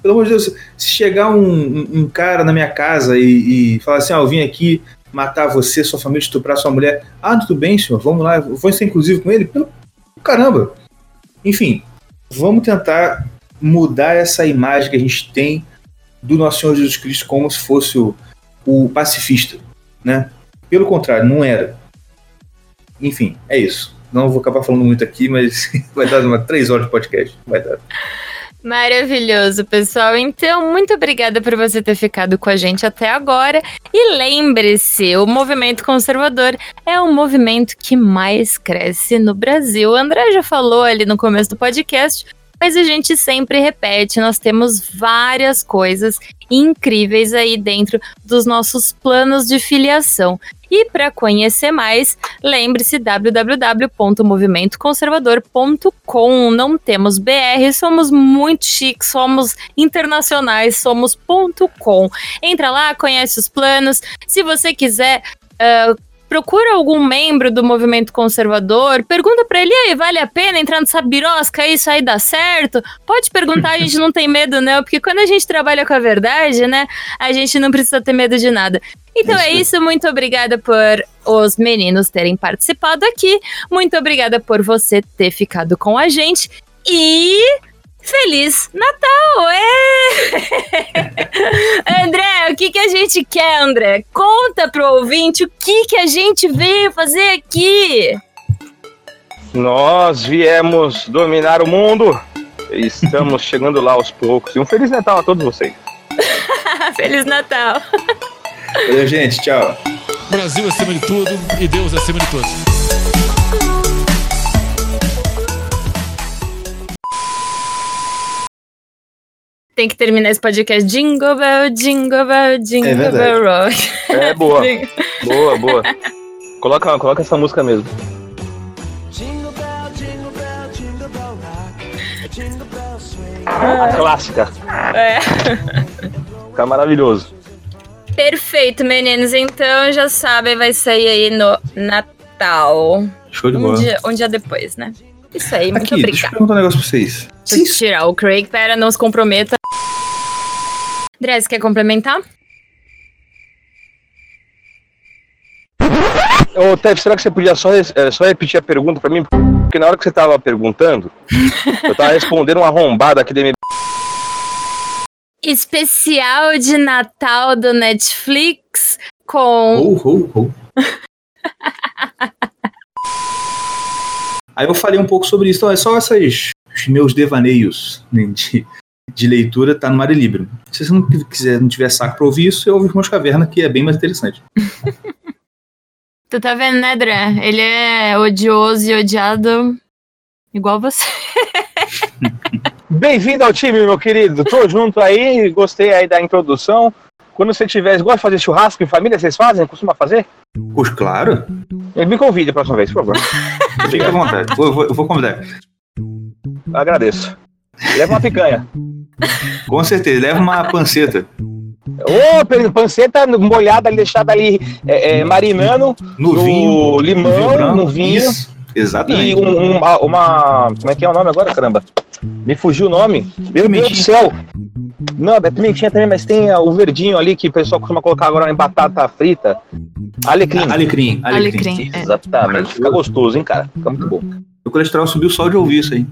Pelo amor de Deus, se chegar um, um, cara na minha casa e, e falar assim, ah, eu vim aqui matar você, sua família, estuprar sua mulher. Ah, tudo bem, senhor, vamos lá, vou ser inclusivo com ele? Pelo caramba. Enfim, vamos tentar mudar essa imagem que a gente tem do nosso Senhor Jesus Cristo como se fosse o, o pacifista, né? Pelo contrário, não era. Enfim, é isso. Não vou acabar falando muito aqui, mas [laughs] vai dar uma três horas de podcast. Vai dar. Maravilhoso, pessoal. Então, muito obrigada por você ter ficado com a gente até agora. E lembre-se, o movimento conservador é o movimento que mais cresce no Brasil. O André já falou ali no começo do podcast mas a gente sempre repete, nós temos várias coisas incríveis aí dentro dos nossos planos de filiação. E para conhecer mais, lembre-se www.movimentoconservador.com. Não temos BR, somos muito chiques, somos internacionais, somos .com. Entra lá, conhece os planos. Se você quiser uh, procura algum membro do movimento conservador, pergunta para ele, aí, vale a pena entrar nessa birosca, isso aí dá certo? Pode perguntar, a gente [laughs] não tem medo não, porque quando a gente trabalha com a verdade, né, a gente não precisa ter medo de nada. Então isso. é isso, muito obrigada por os meninos terem participado aqui, muito obrigada por você ter ficado com a gente e Feliz Natal! É! [laughs] André, o que, que a gente quer, André? Conta pro ouvinte o que, que a gente veio fazer aqui. Nós viemos dominar o mundo. Estamos [laughs] chegando lá aos poucos. E um Feliz Natal a todos vocês. [laughs] Feliz Natal. Valeu, gente. Tchau. Brasil acima de tudo e Deus acima de todos. Tem que terminar esse podcast Jingle Bell, Jingle Bell, Jingle é Bell Rock. É boa. [laughs] boa, boa. Coloca, coloca essa música mesmo. A clássica. É. Fica maravilhoso. Perfeito, meninos. Então já sabem, vai sair aí no Natal. Show de um bola. Dia, um dia depois, né? Isso aí, muito Aqui, deixa eu obrigada. perguntar um negócio pra vocês. Deixa eu tirar o Craig, pera, não se comprometa. André, você quer complementar? Ô, Tev, será que você podia só, eh, só repetir a pergunta pra mim? Porque na hora que você tava perguntando, [laughs] eu tava respondendo uma arrombada aqui da minha. Especial de Natal do Netflix com. Ho, ho, ho. [laughs] Aí eu falei um pouco sobre isso. Então, é só esses os meus devaneios né, de, de leitura, tá no Mare Libre. Se você não quiser, não tiver saco pra ouvir isso, eu ouvi Irmãos Caverna, que é bem mais interessante. [laughs] Tu tá vendo, né, André? Ele é odioso e odiado igual você. [laughs] Bem-vindo ao time, meu querido. Tô junto aí, gostei aí da introdução. Quando você tiver, gosta de fazer churrasco em família, vocês fazem? Costuma fazer? Pois claro, Me convide a próxima vez, por favor. fica à vontade. Vou, vou, eu vou convidar. Agradeço. Leva uma picanha. Com certeza, leva uma panceta. Ô, pe- panceta molhada, ali, deixada ali, é, é, marinando, No, No vinho. limão, no vinho. Isso, exatamente. um- um- uma, uma- Como é que é o nome agora, caramba? Me fugiu o nome. Meu Deus do céu. Não, é pimentinha também, mas tem ah, o verdinho ali que o pessoal costuma colocar agora em batata frita. Alecrim. Alecrim, alecrim. Alecrim. é. Exatamente. Fica gostoso, hein, cara? Fica muito bom. O colesterol subiu só de ouvir isso aí.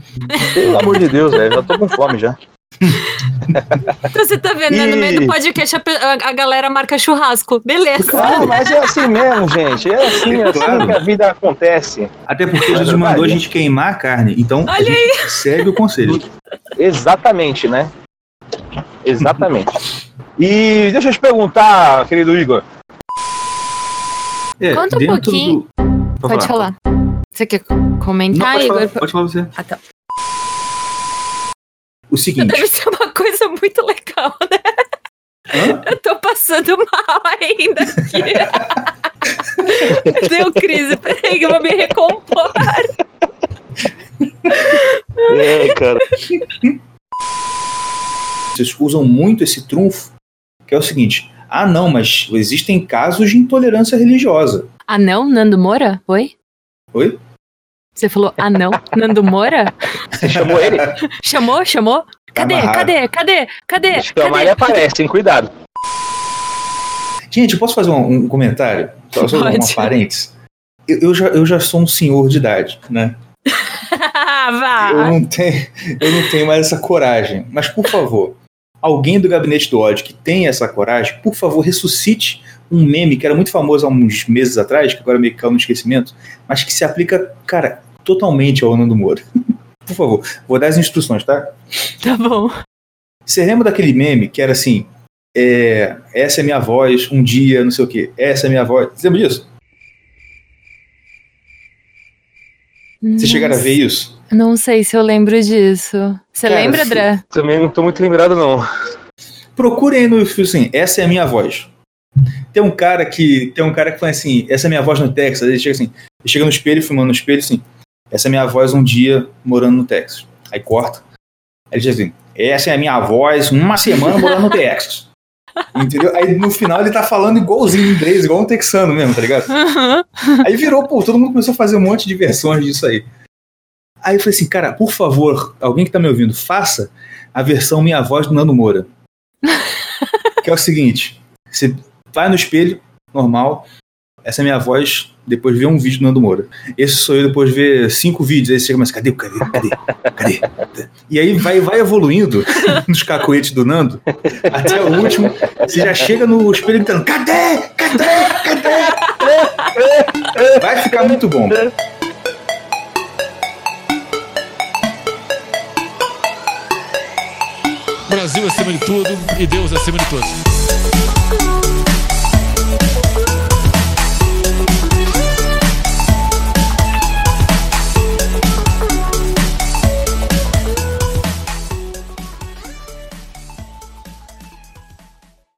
Pelo amor de Deus, velho. Já tô com fome já. Então você tá vendo, né? No meio do podcast a, a- a galera marca churrasco. Beleza. Ah, mas é assim mesmo, gente. É assim, é assim Claro. que a vida acontece. Até porque Jesus mandou a gente queimar a carne. Então, a Olha gente segue o conselho. Exatamente, né? Exatamente. E deixa eu te perguntar, querido Igor. É, Conta um pouquinho. do- Pode falar. Você quer Não, comentar, pode, Igor? falar, pode falar você. Ah, tá. O seguinte. Deve ser uma coisa muito legal, né? Hã? Eu tô passando mal ainda aqui. Deu crise. Peraí que eu vou me recompor. É, cara. Vocês usam muito esse trunfo, que é o seguinte: ah, não, mas existem casos de intolerância religiosa. Ah, não? Nando Moura? Oi? Oi? Você falou, ah, não? Nando Moura? Você chamou ele? Chamou? Chamou? Cadê? amarrado. Cadê? Cadê? Cadê? Chamar Cadê? ele aparece, hein? Cuidado. Gente, eu posso fazer um, um comentário? Só, só uma Pode. parênteses? Eu, eu já, eu já sou um senhor de idade, né? [laughs] Ah, Eu vá. não, tenho, eu não tenho mais essa coragem. Mas, por favor, alguém do gabinete do ódio que tem essa coragem, por favor, ressuscite um meme que era muito famoso há uns meses atrás, que agora meio que caiu no esquecimento, mas que se aplica, cara, totalmente ao Nando Moura. [laughs] por favor, vou dar as instruções, tá? Tá bom. Você lembra daquele meme que era assim: é, essa é minha voz, um dia, não sei o quê, essa é minha voz. Você lembra disso? Você chegaram a ver isso? Não sei se eu lembro disso. Você Cara, lembra, André? Também não tô muito lembrado, não. Procurem aí no YouTube assim, essa é a minha voz. Tem um cara que tem um cara que fala assim, essa é a minha voz no Texas. Ele chega assim, ele chega no espelho, filmando no espelho assim, essa é a minha voz um dia morando no Texas. Aí corta. Aí ele diz assim, essa é a minha voz uma semana morando no Texas. [laughs] Entendeu? Aí no final ele tá falando igualzinho em inglês, igual um texano mesmo, tá ligado? Uhum. Aí virou, pô, todo mundo começou a fazer um monte de versões disso aí. Aí eu falei assim, cara, por favor, alguém que tá me ouvindo, faça a versão Minha Voz do Nando Moura. [laughs] que é o seguinte: você vai no espelho, normal, essa é minha voz, depois vê um vídeo do Nando Moura. Esse sou eu, depois vê cinco vídeos, aí você mas cadê, cadê, cadê, cadê? E aí vai, vai evoluindo [laughs] nos cacoetes do Nando, até o último, você já chega no espelho gritando, cadê, cadê, cadê? Vai ficar muito bom. Brasil acima de tudo e Deus acima de todos.